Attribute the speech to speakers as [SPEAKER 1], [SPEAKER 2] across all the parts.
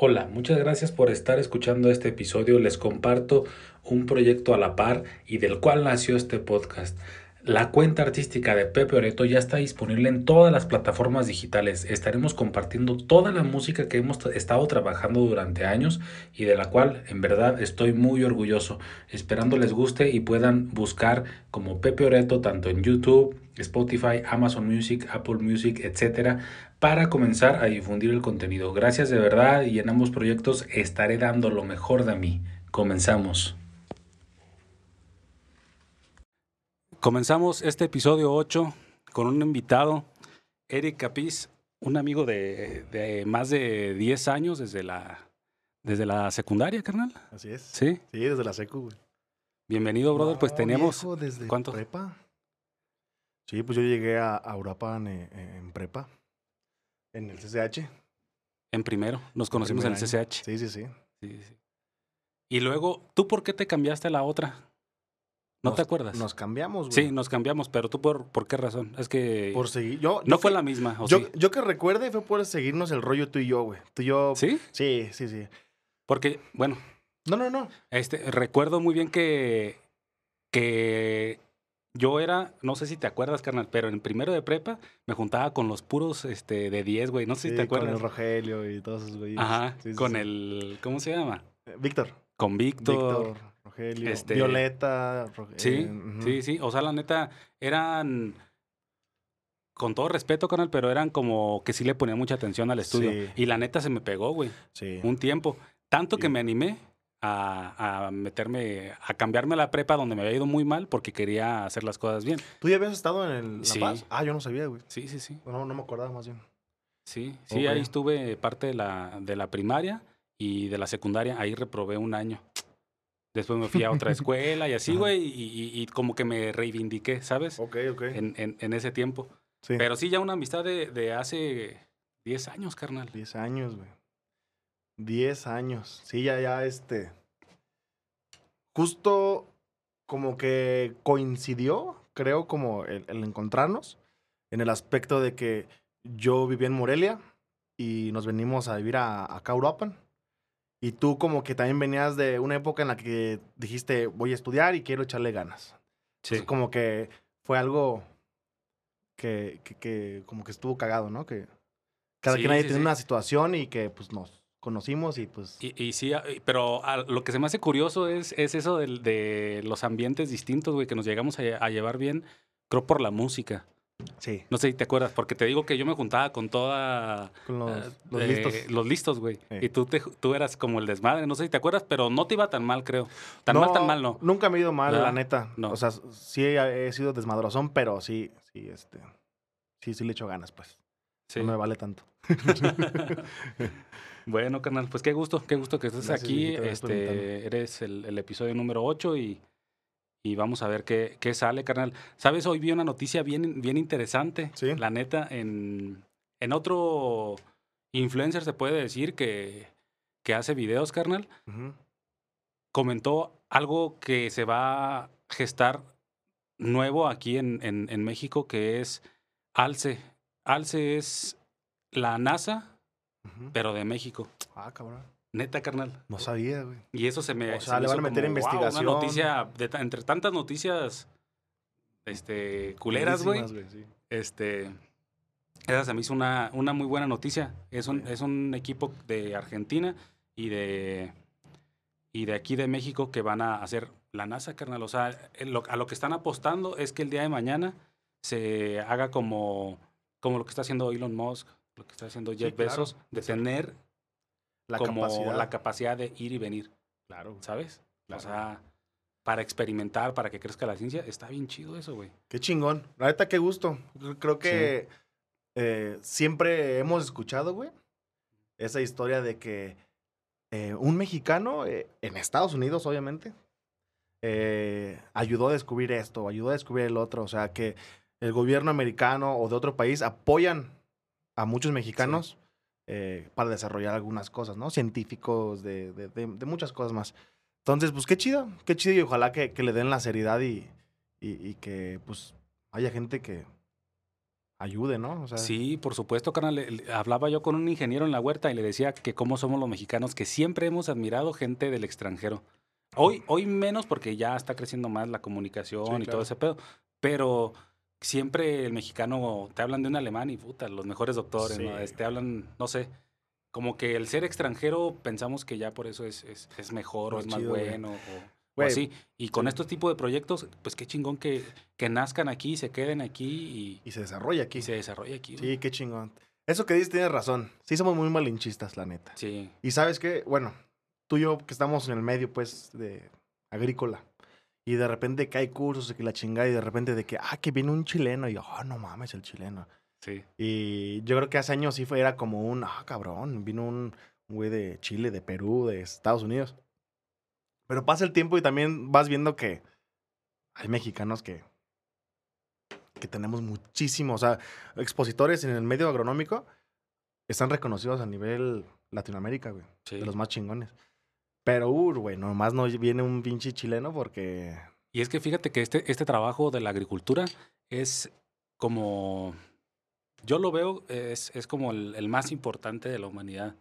[SPEAKER 1] Hola, muchas gracias por estar escuchando este episodio. Les comparto un proyecto a la par y del cual nació este podcast. La cuenta artística de Pepe Oreto ya está disponible en todas las plataformas digitales. Estaremos compartiendo toda la música que hemos estado trabajando durante años y de la cual en verdad estoy muy orgulloso. Esperando les guste y puedan buscar como Pepe Oreto tanto en YouTube, Spotify, Amazon Music, Apple Music, etcétera, para comenzar a difundir el contenido. Gracias de verdad y en ambos proyectos estaré dando lo mejor de mí. Comenzamos. Comenzamos este episodio 8 con un invitado, Eric Capiz, un amigo de, más de 10 años desde la, desde la secundaria, carnal.
[SPEAKER 2] Así es.
[SPEAKER 1] Sí.
[SPEAKER 2] Sí, desde la secu,
[SPEAKER 1] Bienvenido, brother. pues tenemos.
[SPEAKER 2] desde
[SPEAKER 1] ¿Cuánto?
[SPEAKER 2] prepa. Sí, pues yo llegué a, Europa en, prepa. En el CCH.
[SPEAKER 1] En primero. Nos conocimos en el CCH.
[SPEAKER 2] Sí, sí, sí.
[SPEAKER 1] Sí, sí. Y luego, ¿tú por qué te cambiaste a la otra? ¿No te acuerdas?
[SPEAKER 2] Nos cambiamos,
[SPEAKER 1] güey. Sí, nos cambiamos, pero tú por, por qué razón? Es que.
[SPEAKER 2] Por seguir. Yo,
[SPEAKER 1] no fue la misma. ¿o
[SPEAKER 2] yo,
[SPEAKER 1] sí?
[SPEAKER 2] yo que recuerde fue por seguirnos el rollo tú y yo, güey. Tú y yo.
[SPEAKER 1] ¿Sí?
[SPEAKER 2] Sí, sí, sí.
[SPEAKER 1] Porque, bueno.
[SPEAKER 2] No, no, no.
[SPEAKER 1] Este, recuerdo muy bien que. que yo era, no sé si te acuerdas, carnal, pero en primero de prepa me juntaba con los puros este, de 10, güey. No sé si te acuerdas.
[SPEAKER 2] Con el Rogelio y todos esos güeyes.
[SPEAKER 1] Ajá. con el. ¿Cómo se llama?
[SPEAKER 2] Víctor.
[SPEAKER 1] Con Víctor.
[SPEAKER 2] Víctor. Rogelio, este, Violeta.
[SPEAKER 1] sí, eh, sí, sí. O sea, la neta, eran. Con todo respeto, canal, pero eran como que sí le ponían mucha atención al estudio. Y la neta se me pegó, güey.
[SPEAKER 2] Sí.
[SPEAKER 1] Un tiempo. Tanto que me animé a, a, meterme, a cambiarme a la prepa donde me había ido muy mal porque quería hacer las cosas bien.
[SPEAKER 2] ¿Tú ya habías estado en el
[SPEAKER 1] La
[SPEAKER 2] Paz? Ah, yo no sabía, güey.
[SPEAKER 1] Sí, sí, sí.
[SPEAKER 2] No, no me acordaba más bien.
[SPEAKER 1] Sí, sí, ahí estuve parte de la, de la primaria y de la secundaria. Ahí reprobé un año. Después me fui a otra escuela y así, güey, y, y, como que me reivindiqué, ¿sabes?
[SPEAKER 2] Ok, ok.
[SPEAKER 1] En, en, en ese tiempo. Sí. Pero sí, ya una amistad de, de hace 10 años, carnal.
[SPEAKER 2] 10 años, güey. 10 años. Sí, ya, ya, este. Justo como que coincidió, creo, como el, encontrarnos, en el aspecto de que yo vivía en Morelia y nos venimos a vivir a, a Cauruapan. Y tú como que también venías de una época en la que dijiste, voy a estudiar y quiero echarle ganas. Sí. como que fue algo que, que, como que estuvo cagado, ¿no? Que cada quien ahí tiene una situación y que pues nos conocimos y pues...
[SPEAKER 1] Y, y sí, pero lo que se me hace curioso es, es eso de, de los ambientes distintos, güey, que nos llegamos a, a llevar bien, creo por la música.
[SPEAKER 2] Sí.
[SPEAKER 1] No sé si te acuerdas, porque te digo que yo me juntaba con toda...
[SPEAKER 2] Con los, eh, los listos.
[SPEAKER 1] Los listos, güey. Y tú, te, tú eras como el desmadre, no sé si te acuerdas, pero no te iba tan mal, creo. Tan mal, tan mal, no.
[SPEAKER 2] Nunca me he ido mal, la neta. No. O sea, sí he sido desmadrozón, pero sí, sí, este... Sí, sí le echo ganas, pues. Sí. No me vale tanto.
[SPEAKER 1] bueno, carnal, pues qué gusto, qué gusto que estés aquí. Este, eres el, el episodio número 8 y y vamos a ver qué, qué sale, carnal. ¿Sabes? Hoy vi una noticia bien, bien interesante.
[SPEAKER 2] Sí.
[SPEAKER 1] La neta, en, en otro influencer se puede decir que, que hace videos, carnal. Comentó algo que se va a gestar nuevo aquí en, en, en México, que es ALCE. ALCE es la NASA, pero de México.
[SPEAKER 2] Ah, cabrón.
[SPEAKER 1] Neta, carnal.
[SPEAKER 2] No sabía, güey.
[SPEAKER 1] Y eso se me.
[SPEAKER 2] O sea, le van a meter investigación.
[SPEAKER 1] una noticia, entre tantas noticias este, culeras, güey. Este. Esa se me hizo una, una muy buena noticia. Es un, es un equipo de Argentina y de. Y de aquí de México que van a hacer la NASA, carnal. O sea, a lo que están apostando es que el día de mañana se haga como, como lo que está haciendo Elon Musk, lo que está haciendo Jeff Bezos, de tener la como capacidad. la capacidad de ir y venir.
[SPEAKER 2] Claro.
[SPEAKER 1] ¿Sabes? O sea, para experimentar, para que crezca la ciencia, está bien chido eso, güey.
[SPEAKER 2] Qué chingón. La neta, qué gusto. Creo que eh, siempre hemos escuchado, güey, esa historia de que eh, un mexicano, eh, en Estados Unidos, obviamente, ayudó a descubrir esto, ayudó a descubrir el otro. O sea, que el gobierno americano o de otro país apoyan a muchos mexicanos. Eh, para desarrollar algunas cosas, ¿no? Científicos, de, de, de, muchas cosas más. Entonces, pues qué chido, qué chido y ojalá que, que le den la seriedad y, y, y, que pues haya gente que ayude, ¿no? O sea,
[SPEAKER 1] Sí, por supuesto, carnal. Hablaba yo con un ingeniero en la huerta y le decía que cómo somos los mexicanos, que siempre hemos admirado gente del extranjero. Hoy, hoy menos porque ya está creciendo más la comunicación
[SPEAKER 2] Sí,
[SPEAKER 1] y
[SPEAKER 2] claro.
[SPEAKER 1] todo ese pedo. Pero siempre el mexicano te hablan de un alemán y puta, los mejores doctores, ¿no?
[SPEAKER 2] Sí.
[SPEAKER 1] Este, hablan, no sé, como que el ser extranjero pensamos que ya por eso es, es, es mejor o
[SPEAKER 2] Lo
[SPEAKER 1] es más
[SPEAKER 2] güey.
[SPEAKER 1] bueno o, o así. Y con
[SPEAKER 2] sí.
[SPEAKER 1] estos tipos de proyectos, pues qué chingón que, que nazcan aquí, se queden aquí
[SPEAKER 2] y se desarrolla aquí.
[SPEAKER 1] y se desarrolle aquí. güey.
[SPEAKER 2] Sí, qué chingón. Eso que dices tienes razón. Sí somos muy malinchistas, la neta.
[SPEAKER 1] Sí.
[SPEAKER 2] Y sabes qué, bueno, tú y yo que estamos en el medio, pues, de agrícola. Y de repente que hay cursos y que la chingada y de repente de que, ah, que viene un chileno y, ah, no mames, el chileno.
[SPEAKER 1] Sí.
[SPEAKER 2] Y yo creo que hace años sí fue, era como un, ah, cabrón, vino un güey de Chile, de Perú, de Estados Unidos. Pero pasa el tiempo y también vas viendo que hay mexicanos que, que tenemos muchísimo, o sea, expositores en el medio agronómico están reconocidos a nivel Latinoamérica, güey,
[SPEAKER 1] Sí.
[SPEAKER 2] de los más chingones. Pero, uh, güey, nomás no viene un pinche chileno porque...
[SPEAKER 1] Y es que fíjate que este, este trabajo de la agricultura es como, yo lo veo, es, es como el, el más importante de la humanidad,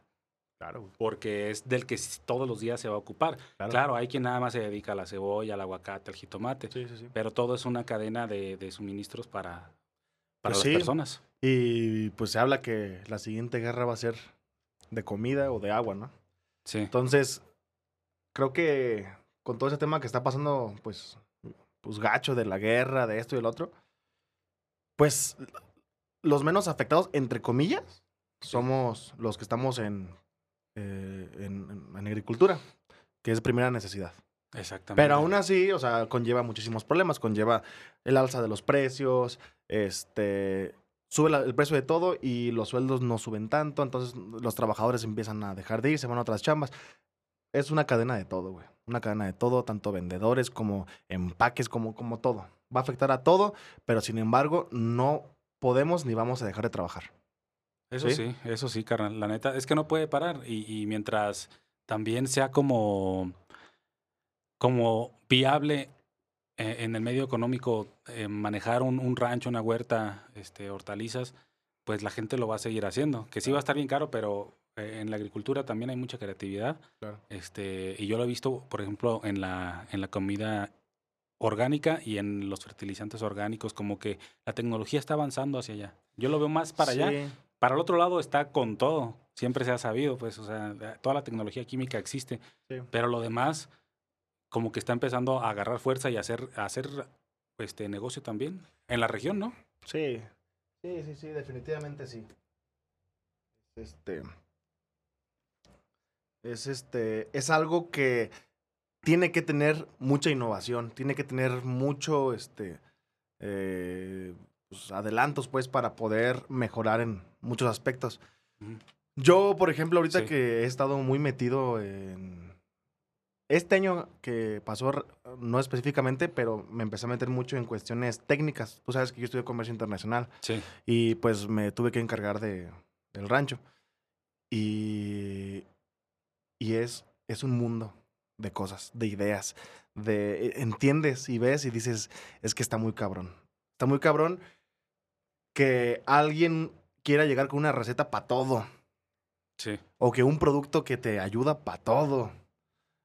[SPEAKER 2] Claro,
[SPEAKER 1] porque es del que todos los días se va a ocupar. Claro, hay quien nada más se dedica a la cebolla, al aguacate, al jitomate,
[SPEAKER 2] Sí, sí, sí.
[SPEAKER 1] pero todo es una cadena de, de suministros para, para
[SPEAKER 2] Pues
[SPEAKER 1] las personas.
[SPEAKER 2] Y pues se habla que la siguiente guerra va a ser de comida o de agua, ¿no?
[SPEAKER 1] Sí,
[SPEAKER 2] Entonces, creo que con todo ese tema que está pasando, pues, pues gacho de la guerra, de esto y del otro, pues los menos afectados, entre comillas, somos los que estamos en, eh, en, en- en agricultura, que es primera necesidad.
[SPEAKER 1] exactamente.
[SPEAKER 2] Pero aún así, o sea, conlleva muchísimos problemas. Conlleva el alza de los precios, este, sube la- el precio de todo y los sueldos no suben tanto. Entonces los trabajadores empiezan a dejar de ir, se van a otras chambas. Es una cadena de todo, güey. Una cadena de todo, tanto vendedores como empaques, como, como todo. Va a afectar a todo, pero sin embargo, no podemos ni vamos a dejar de trabajar.
[SPEAKER 1] Eso
[SPEAKER 2] ¿Sí?
[SPEAKER 1] sí, eso sí, carnal. La neta, es que no puede parar. Y, y mientras también sea como, como viable eh, en el medio económico eh, manejar un, un rancho, una huerta, este, hortalizas, pues la gente lo va a seguir haciendo. Que sí va a estar bien caro, pero en la agricultura también hay mucha creatividad.
[SPEAKER 2] Claro.
[SPEAKER 1] Este, y yo lo he visto, por ejemplo, en la, en la comida orgánica y en los fertilizantes orgánicos, como que la tecnología está avanzando hacia allá. Yo lo veo más para allá. Para el otro lado está con todo. Siempre se ha sabido, pues, o sea, toda la tecnología química existe.
[SPEAKER 2] Sí.
[SPEAKER 1] Pero lo demás, como que está empezando a agarrar fuerza y a hacer, a hacer este negocio también. En la región, ¿no?
[SPEAKER 2] Sí, sí, sí, sí, definitivamente sí. Este. Es este. Es algo que tiene que tener mucha innovación, tiene que tener mucho, este. eh, pues, adelantos, pues, para poder mejorar en muchos aspectos. Yo, por ejemplo, ahorita
[SPEAKER 1] Sí.
[SPEAKER 2] que he estado muy metido en. Este año que pasó, no específicamente, pero me empecé a meter mucho en cuestiones técnicas. Tú sabes que yo estudio comercio internacional
[SPEAKER 1] Sí.
[SPEAKER 2] y pues me tuve que encargar de, del rancho. Y, y es, es un mundo de cosas, de ideas, de e- entiendes y ves y dices, es que está muy cabrón. Está muy cabrón que alguien quiera llegar con una receta para todo
[SPEAKER 1] Sí.
[SPEAKER 2] o que un producto que te ayuda para todo,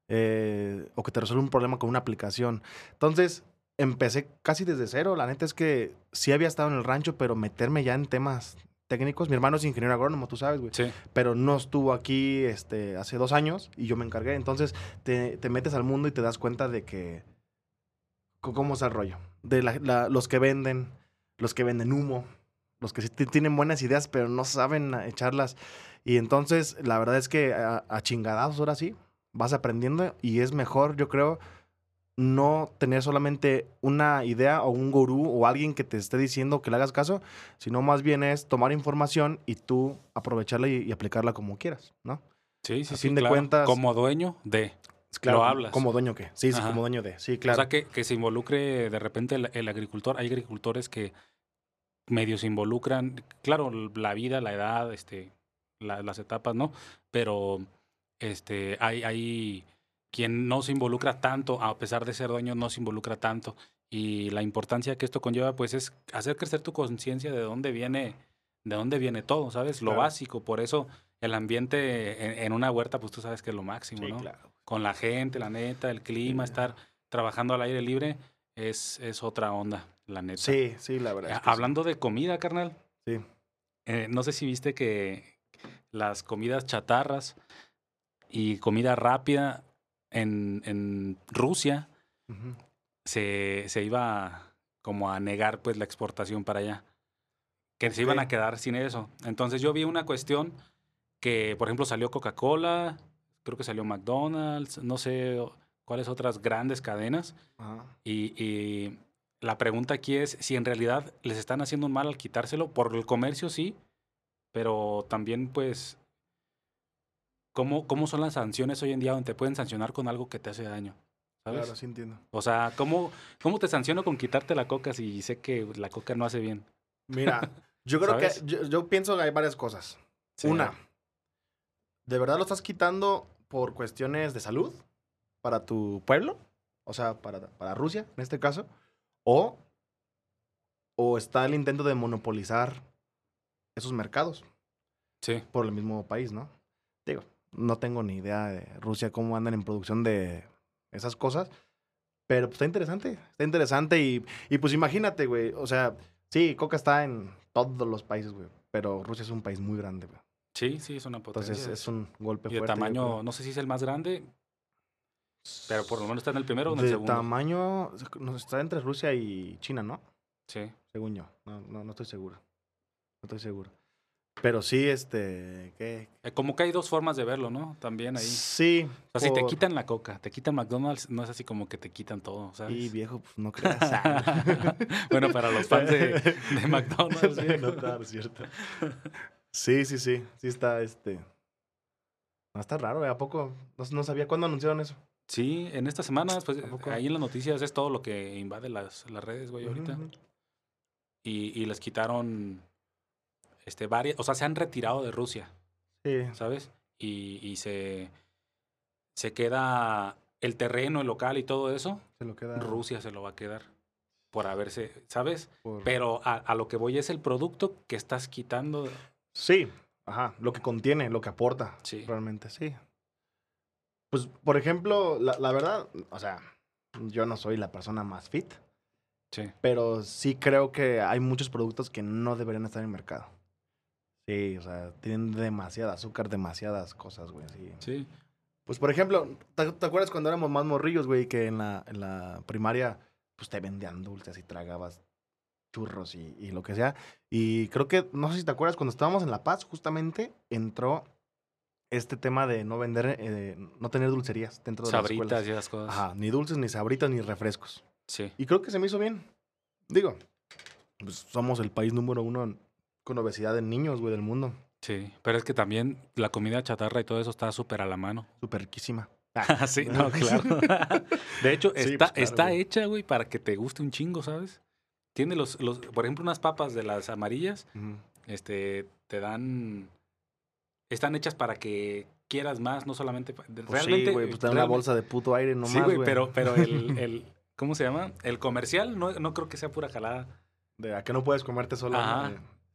[SPEAKER 2] eh, o que te resuelve un problema con una aplicación. Entonces, empecé casi desde cero. La neta es que sí había estado en el rancho, pero meterme ya en temas técnicos. Mi hermano es ingeniero agrónomo, tú sabes, güey.
[SPEAKER 1] Sí.
[SPEAKER 2] Pero no estuvo aquí este, hace dos años y yo me encargué. Entonces, te, te metes al mundo y te das cuenta de que... ¿Cómo es el rollo? De la- la- los que venden, los que venden humo, los que sí ti- tienen buenas ideas, pero no saben echarlas. Y entonces, la verdad es que a, a chingadazos ahora sí, vas aprendiendo y es mejor, yo creo, no tener solamente una idea o un gurú o alguien que te esté diciendo que le hagas caso, sino más bien es tomar información y tú aprovecharla y, y aplicarla como quieras, ¿no?
[SPEAKER 1] Sí, sí,
[SPEAKER 2] A
[SPEAKER 1] sí.
[SPEAKER 2] fin de
[SPEAKER 1] claro.
[SPEAKER 2] cuentas-
[SPEAKER 1] Como dueño de.
[SPEAKER 2] Claro,
[SPEAKER 1] Lo hablas.
[SPEAKER 2] Como dueño que. Sí, sí,
[SPEAKER 1] Ajá.
[SPEAKER 2] como dueño de. Sí,
[SPEAKER 1] O
[SPEAKER 2] claro.
[SPEAKER 1] sea, que, que se involucre de repente el, el agricultor. Hay agricultores que medio se involucran. Claro, la vida, la edad, este, la- las etapas, ¿no? Pero este, hay, hay quien no se involucra tanto, a pesar de ser dueño, no se involucra tanto. Y la importancia que esto conlleva, pues, es hacer crecer tu conciencia de dónde viene, de dónde viene todo, ¿sabes? Lo
[SPEAKER 2] Claro.
[SPEAKER 1] básico. Por eso el ambiente en, en una huerta, pues tú sabes que es lo máximo, ¿no?
[SPEAKER 2] claro.
[SPEAKER 1] Con la gente, la neta, el clima,
[SPEAKER 2] Sí.
[SPEAKER 1] estar trabajando al aire libre, es, es otra onda, la neta.
[SPEAKER 2] Sí, sí, la verdad.
[SPEAKER 1] Eh,
[SPEAKER 2] es que sí.
[SPEAKER 1] Hablando de comida, carnal,
[SPEAKER 2] Sí.
[SPEAKER 1] eh, no sé si viste que las comidas chatarras y comida rápida en, en Rusia
[SPEAKER 2] Ujú.
[SPEAKER 1] se, se iba como a negar pues la exportación para allá. Que se iban a quedar sin eso. Entonces yo vi una cuestión que, por ejemplo, salió Coca-Cola, creo que salió McDonald's, no sé cuáles otras grandes cadenas.
[SPEAKER 2] Ajá.
[SPEAKER 1] Y, y la pregunta aquí es si en realidad les están haciendo un mal al quitárselo. Por el comercio sí, pero también pues, ¿cómo, ¿cómo son las sanciones hoy en día donde te pueden sancionar con algo que te hace daño? ¿Sabes?
[SPEAKER 2] Claro, sí entiendo.
[SPEAKER 1] O sea, ¿cómo, ¿cómo te sanciono con quitarte la coca si sé que la coca no hace bien?
[SPEAKER 2] Mira, yo creo
[SPEAKER 1] ¿Sabes?
[SPEAKER 2] que yo, yo pienso que hay varias cosas.
[SPEAKER 1] Sí,
[SPEAKER 2] Una, ¿de verdad lo estás quitando por cuestiones de salud para tu pueblo? O sea, para, para Rusia, en este caso. O, o está el intento de monopolizar esos mercados
[SPEAKER 1] Sí,
[SPEAKER 2] por el mismo país, ¿no? Digo, no tengo ni idea de Rusia cómo andan en producción de esas cosas. Pero pues, está interesante, está interesante y, y pues imagínate, güey. O sea, sí, Coca está en todos los países, güey. Pero Rusia es un país muy grande, güey.
[SPEAKER 1] sí, sí, es una potencia.
[SPEAKER 2] Entonces es un golpe
[SPEAKER 1] y de
[SPEAKER 2] fuerte.
[SPEAKER 1] tamaño, no sé si es el más grande, pero por lo menos está en el primero o en el
[SPEAKER 2] de
[SPEAKER 1] segundo.
[SPEAKER 2] tamaño, no, está entre Rusia y China, ¿no?
[SPEAKER 1] Sí.
[SPEAKER 2] Según yo. No, no, no estoy seguro. No estoy seguro. Pero sí, este, ¿qué?
[SPEAKER 1] Eh, Como que hay dos formas de verlo, ¿no? También ahí.
[SPEAKER 2] Sí.
[SPEAKER 1] O sea, si te quitan la coca, te quitan McDonald's, no es así como que te quitan todo, ¿sabes?
[SPEAKER 2] Y viejo, pues no creas.
[SPEAKER 1] bueno, para los fans de, de McDonald's.
[SPEAKER 2] Sí, no, claro, cierto. Sí, sí, sí. Sí está, este... No, está raro, ¿eh? ¿A poco? No, no sabía cuándo anunciaron eso.
[SPEAKER 1] Sí, en estas semanas, pues ahí en las noticias es todo lo que invade las, las redes, güey, ahorita. Y, y les quitaron este varias, o sea, se han retirado de Rusia,
[SPEAKER 2] Sí.
[SPEAKER 1] ¿sabes? Y, y se, se queda el terreno, el local y todo eso,
[SPEAKER 2] Se lo queda...
[SPEAKER 1] Rusia se lo va a quedar por haberse, ¿sabes?
[SPEAKER 2] por-
[SPEAKER 1] Pero a, a lo que voy es el producto que estás quitando.
[SPEAKER 2] Sí, ajá, lo que contiene, lo que aporta.
[SPEAKER 1] Sí.
[SPEAKER 2] Realmente, sí. Pues, por ejemplo, la, la verdad, o sea, yo no soy la persona más fit,
[SPEAKER 1] Sí.
[SPEAKER 2] pero sí creo que hay muchos productos que no deberían estar en el mercado. Sí, o sea, tienen demasiada azúcar, demasiadas cosas, güey, sí.
[SPEAKER 1] Sí.
[SPEAKER 2] Pues, por ejemplo, ¿te, te acuerdas cuando éramos más morrillos, güey, que en la, en la primaria, pues te vendían dulces y tragabas churros y, y lo que sea? Y creo que, no sé si te acuerdas, cuando estábamos en La Paz, justamente entró este tema de no vender, eh, no tener dulcerías dentro de las
[SPEAKER 1] Sabritas
[SPEAKER 2] escuelas.
[SPEAKER 1] y esas cosas.
[SPEAKER 2] Ajá, ni dulces, ni sabritas, ni refrescos.
[SPEAKER 1] Sí.
[SPEAKER 2] Y creo que se me hizo bien. Digo, pues somos el país número uno en- con obesidad en niños, güey, del mundo.
[SPEAKER 1] Sí. Pero es que también la comida chatarra y todo eso está súper a la mano.
[SPEAKER 2] Súper riquísima.
[SPEAKER 1] sí, no, claro. De hecho,
[SPEAKER 2] Sí,
[SPEAKER 1] está,
[SPEAKER 2] pues, claro,
[SPEAKER 1] está
[SPEAKER 2] güey.
[SPEAKER 1] hecha, güey, para que te guste un chingo, ¿sabes? Tiene los, los, por ejemplo, unas papas de las amarillas, este, te dan, están hechas para que quieras más, no solamente,
[SPEAKER 2] Pues
[SPEAKER 1] realmente.
[SPEAKER 2] sí, güey, pues te dan una bolsa de puto aire nomás,
[SPEAKER 1] Sí, güey,
[SPEAKER 2] güey.
[SPEAKER 1] pero, pero el, el, ¿cómo se llama? El comercial no, no creo que sea pura jalada.
[SPEAKER 2] De a que no puedes comerte solo.
[SPEAKER 1] Ajá.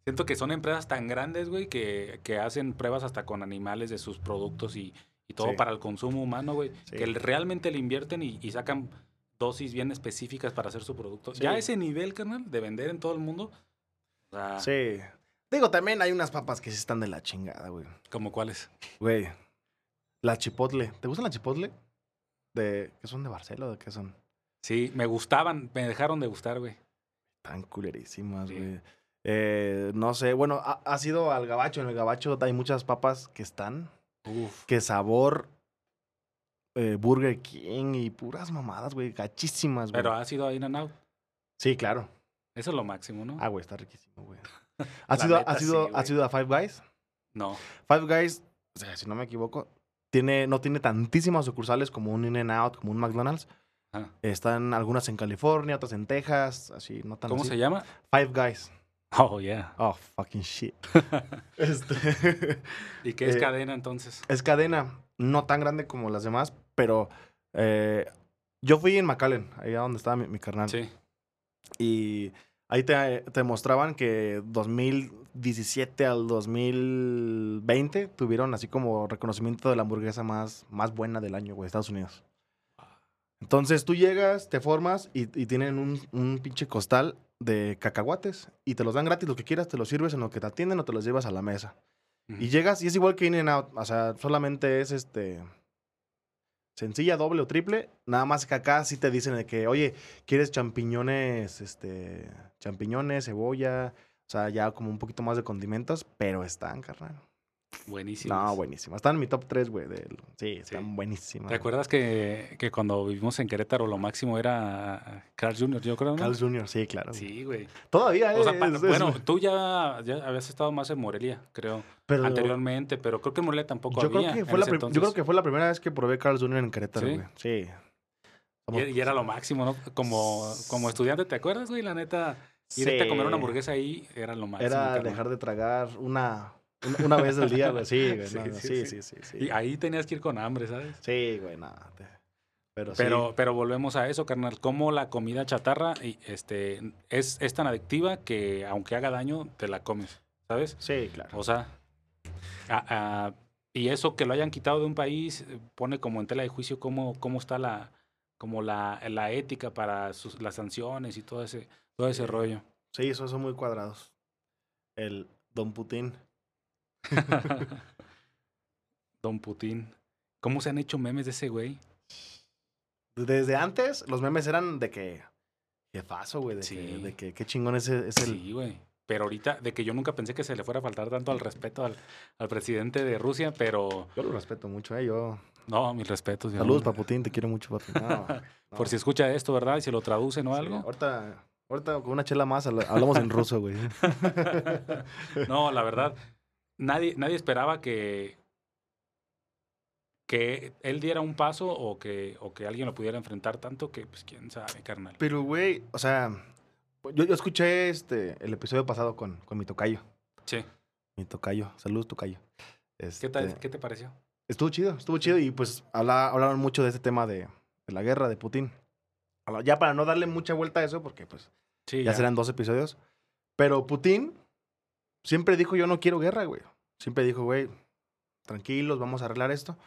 [SPEAKER 1] Siento que son empresas tan grandes, güey, que, que hacen pruebas hasta con animales de sus productos y, y todo
[SPEAKER 2] Sí.
[SPEAKER 1] para el consumo humano, güey.
[SPEAKER 2] Sí.
[SPEAKER 1] Que realmente le invierten y, y sacan dosis bien específicas para hacer su producto.
[SPEAKER 2] Sí.
[SPEAKER 1] Ya ese nivel, carnal, de vender en todo el mundo. O sea,
[SPEAKER 2] Sí. Digo, también hay unas papas que sí están de la chingada, güey.
[SPEAKER 1] ¿como cuáles?
[SPEAKER 2] Güey. La chipotle. ¿Te gustan la chipotle? De, ¿Qué son de Barcelona? ¿De qué son?
[SPEAKER 1] Sí, me gustaban, me dejaron de gustar, güey.
[SPEAKER 2] Tan culerísimas, güey. Eh, no sé, bueno, ha, ha sido al gabacho. En el gabacho hay muchas papas que están.
[SPEAKER 1] Uf.
[SPEAKER 2] Que sabor eh, Burger King y puras mamadas, güey. Gachísimas, güey.
[SPEAKER 1] Pero ha sido In and Out.
[SPEAKER 2] Sí, claro.
[SPEAKER 1] Eso es lo máximo, ¿no?
[SPEAKER 2] Ah, güey, está riquísimo, güey. ¿Ha
[SPEAKER 1] La
[SPEAKER 2] sido,
[SPEAKER 1] neta,
[SPEAKER 2] ha sido,
[SPEAKER 1] sí,
[SPEAKER 2] ha sido a Five Guys?
[SPEAKER 1] No.
[SPEAKER 2] Five Guys, si no me equivoco, tiene, no tiene tantísimas sucursales como un In-N-Out, como un McDonald's.
[SPEAKER 1] Ah.
[SPEAKER 2] Están algunas en California, otras en Texas, así, no tan
[SPEAKER 1] ¿Cómo
[SPEAKER 2] así.
[SPEAKER 1] se llama?
[SPEAKER 2] Five Guys.
[SPEAKER 1] Oh, yeah.
[SPEAKER 2] Oh, fucking shit. este,
[SPEAKER 1] ¿Y qué es
[SPEAKER 2] Eh,
[SPEAKER 1] cadena entonces?
[SPEAKER 2] es cadena, no tan grande como las demás, pero eh, yo fui en McAllen, allá donde estaba mi, mi carnal.
[SPEAKER 1] Sí.
[SPEAKER 2] Y ahí te, te mostraban que 2017 al 2020 tuvieron así como reconocimiento de la hamburguesa más, más buena del año, güey, Estados Unidos. Entonces tú llegas, te formas y, y tienen un, un pinche costal de cacahuates y te los dan gratis lo que quieras, te los sirves en lo que te atienden o te los llevas a la mesa. Y llegas y es igual que In and Out, o sea, solamente es este sencilla, doble o triple, nada más que acá sí te dicen de que, oye, ¿quieres champiñones, este, champiñones, cebolla? O sea, ya como un poquito más de condimentos, pero están, carnal.
[SPEAKER 1] Buenísimo.
[SPEAKER 2] No, buenísimo. Están en mi top 3, güey. del- Sí, están
[SPEAKER 1] Sí.
[SPEAKER 2] buenísimas.
[SPEAKER 1] ¿Te acuerdas que, que cuando vivimos en Querétaro lo máximo era Carl Jr., yo creo, ¿no?
[SPEAKER 2] Carl Jr., sí, claro.
[SPEAKER 1] Sí, güey.
[SPEAKER 2] Todavía,
[SPEAKER 1] O sea, pa-
[SPEAKER 2] es- es-
[SPEAKER 1] bueno, tú ya, ya habías estado más en Morelia, creo,
[SPEAKER 2] pero
[SPEAKER 1] anteriormente, pero creo que en Morelia tampoco
[SPEAKER 2] yo
[SPEAKER 1] había.
[SPEAKER 2] creo, que fue la yo creo que fue la primera vez que probé Carl Jr. en Querétaro,
[SPEAKER 1] ¿Sí?
[SPEAKER 2] güey. Sí.
[SPEAKER 1] Y, y era lo máximo, ¿no? Como, como estudiante, ¿te acuerdas, güey? La neta, irte a comer una
[SPEAKER 2] Sí.
[SPEAKER 1] hamburguesa ahí era lo máximo.
[SPEAKER 2] Era dejar de tragar una, una, vez al día, güey. Sí, güey.
[SPEAKER 1] Sí,
[SPEAKER 2] no, no,
[SPEAKER 1] sí,
[SPEAKER 2] sí.
[SPEAKER 1] Y ahí tenías que ir con hambre, ¿sabes?
[SPEAKER 2] Sí, güey, nada. te- Pero,
[SPEAKER 1] Pero, pero volvemos a eso, carnal. Como la comida chatarra este, es, es tan adictiva que aunque haga daño, te la comes, ¿sabes?
[SPEAKER 2] Sí, claro.
[SPEAKER 1] O sea, a- a- y eso que lo hayan quitado de un país pone como en tela de juicio cómo, cómo está la, como la, la ética para sus, las sanciones y todo ese, todo ese rollo.
[SPEAKER 2] Sí, esos son muy cuadrados. El Don Putin.
[SPEAKER 1] Don Putin. ¿Cómo se han hecho memes de ese güey?
[SPEAKER 2] Desde antes, los memes eran de que. Jefazo, güey. De,
[SPEAKER 1] Sí.
[SPEAKER 2] que, de que qué chingón es, es el.
[SPEAKER 1] Sí, güey. Pero ahorita, de que yo nunca pensé que se le fuera a faltar tanto al respeto al, al presidente de Rusia, pero
[SPEAKER 2] Yo lo respeto mucho, ¿eh? Yo.
[SPEAKER 1] no, mis respetos.
[SPEAKER 2] Saludos, pa' Putin, te quiero mucho, papi. No,
[SPEAKER 1] Por
[SPEAKER 2] no.
[SPEAKER 1] si escucha esto, ¿verdad? Y se lo traducen o
[SPEAKER 2] Sí,
[SPEAKER 1] algo.
[SPEAKER 2] ahorita, ahorita con una chela más habla- hablamos en ruso, güey.
[SPEAKER 1] No, la verdad, nadie, nadie esperaba que, que él diera un paso o que, o que alguien lo pudiera enfrentar tanto que, pues, quién sabe, carnal.
[SPEAKER 2] Pero, güey, o sea, yo, yo escuché este, el episodio pasado con, con mi tocayo.
[SPEAKER 1] Sí.
[SPEAKER 2] Mi tocayo. Saludos, tocayo.
[SPEAKER 1] ¿Qué, tal,
[SPEAKER 2] Este,
[SPEAKER 1] ¿Qué te pareció?
[SPEAKER 2] Estuvo chido, estuvo chido y pues habla, hablaron mucho de este tema de, de la guerra de Putin. Ya para no darle mucha vuelta a eso, porque pues
[SPEAKER 1] Sí,
[SPEAKER 2] ya serán dos episodios. Pero Putin siempre dijo, yo no quiero guerra, güey. Siempre dijo, güey, tranquilos, vamos a arreglar esto.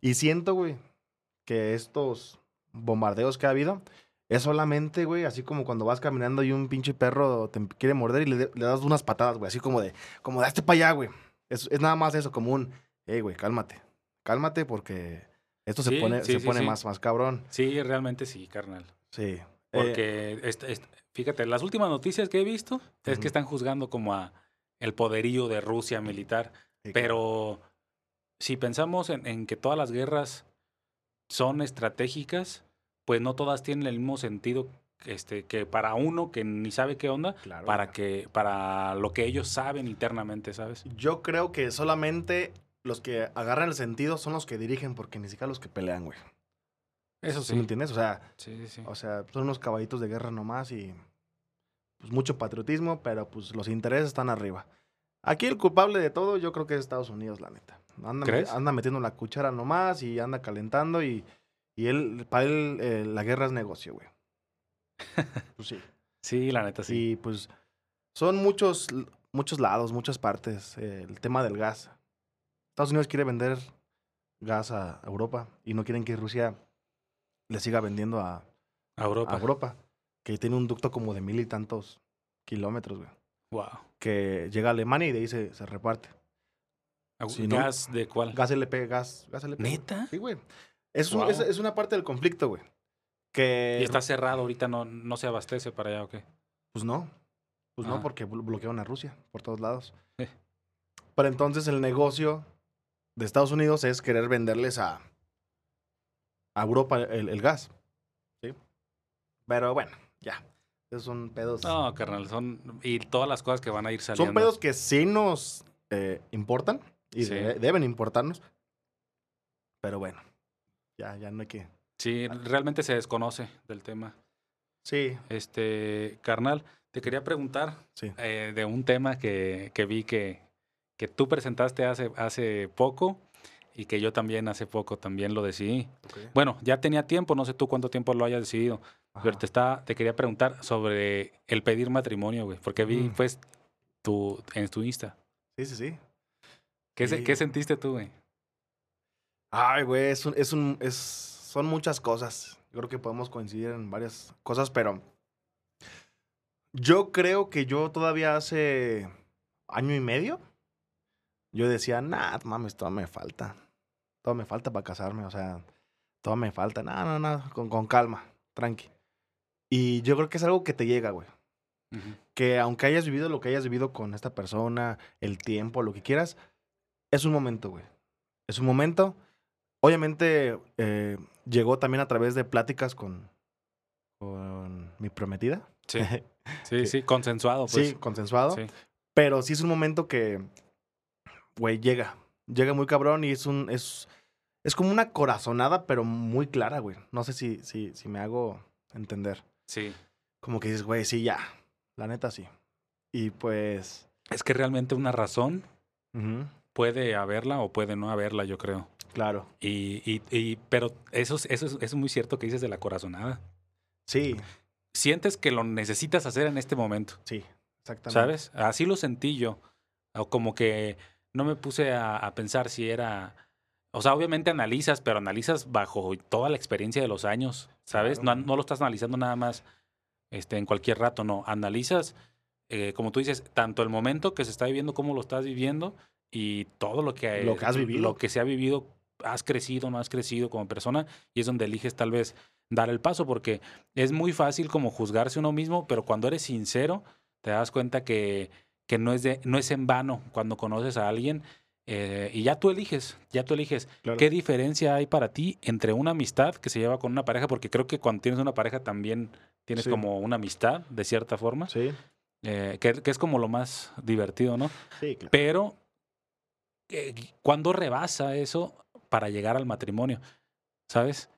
[SPEAKER 2] Y siento, güey, que estos bombardeos que ha habido es solamente, güey, así como cuando vas caminando y un pinche perro te quiere morder y le, le das unas patadas, güey, así como de, como de, hazte para allá, güey. Es, es nada más eso, como un, hey, güey, cálmate. Cálmate porque esto se pone,
[SPEAKER 1] sí,
[SPEAKER 2] se
[SPEAKER 1] sí,
[SPEAKER 2] pone. Más, más cabrón.
[SPEAKER 1] Sí, realmente sí, carnal.
[SPEAKER 2] Sí. Eh,
[SPEAKER 1] Porque, este- este- fíjate, las últimas noticias que he visto es que están juzgando como a el poderío de Rusia militar.
[SPEAKER 2] sí,
[SPEAKER 1] Pero si pensamos en, en que todas las guerras son estratégicas, pues no todas tienen el mismo sentido este, que para uno que ni sabe qué onda,
[SPEAKER 2] claro,
[SPEAKER 1] para que para lo que ellos saben internamente, ¿sabes?
[SPEAKER 2] Yo creo que solamente los que agarran el sentido son los que dirigen, porque ni siquiera los que pelean, güey.
[SPEAKER 1] Eso
[SPEAKER 2] ¿Sí
[SPEAKER 1] sí.
[SPEAKER 2] me entiendes? O sea,
[SPEAKER 1] Sí, sí, sí.
[SPEAKER 2] o sea, son unos caballitos de guerra nomás y pues mucho patriotismo, pero pues los intereses están arriba. Aquí el culpable de todo yo creo que es Estados Unidos, la neta. Anda,
[SPEAKER 1] ¿Crees?
[SPEAKER 2] anda metiendo la cuchara nomás y anda calentando y, y él, para él eh, la guerra es negocio, güey. Pues sí.
[SPEAKER 1] Sí, la neta sí.
[SPEAKER 2] Y pues son muchos, muchos lados, muchas partes. eh, el tema del gas. Estados Unidos quiere vender gas a Europa y no quieren que Rusia le siga vendiendo a,
[SPEAKER 1] A Europa.
[SPEAKER 2] a Europa, que tiene un ducto como de mil y tantos kilómetros, güey.
[SPEAKER 1] Wow.
[SPEAKER 2] Que llega a Alemania y de ahí se, se reparte. ¿no?
[SPEAKER 1] ¿Gas de cuál?
[SPEAKER 2] Gas LP, gas, gas LP.
[SPEAKER 1] ¿Neta?
[SPEAKER 2] Sí, güey. Es, un- es, es una parte del conflicto, güey. Que...
[SPEAKER 1] Y está cerrado ahorita, no, no se abastece para allá, ¿o qué?
[SPEAKER 2] Pues no. Pues no,
[SPEAKER 1] Ah.
[SPEAKER 2] porque blo- bloquearon a Rusia por todos lados.
[SPEAKER 1] Eh.
[SPEAKER 2] Pero entonces el negocio de Estados Unidos es querer venderles a, a Europa el, el gas. ¿Sí? Pero bueno, ya. Esos son pedos.
[SPEAKER 1] No, carnal, son... Y todas las cosas que van a ir saliendo.
[SPEAKER 2] son pedos que sí nos eh, importan y
[SPEAKER 1] Sí.
[SPEAKER 2] de- deben importarnos. Pero bueno, ya, ya no hay que.
[SPEAKER 1] Sí, realmente se desconoce del tema.
[SPEAKER 2] Sí,
[SPEAKER 1] Este, carnal, te quería preguntar
[SPEAKER 2] sí.
[SPEAKER 1] eh, de un tema que, que vi que, que tú presentaste hace, hace poco y que yo también hace poco también lo decidí. Bueno, ya tenía tiempo, no sé tú cuánto tiempo lo hayas decidido, Pero te, estaba, te quería preguntar sobre el pedir matrimonio, güey. Porque vi,
[SPEAKER 2] Mm.
[SPEAKER 1] pues, tu, en tu Insta.
[SPEAKER 2] Sí, sí, sí.
[SPEAKER 1] ¿Qué,
[SPEAKER 2] Sí.
[SPEAKER 1] ¿Qué sentiste tú, güey?
[SPEAKER 2] Ay, güey, es un, es un, es, son muchas cosas. Yo creo que podemos coincidir en varias cosas, pero yo creo que yo todavía hace año y medio, yo decía, nah, mames, todo me falta. Todo me falta para casarme, o sea, todo me falta. No, no, no, con, con calma, tranqui. Y yo creo que es algo que te llega, güey. Que aunque hayas vivido lo que hayas vivido con esta persona, el tiempo, lo que quieras, es un momento, güey. Es un momento. Obviamente eh, llegó también a través de pláticas con, con mi prometida.
[SPEAKER 1] Sí, sí, sí, consensuado, pues.
[SPEAKER 2] sí, consensuado.
[SPEAKER 1] Sí.
[SPEAKER 2] Pero sí es un momento que, güey, llega. Llega muy cabrón y es un. Es, es como una corazonada, pero muy clara, güey. No sé si, si, si me hago entender.
[SPEAKER 1] Sí.
[SPEAKER 2] Como que dices, güey, sí, ya. La neta, sí. Y pues.
[SPEAKER 1] Es que realmente una razón puede haberla o puede no haberla, yo creo.
[SPEAKER 2] claro.
[SPEAKER 1] Y, y, y- pero eso, es- eso, es, eso es muy cierto que dices de la corazonada.
[SPEAKER 2] Sí,
[SPEAKER 1] Sientes que lo necesitas hacer en este momento,
[SPEAKER 2] sí. Exactamente.
[SPEAKER 1] ¿sabes? Así lo sentí yo. O como que no me puse a, a pensar si era... O sea, obviamente analizas, pero analizas bajo toda la experiencia de los años, ¿sabes?
[SPEAKER 2] Claro.
[SPEAKER 1] No, no lo estás analizando nada más este, en cualquier rato, no. Analizas, eh, como tú dices, tanto el momento que se está viviendo, cómo lo estás viviendo y todo lo que,
[SPEAKER 2] Lo que has vivido.
[SPEAKER 1] Lo que se ha vivido, has crecido, no has crecido como persona y es donde eliges tal vez dar el paso porque es muy fácil como juzgarse uno mismo, pero cuando eres sincero te das cuenta que, que no, es de, no es en vano cuando conoces a alguien eh, y ya tú eliges, ya tú eliges
[SPEAKER 2] Claro.
[SPEAKER 1] qué diferencia hay para ti entre una amistad que se lleva con una pareja, porque creo que cuando tienes una pareja también tienes
[SPEAKER 2] Sí.
[SPEAKER 1] como una amistad de cierta forma,
[SPEAKER 2] Sí,
[SPEAKER 1] eh, que, que es como lo más divertido, ¿no?
[SPEAKER 2] sí, claro.
[SPEAKER 1] Pero, eh, ¿cuándo rebasa eso para llegar al matrimonio? ¿Sabes?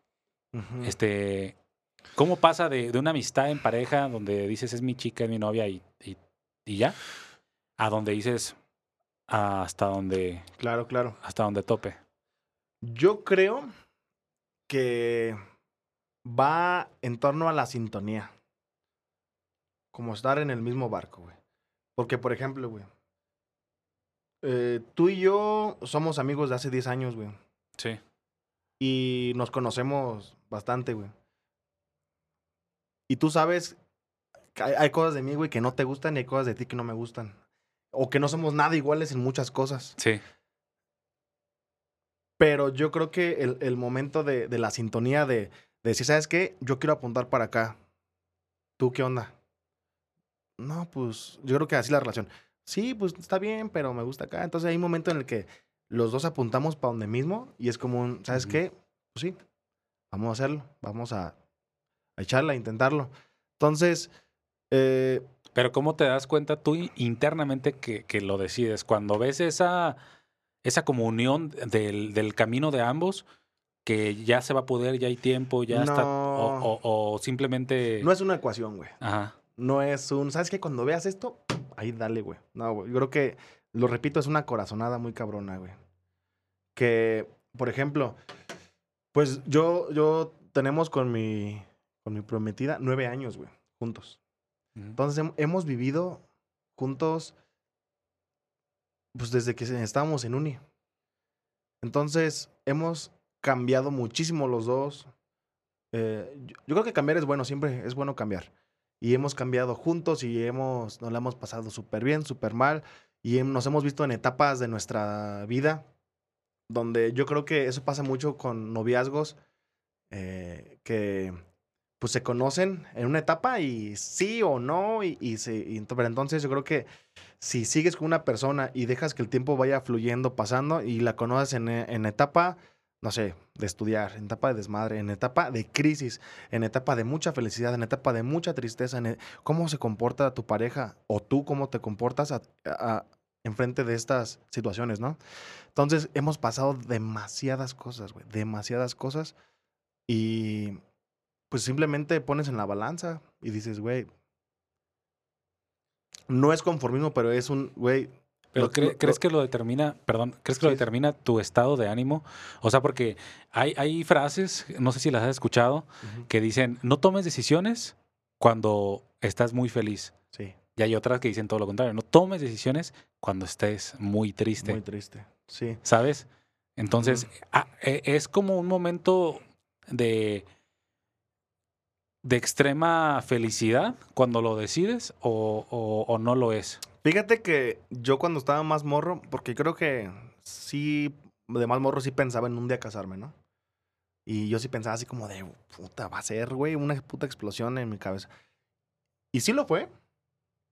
[SPEAKER 1] Este, ¿cómo pasa de, de una amistad en pareja donde dices es mi chica, es mi novia y, y, y ya? A donde dices hasta donde,
[SPEAKER 2] Claro, claro.
[SPEAKER 1] hasta donde tope.
[SPEAKER 2] Yo creo que va en torno a la sintonía. Como estar en el mismo barco, güey. Porque, por ejemplo, güey. eh, tú y yo somos amigos de hace 10 años, güey.
[SPEAKER 1] Sí.
[SPEAKER 2] Y nos conocemos bastante, güey. Y tú sabes que hay, hay cosas de mí, güey, que no te gustan y hay cosas de ti que no me gustan. O que no somos nada iguales en muchas cosas.
[SPEAKER 1] Sí.
[SPEAKER 2] Pero yo creo que el, el momento de, de la sintonía de, de decir, ¿sabes qué? Yo quiero apuntar para acá. ¿Tú qué onda? No, pues yo creo que así la relación. Sí, pues está bien, pero me gusta acá. Entonces hay un momento en el que los dos apuntamos para donde mismo y es como un, ¿sabes
[SPEAKER 1] Ujú.
[SPEAKER 2] qué? Pues sí, vamos a hacerlo, vamos a, a echarla, a intentarlo. Entonces, eh,
[SPEAKER 1] Pero ¿cómo te das cuenta tú internamente que, que lo decides? Cuando ves esa, esa comunión del, del camino de ambos, que ya se va a poder, ya hay tiempo, ya está, o,
[SPEAKER 2] No.
[SPEAKER 1] o- o simplemente...
[SPEAKER 2] no es una ecuación, güey.
[SPEAKER 1] Ajá,
[SPEAKER 2] No es un, ¿sabes qué? Cuando veas esto, ahí dale, güey. No, güey. Yo creo que, lo repito, es una corazonada muy cabrona, güey. Que, por ejemplo, pues yo, yo tenemos con mi, con mi prometida nueve años, güey, juntos. Entonces hem- hemos vivido juntos, pues desde que estábamos en uni. Entonces hemos cambiado muchísimo los dos. Eh, yo, creo que cambiar es bueno, siempre es bueno cambiar. Y hemos cambiado juntos y hemos, nos la hemos pasado súper bien, súper mal. Y nos hemos visto en etapas de nuestra vida donde yo creo que eso pasa mucho con noviazgos eh, que pues se conocen en una etapa y sí o no y, y se y pero entonces yo creo que si sigues con una persona y dejas que el tiempo vaya fluyendo pasando y la conoces en, e- en etapa no sé de estudiar en etapa de desmadre en etapa de crisis en etapa de mucha felicidad en etapa de mucha tristeza en e- cómo se comporta tu pareja o tú cómo te comportas a- a- enfrente de estas situaciones no entonces hemos pasado demasiadas cosas demasiadas cosas y pues simplemente pones en la balanza y dices, güey, no es conformismo, pero es un, güey,
[SPEAKER 1] Pero
[SPEAKER 2] Lo-
[SPEAKER 1] cre-
[SPEAKER 2] lo-
[SPEAKER 1] ¿crees que lo determina, perdón, crees que lo determina tu estado de ánimo? O sea, porque hay, hay frases, no sé si las has escuchado, que dicen, no tomes decisiones cuando estás muy feliz.
[SPEAKER 2] Sí,
[SPEAKER 1] Y hay otras que dicen todo lo contrario, no tomes decisiones cuando estés muy triste,
[SPEAKER 2] muy triste. Sí.
[SPEAKER 1] ¿sabes? Entonces, ah, e- es como un momento de, de extrema felicidad cuando lo decides o, o- no lo es.
[SPEAKER 2] Fíjate que yo cuando estaba más morro, porque creo que sí, de más morro sí pensaba en un día casarme, ¿no? Y yo sí pensaba así como de, puta, va a ser, güey, una puta explosión en mi cabeza. Y sí lo fue,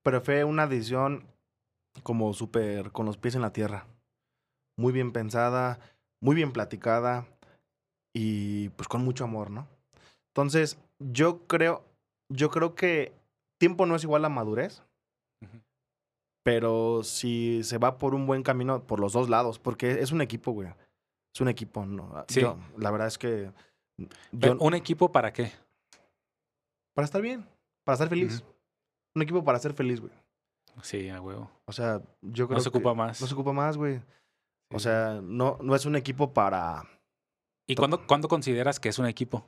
[SPEAKER 2] pero fue una decisión como súper con los pies en la tierra. Muy bien pensada, muy bien platicada y pues con mucho amor, ¿no? Entonces, yo creo, yo creo que tiempo no es igual a madurez. Pero si se va por un buen camino por los dos lados, porque es un equipo, güey. Es un equipo, ¿no?
[SPEAKER 1] Sí.
[SPEAKER 2] Yo, la verdad es que. Yo,
[SPEAKER 1] ¿Un equipo para qué?
[SPEAKER 2] para estar bien, para estar feliz. Un equipo para ser feliz, güey.
[SPEAKER 1] Sí, a huevo.
[SPEAKER 2] O sea, yo creo
[SPEAKER 1] No se
[SPEAKER 2] que
[SPEAKER 1] ocupa más.
[SPEAKER 2] No se ocupa más, güey. O sea, no, no es un equipo para.
[SPEAKER 1] ¿Y cuándo, cuándo consideras que es un equipo?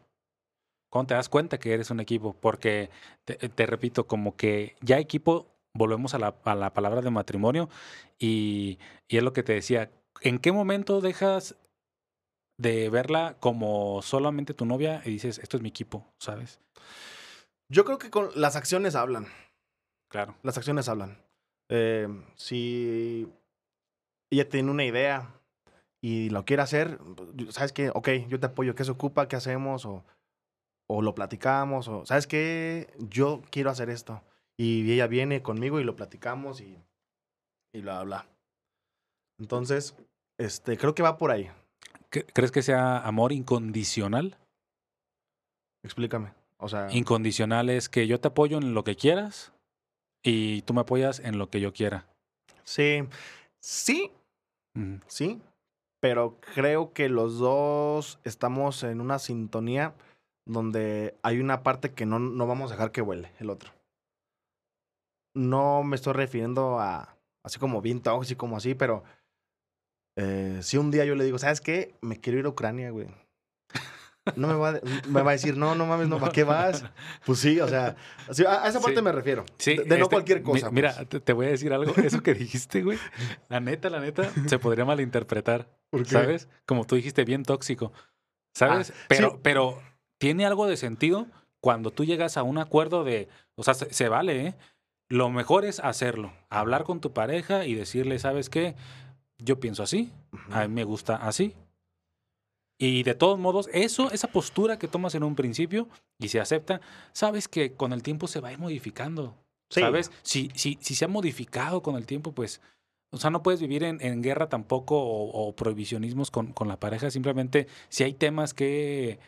[SPEAKER 1] ¿Cuándo te das cuenta que eres un equipo? Porque, te, te repito, como que ya equipo, volvemos a la, a la palabra de matrimonio y, y es lo que te decía, ¿en qué momento dejas de verla como solamente tu novia y dices, esto es mi equipo, ¿sabes?
[SPEAKER 2] Yo creo que con las acciones hablan.
[SPEAKER 1] Claro.
[SPEAKER 2] Las acciones hablan. Eh, si ella tiene una idea y lo quiere hacer, ¿sabes qué? Ok, yo te apoyo. ¿Qué se ocupa? ¿Qué hacemos? O, o lo platicamos. O, ¿sabes qué? Yo quiero hacer esto. Y ella viene conmigo y lo platicamos y, y bla, bla. Entonces, este, creo que va por ahí.
[SPEAKER 1] ¿Cre- ¿Crees que sea amor incondicional?
[SPEAKER 2] Explícame. O sea,
[SPEAKER 1] Incondicional es que yo te apoyo en lo que quieras y tú me apoyas en lo que yo quiera.
[SPEAKER 2] sí, sí, sí, pero creo que los dos estamos en una sintonía donde hay una parte que no, no vamos a dejar que huele el otro. No me estoy refiriendo a así como bien tóxico, como así, pero eh, si un día yo le digo, ¿sabes qué? Me quiero ir a Ucrania, güey. No me va, a, me va a decir, no, no mames, no, ¿para qué vas? Pues sí, o sea, a, esa parte
[SPEAKER 1] Sí.
[SPEAKER 2] me refiero.
[SPEAKER 1] Sí,
[SPEAKER 2] de, de no
[SPEAKER 1] este,
[SPEAKER 2] cualquier
[SPEAKER 1] mi-
[SPEAKER 2] cosa.
[SPEAKER 1] Mira,
[SPEAKER 2] pues.
[SPEAKER 1] te, te voy a decir algo. Eso que dijiste, güey. La neta, la neta, se podría malinterpretar.
[SPEAKER 2] ¿Por qué?
[SPEAKER 1] ¿Sabes? Como tú dijiste, bien tóxico. ¿Sabes?
[SPEAKER 2] Ah,
[SPEAKER 1] pero,
[SPEAKER 2] sí.
[SPEAKER 1] pero tiene algo de sentido cuando tú llegas a un acuerdo de. O sea, se, se vale, ¿eh? Lo mejor es hacerlo. Hablar con tu pareja y decirle, ¿sabes qué? Yo pienso así. A mí me gusta así. Y de todos modos, eso, esa postura que tomas en un principio y se acepta, sabes que con el tiempo se va a ir modificando.
[SPEAKER 2] Sí.
[SPEAKER 1] ¿Sabes? Si, si, si se ha modificado con el tiempo, pues, o sea, no puedes vivir en, en guerra tampoco o, o prohibicionismos con, con la pareja. Simplemente, si hay temas que,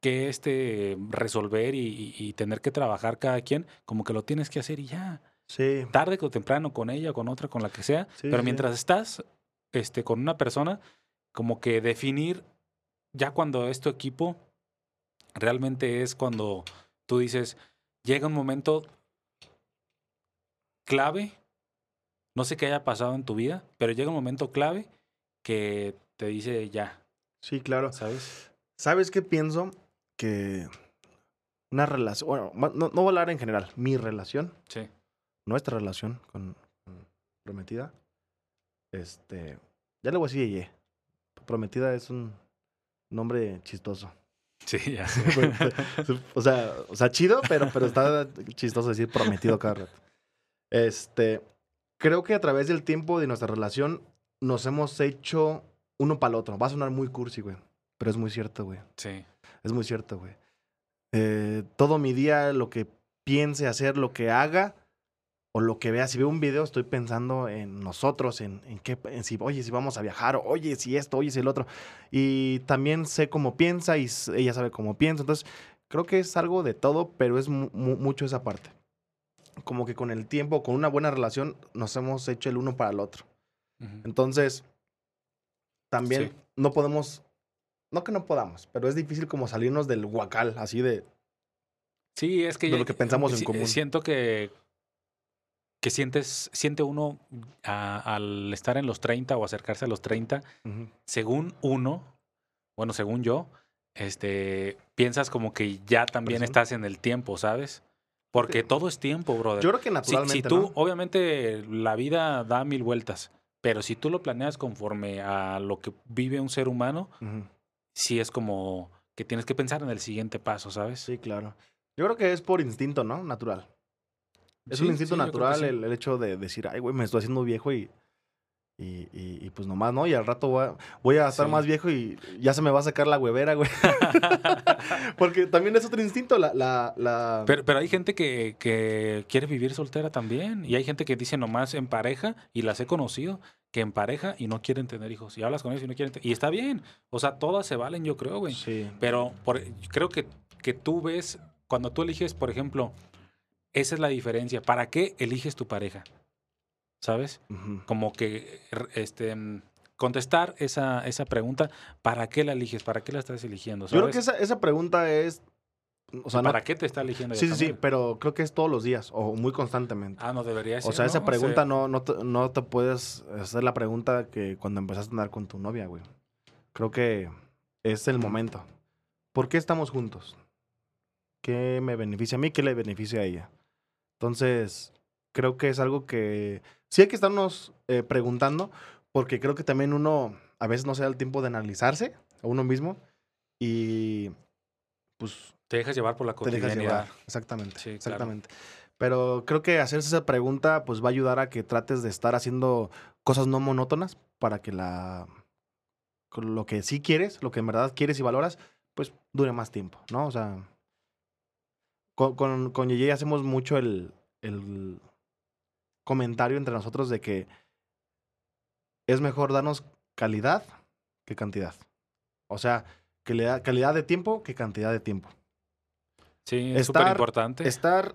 [SPEAKER 1] que este, resolver y, tener que trabajar cada quien, como que lo tienes que hacer y ya.
[SPEAKER 2] Sí,
[SPEAKER 1] Tarde o temprano, con ella, con otra, con la que sea.
[SPEAKER 2] Sí,
[SPEAKER 1] Pero
[SPEAKER 2] sí.
[SPEAKER 1] mientras estás este, con una persona, como que definir, ya cuando es tu equipo, realmente es cuando tú dices, llega un momento clave, no sé qué haya pasado en tu vida, pero llega un momento clave que te dice ya,
[SPEAKER 2] sí, claro.
[SPEAKER 1] ¿sabes?
[SPEAKER 2] ¿Sabes qué pienso? Que una relación, bueno, no, no voy a hablar en general, mi relación,
[SPEAKER 1] Sí.
[SPEAKER 2] nuestra relación con, con Prometida, este, ya le voy a decir Yeye. Prometida es un nombre chistoso.
[SPEAKER 1] Sí, ya.
[SPEAKER 2] o sea, o sea, chido, pero, pero está chistoso decir prometido cada rato. Este, creo que a través del tiempo de nuestra relación nos hemos hecho uno para el otro. Va a sonar muy cursi, güey, pero es muy cierto, güey.
[SPEAKER 1] Sí.
[SPEAKER 2] Es muy cierto, güey. Eh, todo mi día, lo que piense hacer, lo que haga o lo que vea, si veo un video, estoy pensando en nosotros, en, en qué, en si, oye, si vamos a viajar, o, oye, si esto, oye, si el otro. Y también sé cómo piensa y ella sabe cómo piensa. Entonces, creo que es algo de todo, pero es mu- mu- mucho esa parte. Como que con el tiempo, con una buena relación, nos hemos hecho el uno para el otro. Entonces, también
[SPEAKER 1] Sí.
[SPEAKER 2] no podemos, no que no podamos, pero es difícil como salirnos del guacal, así de,
[SPEAKER 1] Sí, es que
[SPEAKER 2] de
[SPEAKER 1] ya-
[SPEAKER 2] lo que pensamos en
[SPEAKER 1] si-
[SPEAKER 2] común.
[SPEAKER 1] Siento que que sientes, siente uno a- al estar en los 30 o acercarse a los 30,
[SPEAKER 2] Ujú.
[SPEAKER 1] según uno, bueno, según yo, este, piensas como que ya también estás en el tiempo, ¿sabes? Porque
[SPEAKER 2] Sí.
[SPEAKER 1] todo es tiempo, brother.
[SPEAKER 2] Yo creo que naturalmente,
[SPEAKER 1] si, tú,
[SPEAKER 2] ¿no?
[SPEAKER 1] obviamente, la vida da mil vueltas, pero si tú lo planeas conforme a lo que vive un ser humano,
[SPEAKER 2] Ujú.
[SPEAKER 1] Sí es como que tienes que pensar en el siguiente paso, ¿sabes?
[SPEAKER 2] Sí, claro. Yo creo que es por instinto, ¿no? Natural. Es
[SPEAKER 1] Sí,
[SPEAKER 2] un instinto
[SPEAKER 1] sí,
[SPEAKER 2] natural
[SPEAKER 1] sí.
[SPEAKER 2] el, el hecho de decir, ay, güey, me estoy haciendo viejo y, y, y- y pues nomás, ¿no? Y al rato voy a, voy a estar más viejo y ya se me va a sacar la huevera, güey. Porque también es otro instinto, la... la, la...
[SPEAKER 1] Pero, pero hay gente que, que quiere vivir soltera también. Y hay gente que dice nomás en pareja, y las he conocido, que en pareja y no quieren tener hijos. Y hablas con ellos y no quieren tener Y está bien. O sea, todas se valen, yo creo, güey.
[SPEAKER 2] Sí.
[SPEAKER 1] Pero por, creo que, que tú ves, cuando tú eliges, por ejemplo, esa es la diferencia. ¿Para qué eliges tu pareja? ¿Sabes? Como que este, contestar esa, esa pregunta, ¿para qué la eliges? ¿Para qué la estás eligiendo?
[SPEAKER 2] Yo creo que esa, esa pregunta es... O sea, no-
[SPEAKER 1] ¿Para qué te está eligiendo?
[SPEAKER 2] Sí, sí, sí, pero creo que es todos los días o muy constantemente.
[SPEAKER 1] Ah, no debería ser.
[SPEAKER 2] o sea, esa
[SPEAKER 1] ¿no?
[SPEAKER 2] pregunta no, no, te, no te puedes hacer la pregunta que cuando empezaste a andar con tu novia, güey. Creo que es el momento. ¿Por qué estamos juntos? ¿Qué me beneficia a mí? ¿Qué le beneficia a ella? Entonces, creo que es algo que sí hay que estarnos eh, preguntando, porque creo que también uno a veces no se da el tiempo de analizarse a uno mismo y pues
[SPEAKER 1] Te dejas llevar por la
[SPEAKER 2] te dejas
[SPEAKER 1] cotidianidad.
[SPEAKER 2] llevar. Exactamente.
[SPEAKER 1] Sí, claro.
[SPEAKER 2] exactamente. Pero creo que hacerse esa pregunta pues va a ayudar a que trates de estar haciendo cosas no monótonas para que la lo que sí quieres, lo que en verdad quieres y valoras, pues dure más tiempo, ¿no? O sea, con, con, con Yeye hacemos mucho el, el comentario entre nosotros de que es mejor darnos calidad que cantidad. O sea, que le da calidad de tiempo que cantidad de tiempo.
[SPEAKER 1] Sí, es súper importante.
[SPEAKER 2] Estar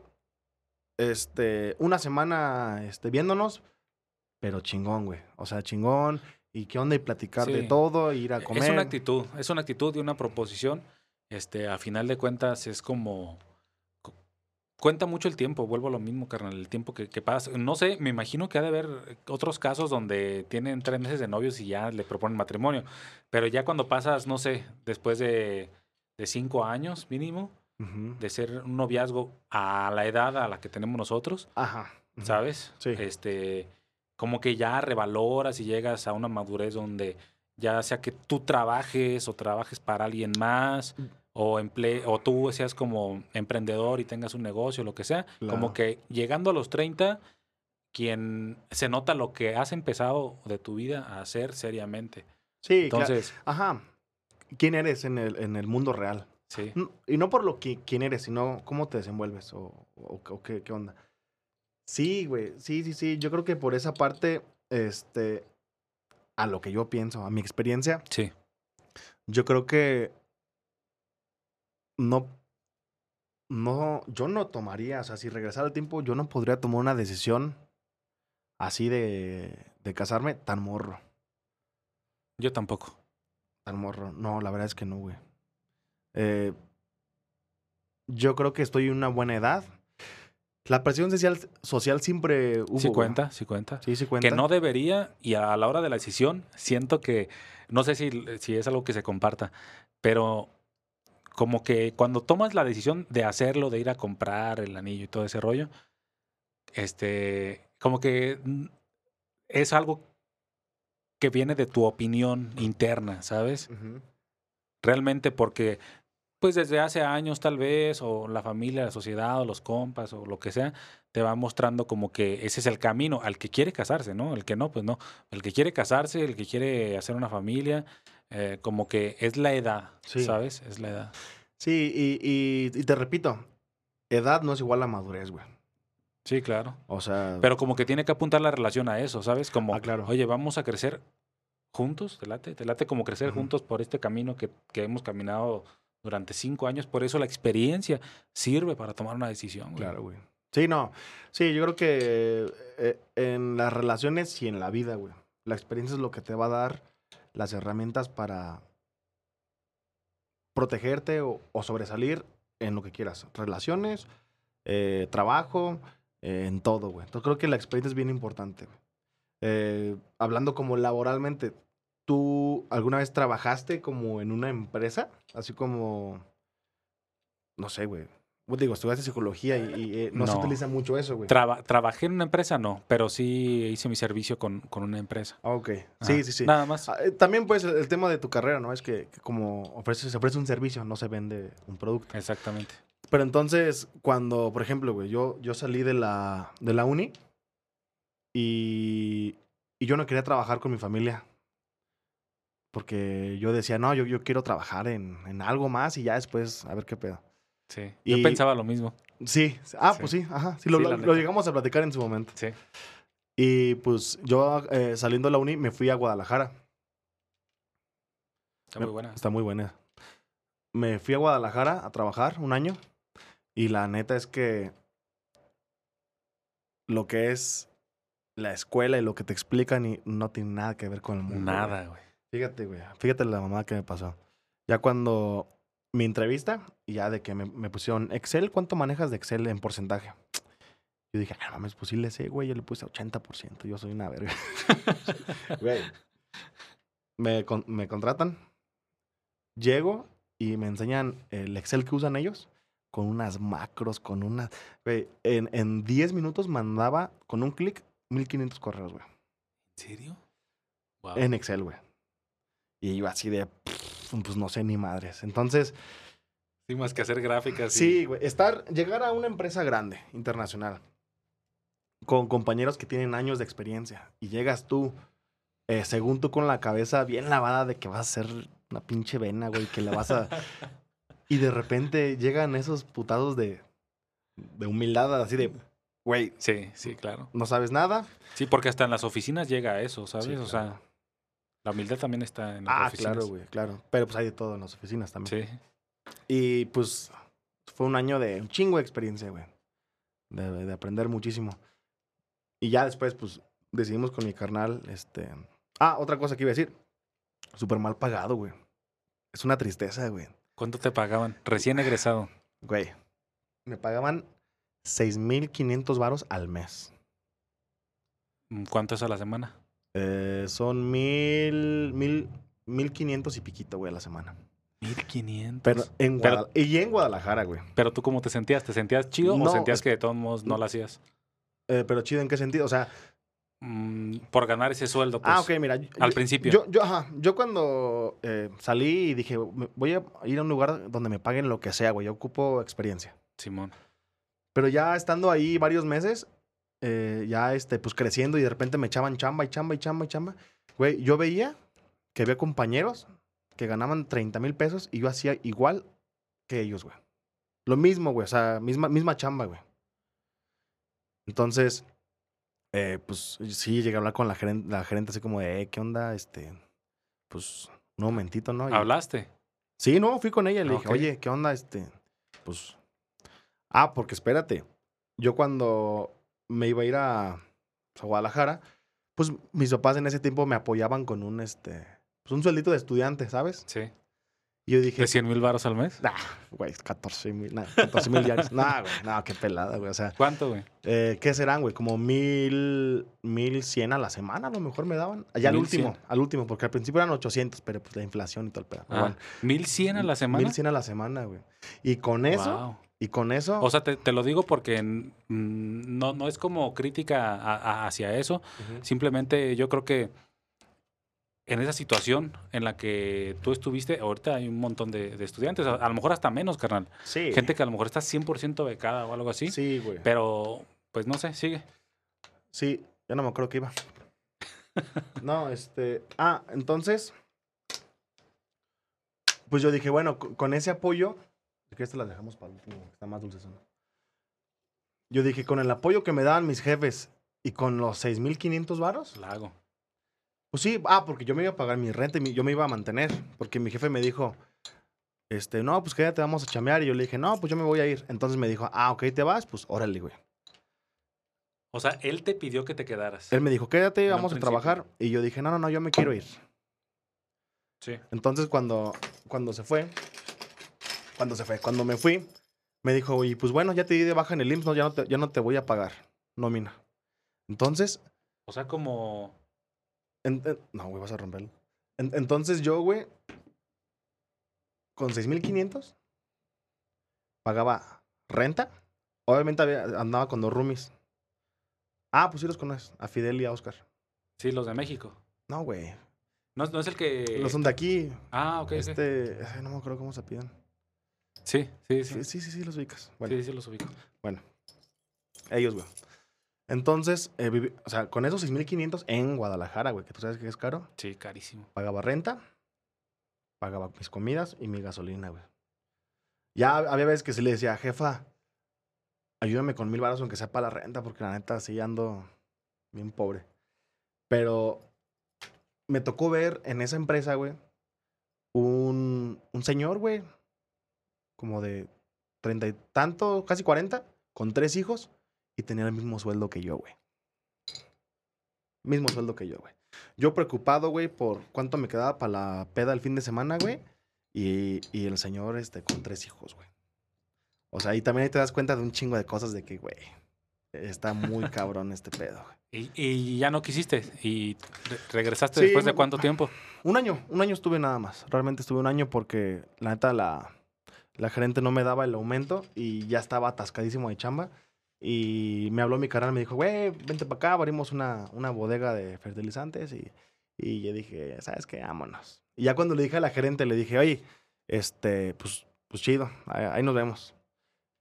[SPEAKER 2] este, una semana este, viéndonos, pero chingón, güey. O sea, chingón. Y qué onda y platicar de
[SPEAKER 1] Sí.
[SPEAKER 2] todo, ir a comer.
[SPEAKER 1] Es una actitud, es una actitud de una proposición. Este, a final de cuentas, es como. cu- Cuenta mucho el tiempo, vuelvo a lo mismo, carnal, el tiempo que, que pasa. No sé, me imagino que ha de haber otros casos donde tienen tres meses de novios y ya le proponen matrimonio. Pero ya cuando pasas, no sé, después de, de cinco años mínimo, De ser un noviazgo a la edad a la que tenemos nosotros,
[SPEAKER 2] Ajá.
[SPEAKER 1] ¿sabes?
[SPEAKER 2] Sí.
[SPEAKER 1] Este, como que ya revaloras y llegas a una madurez donde ya sea que tú trabajes o trabajes para alguien más
[SPEAKER 2] Mm.
[SPEAKER 1] o emple o tú seas como emprendedor y tengas un negocio, lo que sea,
[SPEAKER 2] Claro.
[SPEAKER 1] como que llegando a los 30 quien se nota lo que has empezado de tu vida a hacer seriamente.
[SPEAKER 2] Sí, claro.
[SPEAKER 1] Entonces,
[SPEAKER 2] Ajá. ¿Quién eres en el, en el mundo real?
[SPEAKER 1] Sí.
[SPEAKER 2] Y no por lo que quién eres, sino cómo te desenvuelves o, o- o qué, qué onda. Sí, güey. Sí, sí, sí. Yo creo que por esa parte, este, a lo que yo pienso, a mi experiencia,
[SPEAKER 1] Sí.
[SPEAKER 2] yo creo que no, no, yo no tomaría, o sea, si regresara al tiempo, yo no podría tomar una decisión así de, de casarme tan morro,
[SPEAKER 1] Yo tampoco.
[SPEAKER 2] tan morro. No, la verdad es que no, güey. Eh, yo creo que estoy en una buena edad. La presión social, social siempre hubo.
[SPEAKER 1] sí cuenta, sí cuenta.
[SPEAKER 2] Sí, sí cuenta.
[SPEAKER 1] Que no debería, y a la hora de la decisión, siento que, no sé si, si es algo que se comparta, pero como que cuando tomas la decisión de hacerlo, de ir a comprar el anillo y todo ese rollo, este, como que es algo que viene de tu opinión interna, ¿sabes? Realmente porque, pues desde hace años tal vez, o la familia, la sociedad, o los compas, o lo que sea, te va mostrando como que ese es el camino al que quiere casarse, ¿no? El que no, pues no. El que quiere casarse, el que quiere hacer una familia, eh, como que es la edad,
[SPEAKER 2] Sí.
[SPEAKER 1] ¿sabes? Es la edad.
[SPEAKER 2] Sí, y, y, y te repito, edad no es igual a madurez, güey.
[SPEAKER 1] Sí, claro.
[SPEAKER 2] O sea,
[SPEAKER 1] Pero como que tiene que apuntar la relación a eso, ¿sabes? Como,
[SPEAKER 2] Ah, claro.
[SPEAKER 1] oye, vamos a crecer juntos, te late, te late como crecer juntos por este camino que, que hemos caminado durante cinco años. Por eso la experiencia sirve para tomar una decisión.
[SPEAKER 2] Claro, güey. Sí, no. Sí, yo creo que eh, en las relaciones y en la vida, güey. La experiencia es lo que te va a dar las herramientas para protegerte o, sobresalir en lo que quieras. Relaciones, eh, trabajo, eh, en todo, güey. Entonces creo que la experiencia es bien importante. hablando como laboralmente, ¿tú alguna vez trabajaste como en una empresa? Así como, no sé, güey. Pues digo, estudiaste psicología y, y, eh, no, se utiliza mucho eso, güey.
[SPEAKER 1] Traba- trabajé en una empresa, no, pero sí hice mi servicio con, con una empresa.
[SPEAKER 2] Ah, ok.
[SPEAKER 1] Ajá.
[SPEAKER 2] Sí, sí, sí.
[SPEAKER 1] Nada más.
[SPEAKER 2] Ah, eh, También, pues, el, el tema de tu carrera, ¿no? Es que, que como ofrece, se ofrece un servicio, no se vende un producto.
[SPEAKER 1] Exactamente.
[SPEAKER 2] Pero entonces, cuando, por ejemplo, güey, yo, yo salí de la, de la uni y, y yo no quería trabajar con mi familia. Porque yo decía, no, yo, yo quiero trabajar en, en algo más y ya después a ver qué pedo.
[SPEAKER 1] Sí.
[SPEAKER 2] Y-
[SPEAKER 1] Yo pensaba lo mismo.
[SPEAKER 2] Sí, ah,
[SPEAKER 1] Sí.
[SPEAKER 2] pues sí, ajá. Sí, lo,
[SPEAKER 1] Sí,
[SPEAKER 2] lo- llegamos a platicar en su momento.
[SPEAKER 1] Sí.
[SPEAKER 2] Y pues yo eh, saliendo de la uni me fui a Guadalajara.
[SPEAKER 1] Está muy buena.
[SPEAKER 2] Está muy buena. Me fui a Guadalajara a trabajar un año y la neta es que lo que es la escuela y lo que te explican y no tiene nada que ver con el mundo.
[SPEAKER 1] Nada, güey.
[SPEAKER 2] Fíjate, güey. Fíjate la mamá que me pasó. Ya cuando mi entrevista, ya de que me, me pusieron Excel, ¿cuánto manejas de Excel en porcentaje? Yo dije, ah, mames, pues sí le sé, güey. Yo le puse 80%. Yo soy una verga. Güey. Me, con- me contratan. Llego y me enseñan el Excel que usan ellos con unas macros, con unas... Güey, en, en 10 minutos mandaba con un clic 1500 correos, güey.
[SPEAKER 1] ¿En serio? Wow.
[SPEAKER 2] En Excel, güey. Y yo así de, pues no sé ni madres. Entonces,
[SPEAKER 1] Sí, más que hacer gráficas. y-
[SPEAKER 2] sí, güey, estar, llegar a una empresa grande, internacional, con compañeros que tienen años de experiencia, y llegas tú, eh, según tú con la cabeza bien lavada de que vas a ser una pinche vena, güey, que le vas a... y de repente llegan esos putados de, de humildad, así de, güey,
[SPEAKER 1] Sí, sí, claro.
[SPEAKER 2] no sabes nada.
[SPEAKER 1] Sí, porque hasta en las oficinas llega a eso, ¿sabes?
[SPEAKER 2] Sí,
[SPEAKER 1] O
[SPEAKER 2] claro.
[SPEAKER 1] sea, la humildad también está en las
[SPEAKER 2] Ah,
[SPEAKER 1] oficinas.
[SPEAKER 2] claro, güey, claro. Pero pues hay de todo en las oficinas también.
[SPEAKER 1] Sí.
[SPEAKER 2] Y pues fue un año de un chingo de experiencia, güey. De, de aprender muchísimo. Y ya después, pues, decidimos con mi carnal, este... Ah, otra cosa que iba a decir. Súper mal pagado, güey. Es una tristeza, güey.
[SPEAKER 1] ¿Cuánto te pagaban? Recién egresado.
[SPEAKER 2] Güey. Me pagaban 6.500 varos al mes.
[SPEAKER 1] ¿Cuánto es a la semana?
[SPEAKER 2] Eh, son mil, mil, mil quinientos y piquito, güey, a la semana.
[SPEAKER 1] 1500.
[SPEAKER 2] Pero en
[SPEAKER 1] Pero-
[SPEAKER 2] y en Guadalajara, güey.
[SPEAKER 1] Pero tú cómo te sentías? ¿Te sentías chido
[SPEAKER 2] No,
[SPEAKER 1] o sentías
[SPEAKER 2] es-
[SPEAKER 1] que de todos modos no lo hacías?
[SPEAKER 2] Eh, pero chido, ¿en qué sentido? O sea,
[SPEAKER 1] Mm, por ganar ese sueldo, pues.
[SPEAKER 2] ah, ok, mira. yo-
[SPEAKER 1] al
[SPEAKER 2] yo-
[SPEAKER 1] principio.
[SPEAKER 2] Yo, yo, ajá, yo cuando eh, salí y dije, "Me- voy a ir a un lugar donde me paguen lo que sea, güey. Yo ocupo experiencia.
[SPEAKER 1] Simón.
[SPEAKER 2] Pero ya estando ahí varios meses, eh, ya este, pues creciendo y de repente me echaban chamba y chamba y chamba y chamba. Güey, yo veía que había compañeros que ganaban 30 mil pesos y yo hacía igual que ellos, güey. Lo mismo, güey. O sea, misma, misma chamba, güey. Entonces, eh, pues sí, llegué a hablar con la gerente, la gerente así como de, eh, ¿qué onda? Este, pues, un momentito, ¿no? Y-
[SPEAKER 1] ¿Hablaste?
[SPEAKER 2] Sí, no, fui con ella y le dije, oye, ¿qué onda? Este, pues. Ah, porque espérate. Yo cuando me iba a ir a, a Guadalajara, pues mis papás en ese tiempo me apoyaban con un este. Pues un sueldito de estudiante, ¿sabes?
[SPEAKER 1] Sí.
[SPEAKER 2] Y yo dije.
[SPEAKER 1] ¿De 100 mil baros al mes?
[SPEAKER 2] Nah, güey, 14 mil, nah, 14 mil diarios. Nah, güey, no, qué pelada, güey. O sea,
[SPEAKER 1] ¿Cuánto, güey?
[SPEAKER 2] eh, ¿qué serán, güey? Como mil, mil cien a la semana, a lo mejor me daban. Ya al
[SPEAKER 1] 1100.
[SPEAKER 2] último, al último, porque al principio eran 800, pero pues la inflación y todo el pedo.
[SPEAKER 1] Ah,
[SPEAKER 2] bueno,
[SPEAKER 1] ¿1100 a la semana?
[SPEAKER 2] 1100 a la semana, güey. Y con eso,
[SPEAKER 1] Wow.
[SPEAKER 2] Y con eso.
[SPEAKER 1] O sea, te, te lo digo porque mm, no, no es como crítica a- a- hacia eso. Simplemente yo creo que en esa situación en la que tú estuviste, ahorita hay un montón de, de estudiantes, a, a lo mejor hasta menos, carnal.
[SPEAKER 2] sí.
[SPEAKER 1] Gente que a lo mejor está 100% becada o algo así.
[SPEAKER 2] Sí, güey.
[SPEAKER 1] Pero, pues no sé, sigue.
[SPEAKER 2] Sí, ya no me acuerdo qué iba. no, este. Ah, entonces. Pues yo dije, bueno, co- con ese apoyo. Que esta la dejamos para el último, que está más dulce. Yo dije, con el apoyo que me daban mis jefes y con los 6,500 varos.
[SPEAKER 1] La hago.
[SPEAKER 2] Pues sí, ah, porque yo me iba a pagar mi renta y yo me iba a mantener. Porque mi jefe me dijo, este, no, pues quédate, vamos a chamear. Y yo le dije, no, pues yo me voy a ir. Entonces me dijo, ah, ok, te vas, pues órale, güey.
[SPEAKER 1] O sea, él te pidió que te quedaras.
[SPEAKER 2] Él me dijo, quédate, vamos a
[SPEAKER 1] principio.
[SPEAKER 2] trabajar. Y yo dije, no, no, no, yo me quiero ir.
[SPEAKER 1] Sí.
[SPEAKER 2] Entonces cuando, cuando se fue, cuando se fue, cuando me fui, me dijo, y pues bueno, ya te di de baja en el IMSS, no, ya, no te, ya no te voy a pagar. nómina. Entonces,
[SPEAKER 1] O sea, como.
[SPEAKER 2] en- en- no, güey, vas a romperlo. En- entonces yo, güey, con 6,500 pagaba renta. Obviamente andaba con dos roomies. Ah, pues sí los conoces, a Fidel y a Oscar.
[SPEAKER 1] Sí, los de México.
[SPEAKER 2] No, güey,
[SPEAKER 1] No, no es el que.
[SPEAKER 2] no son de aquí.
[SPEAKER 1] Ah, ok.
[SPEAKER 2] Este, ay, no me acuerdo cómo se piden.
[SPEAKER 1] Sí, sí,
[SPEAKER 2] Sí,
[SPEAKER 1] sí.
[SPEAKER 2] sí, sí, los ubicas. Bueno,
[SPEAKER 1] Sí, sí, los ubico.
[SPEAKER 2] ellos, güey. Entonces, eh, o sea, con esos 6,500 en Guadalajara, güey, que tú sabes que es caro,
[SPEAKER 1] Sí, carísimo.
[SPEAKER 2] pagaba renta, pagaba mis comidas y mi gasolina, güey. Ya había veces que sí le decía, jefa, ayúdame con mil baros aunque sea para la renta, porque la neta sí ando bien pobre. Pero me tocó ver en esa empresa, güey, un, un señor, güey, como de treinta y tanto, casi cuarenta, con tres hijos, y tenía el mismo sueldo que yo, güey. Mismo sueldo que yo, güey. Yo preocupado, güey, por cuánto me quedaba para la peda el fin de semana, güey. Y, y el señor, este, con tres hijos, güey. O sea, y también ahí te das cuenta de un chingo de cosas de que, güey, está muy cabrón este pedo, güey.
[SPEAKER 1] Y, y ya no quisiste. ¿Y re- regresaste
[SPEAKER 2] Sí,
[SPEAKER 1] después de cuánto tiempo?
[SPEAKER 2] Un año, un año estuve nada más. Realmente estuve un año porque la neta la, la gerente no me daba el aumento y ya estaba atascadísimo de chamba. Y me habló mi canal, me dijo, güey, vente para acá, abrimos una, una bodega de fertilizantes. Y, y yo dije, ¿sabes qué? Vámonos. Y ya cuando le dije a la gerente, le dije, oye, este, pues, pues chido, ahí, ahí nos vemos.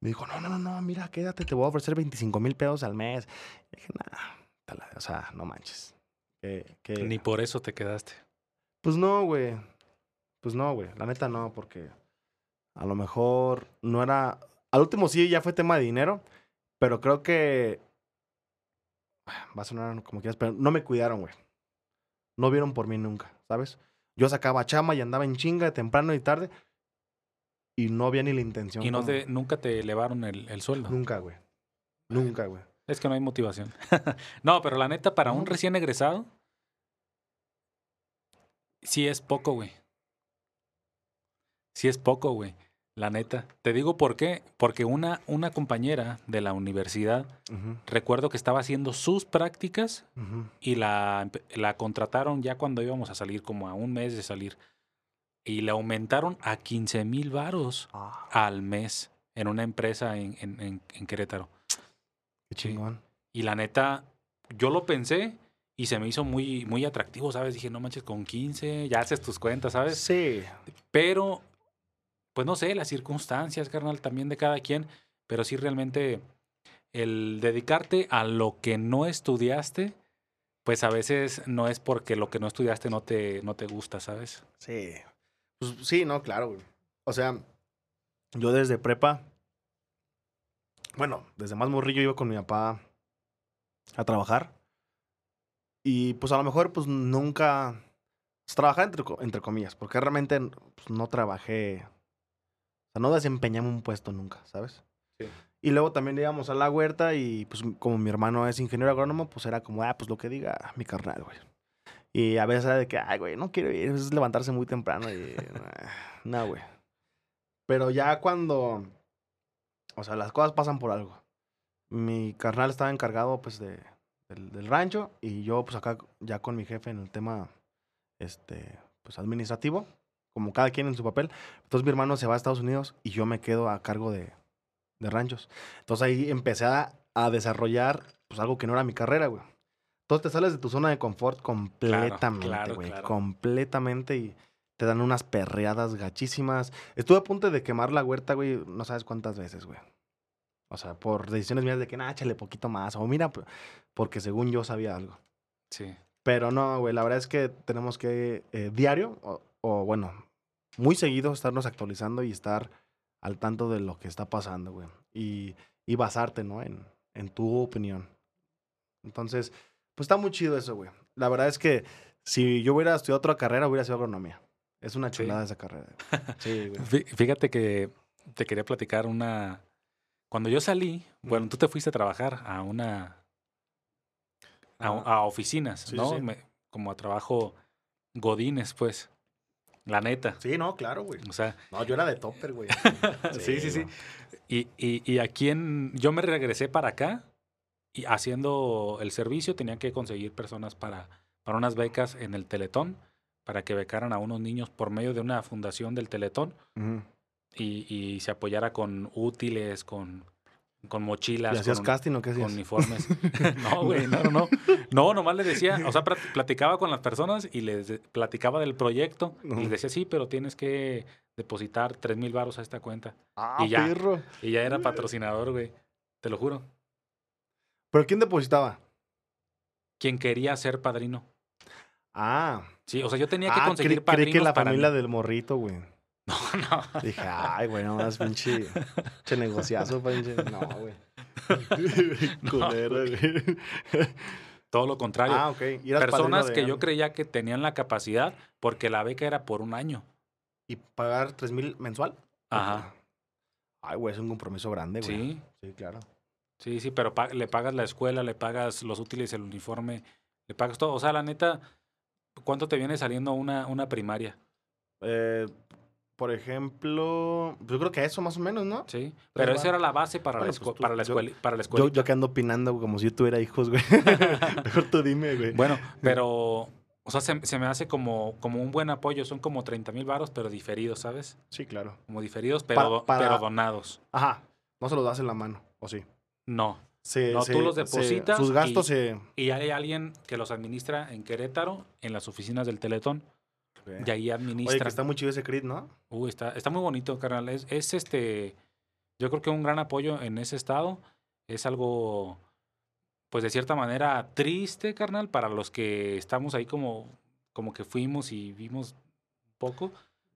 [SPEAKER 2] Me dijo, no, no, no, no, mira, quédate, te voy a ofrecer 25 mil pesos al mes. Y dije, nah, o sea, no manches. Que...
[SPEAKER 1] Ni por eso te quedaste.
[SPEAKER 2] Pues no, güey. Pues no, güey. La neta no, porque a lo mejor no era. Al último sí ya fue tema de dinero, pero creo que. Va a sonar como quieras, pero no me cuidaron, güey. No vieron por mí nunca, ¿sabes? Yo sacaba chama y andaba en chinga temprano y tarde y no había ni la intención.
[SPEAKER 1] Y no
[SPEAKER 2] como-
[SPEAKER 1] te, nunca te elevaron el, el sueldo.
[SPEAKER 2] Nunca, güey. Nunca, güey.
[SPEAKER 1] Es que no hay motivación. no, pero la neta, para un recién egresado, sí es poco, güey. Sí es poco, güey. La neta. Te digo por qué. Porque una, una compañera de la universidad, recuerdo que estaba haciendo sus prácticas y la, la contrataron ya cuando íbamos a salir, como a un mes de salir. Y le aumentaron a 15 mil varos
[SPEAKER 2] Ah,
[SPEAKER 1] al mes en una empresa en, en, en- en Querétaro.
[SPEAKER 2] qué chingón.
[SPEAKER 1] Y la neta, yo lo pensé y se me hizo muy, muy atractivo, ¿sabes? Dije, no manches, con 15 ya haces tus cuentas, ¿sabes?
[SPEAKER 2] Sí.
[SPEAKER 1] Pero, pues no sé, las circunstancias, carnal, también de cada quien. Pero sí, realmente, el dedicarte a lo que no estudiaste, pues a veces no es porque lo que no estudiaste no te, no te gusta, ¿sabes?
[SPEAKER 2] Sí. Pues sí, no, claro. O sea, yo desde prepa, bueno, desde más morrillo iba con mi papá a trabajar. Y pues a lo mejor pues nunca... Pues, trabajar entre, entre comillas, porque realmente pues, no trabajé... Sea, no desempeñamos un puesto nunca, ¿sabes?
[SPEAKER 1] Sí.
[SPEAKER 2] Y luego también íbamos a la huerta y pues como mi hermano es ingeniero agrónomo, pues era como, ah, pues lo que diga mi carnal, güey. Y a veces era de que, ay, güey, no quiero ir, es levantarse muy temprano y... no, güey. Pero ya cuando... O sea, las cosas pasan por algo. Mi carnal estaba encargado, pues, de, del, del rancho y yo, pues, acá ya con mi jefe en el tema, este, pues, administrativo, como cada quien en su papel. Entonces mi hermano se va a Estados Unidos y yo me quedo a cargo de, de ranchos. Entonces ahí empecé a, a desarrollar, pues, algo que no era mi carrera, güey. Entonces te sales de tu zona de confort completamente,
[SPEAKER 1] claro,
[SPEAKER 2] güey.
[SPEAKER 1] claro.
[SPEAKER 2] Completamente y te dan unas perreadas gachísimas. Estuve a punto de quemar la huerta, güey, no sabes cuántas veces, güey. O sea, por decisiones mías de que, nah, échale poquito más. O mira, porque según yo sabía algo.
[SPEAKER 1] Sí.
[SPEAKER 2] Pero no, güey, la verdad es que tenemos que eh, diario, o, bueno, muy seguido estarnos actualizando y estar al tanto de lo que está pasando, güey. Y, y basarte, ¿no? En, en tu opinión. Entonces, pues está muy chido eso, güey. La verdad es que si yo hubiera estudiado otra carrera, hubiera sido agronomía. Es una
[SPEAKER 1] Sí.
[SPEAKER 2] chulada esa carrera. Sí, güey.
[SPEAKER 1] Fí- Fíjate que te quería platicar una... Cuando yo salí, bueno, tú te fuiste a trabajar a una... a,
[SPEAKER 2] Ajá.
[SPEAKER 1] a oficinas,
[SPEAKER 2] Sí,
[SPEAKER 1] ¿no? Me- como a trabajo godines, pues. La neta.
[SPEAKER 2] Sí, no, claro, güey.
[SPEAKER 1] O sea,
[SPEAKER 2] No, yo era de topper, güey.
[SPEAKER 1] sí, sí, sí. Y, y, y aquí en... Yo me regresé para acá y haciendo el servicio tenían que conseguir personas para, para unas becas en el Teletón, para que becaran a unos niños por medio de una fundación del Teletón y, y se apoyara con útiles, con, con mochilas,
[SPEAKER 2] ¿Y hacías
[SPEAKER 1] con,
[SPEAKER 2] casting o qué
[SPEAKER 1] con
[SPEAKER 2] hacías?
[SPEAKER 1] uniformes. no, güey, no, no, no. No, nomás le decía, o sea, plat- platicaba con las personas y les platicaba del proyecto y les decía, sí, pero tienes que depositar tres mil baros a esta cuenta.
[SPEAKER 2] Ah,
[SPEAKER 1] y ya.
[SPEAKER 2] perro.
[SPEAKER 1] Y ya era patrocinador, güey. Te lo juro.
[SPEAKER 2] ¿Pero quién depositaba?
[SPEAKER 1] Quien quería ser padrino.
[SPEAKER 2] Ah.
[SPEAKER 1] Sí, o sea, yo tenía que
[SPEAKER 2] Ah,
[SPEAKER 1] conseguir
[SPEAKER 2] creí
[SPEAKER 1] padrinos
[SPEAKER 2] que la
[SPEAKER 1] para
[SPEAKER 2] familia
[SPEAKER 1] mí.
[SPEAKER 2] del morrito, güey.
[SPEAKER 1] No, no.
[SPEAKER 2] Dije, ay, güey, no más pinche, pinche negociazo, pinche. No, güey. Culero, güey.
[SPEAKER 1] Todo lo contrario.
[SPEAKER 2] Ah, ok. Y eras
[SPEAKER 1] Personas que yo creía que tenían la capacidad porque la beca era por un año.
[SPEAKER 2] ¿Y pagar tres mil mensual?
[SPEAKER 1] Ajá.
[SPEAKER 2] Ay, güey, es un compromiso grande, güey.
[SPEAKER 1] Sí,
[SPEAKER 2] Sí, claro.
[SPEAKER 1] sí, sí, pero pa- le pagas la escuela, le pagas los útiles, el uniforme, le pagas todo. O sea, la neta, ¿cuánto te viene saliendo una, una primaria?
[SPEAKER 2] Eh, por ejemplo, yo creo que eso más o menos, ¿no?
[SPEAKER 1] Sí,
[SPEAKER 2] Pues
[SPEAKER 1] pero
[SPEAKER 2] va.
[SPEAKER 1] esa era la base para,
[SPEAKER 2] Bueno,
[SPEAKER 1] la,
[SPEAKER 2] pues
[SPEAKER 1] escu-
[SPEAKER 2] tú-
[SPEAKER 1] para, la
[SPEAKER 2] yo-
[SPEAKER 1] escuela, para la
[SPEAKER 2] Yo,
[SPEAKER 1] escuela.
[SPEAKER 2] yo que ando opinando como si yo tuviera hijos, güey. Mejor tú dime, güey.
[SPEAKER 1] Bueno, pero, o sea, se, se me hace como, como un buen apoyo. Son como 30 mil varos, pero diferidos, ¿sabes?
[SPEAKER 2] Sí, claro.
[SPEAKER 1] Como diferidos, pero,
[SPEAKER 2] para-
[SPEAKER 1] pero donados.
[SPEAKER 2] Ajá. No se los das en la mano, ¿o sí?
[SPEAKER 1] No.
[SPEAKER 2] Se-
[SPEAKER 1] No,
[SPEAKER 2] se-
[SPEAKER 1] tú los depositas
[SPEAKER 2] sus gastos
[SPEAKER 1] y-
[SPEAKER 2] se...
[SPEAKER 1] Y hay alguien que los administra en Querétaro, en las oficinas del Teletón, y ahí
[SPEAKER 2] Oye,
[SPEAKER 1] administra.
[SPEAKER 2] que está muy chido ese crit, ¿no?
[SPEAKER 1] Uy, está, está muy bonito, carnal. Es, es este, yo creo que un gran apoyo en ese estado. Es algo, pues de cierta manera triste, carnal, para los que estamos ahí como, como que fuimos y vimos poco,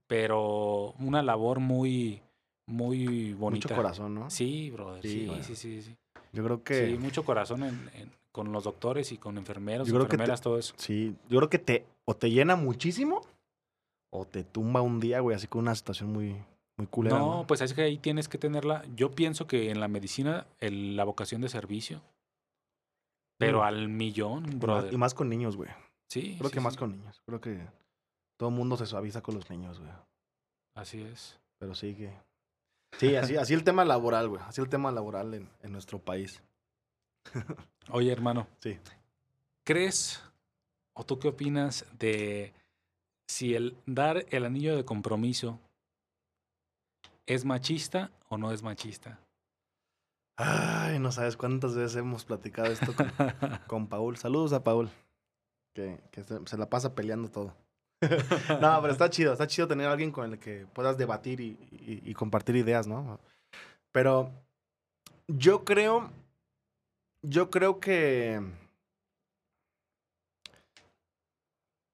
[SPEAKER 1] pero una labor muy, muy bonita.
[SPEAKER 2] Mucho corazón, ¿no?
[SPEAKER 1] Sí, brother.
[SPEAKER 2] Sí,
[SPEAKER 1] Sí, sí, sí, sí.
[SPEAKER 2] Yo creo que...
[SPEAKER 1] Sí, mucho corazón en- en- con los doctores y con enfermeros,
[SPEAKER 2] Yo creo que te-
[SPEAKER 1] enfermeras, todo eso.
[SPEAKER 2] Sí, yo creo que te o te llena muchísimo o te tumba un día, güey, así con una situación muy, muy culera.
[SPEAKER 1] No,
[SPEAKER 2] No,
[SPEAKER 1] pues es que ahí tienes que tenerla. Yo pienso que en la medicina el- la vocación de servicio, pero
[SPEAKER 2] Mm.
[SPEAKER 1] al millón, brother.
[SPEAKER 2] Y más con niños, güey.
[SPEAKER 1] sí,
[SPEAKER 2] Creo
[SPEAKER 1] sí,
[SPEAKER 2] que más con niños. Creo que todo el mundo se suaviza con los niños, güey.
[SPEAKER 1] Así es.
[SPEAKER 2] Pero sí que... Sí, así, así el tema laboral, güey. Así el tema laboral en, en nuestro país.
[SPEAKER 1] Oye, hermano.
[SPEAKER 2] Sí.
[SPEAKER 1] ¿Crees o tú qué opinas de si el dar el anillo de compromiso es machista o no es machista?
[SPEAKER 2] Ay, no sabes cuántas veces hemos platicado esto con, con Paul. Saludos a Paul. Que, que se, se la pasa peleando todo. no, pero está chido. Está chido tener a alguien con el que puedas debatir y, y- y compartir ideas, ¿no? Pero yo creo. Yo creo que.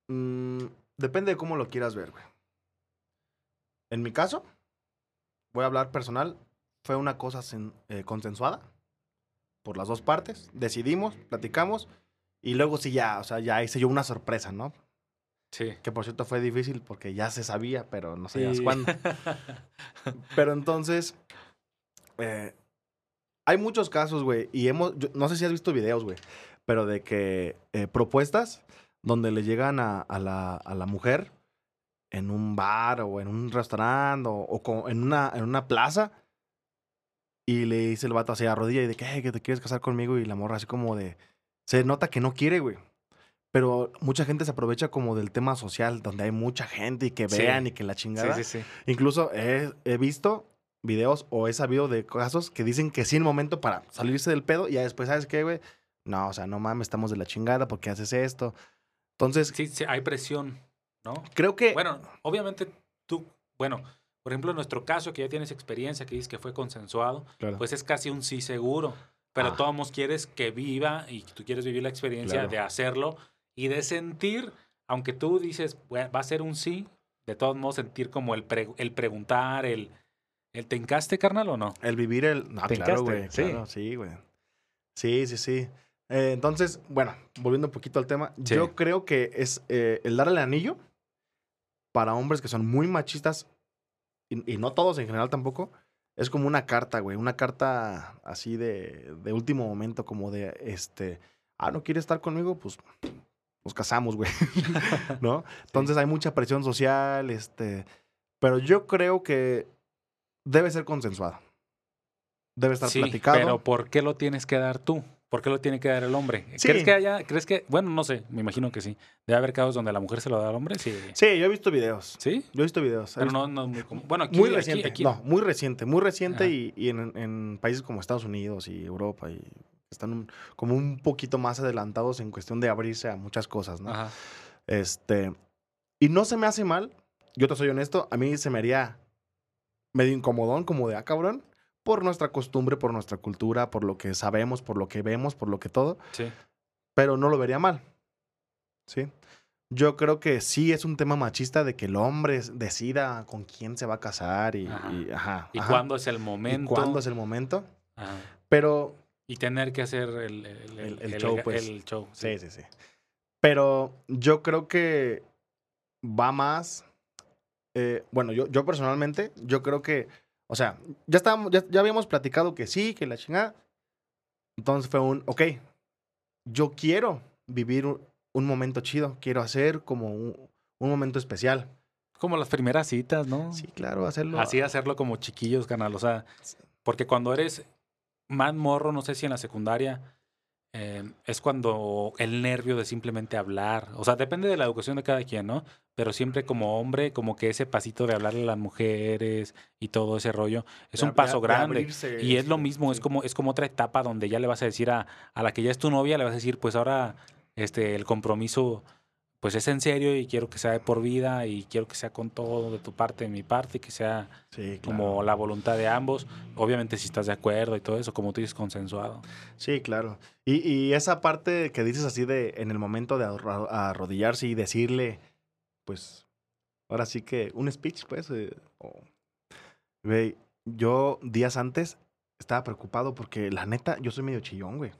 [SPEAKER 2] mm, depende de cómo lo quieras ver, güey. En mi caso, voy a hablar personal. Fue una cosa sen- eh, consensuada por las dos partes. Decidimos, platicamos. Y luego sí ya, o sea, ya hice yo una sorpresa, ¿no?
[SPEAKER 1] Sí.
[SPEAKER 2] Que por cierto fue difícil porque ya se sabía, pero no sabías
[SPEAKER 1] Sí.
[SPEAKER 2] cuándo. Pero entonces, eh, hay muchos casos, güey, y hemos, yo- no sé si has visto videos, güey, pero de que eh, propuestas donde le llegan a, a la, a la mujer en un bar o en un restaurante o, en, una, en una plaza y le dice el vato así a rodilla y de que, "Hey, que te quieres casar conmigo y la morra así como de, se nota que no quiere, güey. Pero mucha gente se aprovecha como del tema social, donde hay mucha gente y que
[SPEAKER 1] Sí.
[SPEAKER 2] vean y que la
[SPEAKER 1] Sí,
[SPEAKER 2] chingada.
[SPEAKER 1] sí, sí.
[SPEAKER 2] Incluso he, he visto videos o he sabido de casos que dicen que sí en momento para salirse del pedo y ya después, ¿sabes qué, güey? No, o sea, no mames, estamos de la chingada porque haces esto. Entonces,
[SPEAKER 1] Sí, sí, hay presión, ¿no?
[SPEAKER 2] creo que...
[SPEAKER 1] Bueno, obviamente tú, bueno, por ejemplo, en nuestro caso, que ya tienes experiencia, que dices que fue consensuado,
[SPEAKER 2] Claro.
[SPEAKER 1] pues es casi un sí seguro. Pero
[SPEAKER 2] Ah.
[SPEAKER 1] todos quieres que viva y tú quieres vivir la experiencia
[SPEAKER 2] Claro.
[SPEAKER 1] de hacerlo y de sentir, aunque tú dices, "Bueno, va a ser un sí, de todos modos sentir como el, pre- el preguntar, el, el ¿te encaste, carnal, o no?
[SPEAKER 2] El vivir el... No,
[SPEAKER 1] ¿Te
[SPEAKER 2] claro, güey.
[SPEAKER 1] Sí.
[SPEAKER 2] Claro, sí, güey. Sí, sí, sí. Eh, entonces, bueno, volviendo un poquito al tema,
[SPEAKER 1] Sí.
[SPEAKER 2] yo creo que es eh, el dar el anillo para hombres que son muy machistas, y, y no todos en general tampoco, es como una carta, güey, una carta así de, de último momento, como de, este, ah, ¿no quiere estar conmigo? Pues nos casamos, güey, ¿no? Entonces hay mucha presión social, este, pero yo creo que debe ser consensuado. Debe estar
[SPEAKER 1] sí,
[SPEAKER 2] platicado.
[SPEAKER 1] pero ¿por qué lo tienes que dar tú? ¿Por qué lo tiene que dar el hombre?
[SPEAKER 2] Sí.
[SPEAKER 1] ¿Crees que haya, crees que, bueno, no sé, me imagino que sí. Debe haber casos donde la mujer se lo da al hombre, sí.
[SPEAKER 2] Sí, yo he visto videos.
[SPEAKER 1] ¿Sí?
[SPEAKER 2] Yo he visto videos.
[SPEAKER 1] Pero no, no muy común. Bueno, aquí,
[SPEAKER 2] muy reciente.
[SPEAKER 1] aquí-
[SPEAKER 2] No, muy reciente, muy reciente y, y en, en países como Estados Unidos y Europa y están un- como un poquito más adelantados en cuestión de abrirse a muchas cosas, ¿no?
[SPEAKER 1] Ajá.
[SPEAKER 2] Este, y no se me hace mal, yo te soy honesto, a mí se me haría medio incomodón, como de, ah, cabrón, por nuestra costumbre, por nuestra cultura, por lo que sabemos, por lo que vemos, por lo que todo,
[SPEAKER 1] Sí.
[SPEAKER 2] pero no lo vería mal, ¿sí? Yo creo que sí es un tema machista de que el hombre decida con quién se va a casar y,
[SPEAKER 1] Ajá.
[SPEAKER 2] y- ajá,
[SPEAKER 1] ¿Y
[SPEAKER 2] ajá.
[SPEAKER 1] cuándo es el
[SPEAKER 2] ¿Y
[SPEAKER 1] momento?
[SPEAKER 2] cuándo es el momento,
[SPEAKER 1] Ajá.
[SPEAKER 2] pero
[SPEAKER 1] Y tener que hacer el, el-
[SPEAKER 2] El-
[SPEAKER 1] el-
[SPEAKER 2] el show, pues.
[SPEAKER 1] el show,
[SPEAKER 2] Sí, sí, sí. Pero yo creo que va más. eh, bueno, yo, yo personalmente, yo creo que. O sea, ya estábamos, ya, ya habíamos platicado que sí, que la chingada. Entonces fue un, ok, yo quiero vivir un, un momento chido, quiero hacer como un, un momento especial.
[SPEAKER 1] Como las primeras citas, ¿no?
[SPEAKER 2] Sí, claro, hacerlo.
[SPEAKER 1] Así hacerlo como chiquillos, canal. O sea, porque cuando eres más morro, no sé si en la secundaria, eh, es cuando el nervio de simplemente hablar. O sea, depende de la educación de cada quien, ¿no? Pero siempre como hombre, como que ese pasito de hablarle a las mujeres y todo ese rollo, es
[SPEAKER 2] de-
[SPEAKER 1] un paso
[SPEAKER 2] de- de
[SPEAKER 1] grande.
[SPEAKER 2] abrirse,
[SPEAKER 1] Y es lo mismo, es como, es como otra etapa donde ya le vas a decir a, a la que ya es tu novia, le vas a decir, pues ahora este, el compromiso pues es en serio y quiero que sea de por vida y quiero que sea con todo de tu parte, de mi parte, y que sea
[SPEAKER 2] Sí, claro.
[SPEAKER 1] como la voluntad de ambos. Obviamente si estás de acuerdo y todo eso, como tú dices, consensuado.
[SPEAKER 2] Sí, claro. Y, y esa parte que dices así de en el momento de arro- arrodillarse y decirle, pues, ahora sí que un speech, pues, eh, güey, yo días antes estaba preocupado porque la neta, yo soy medio chillón, güey.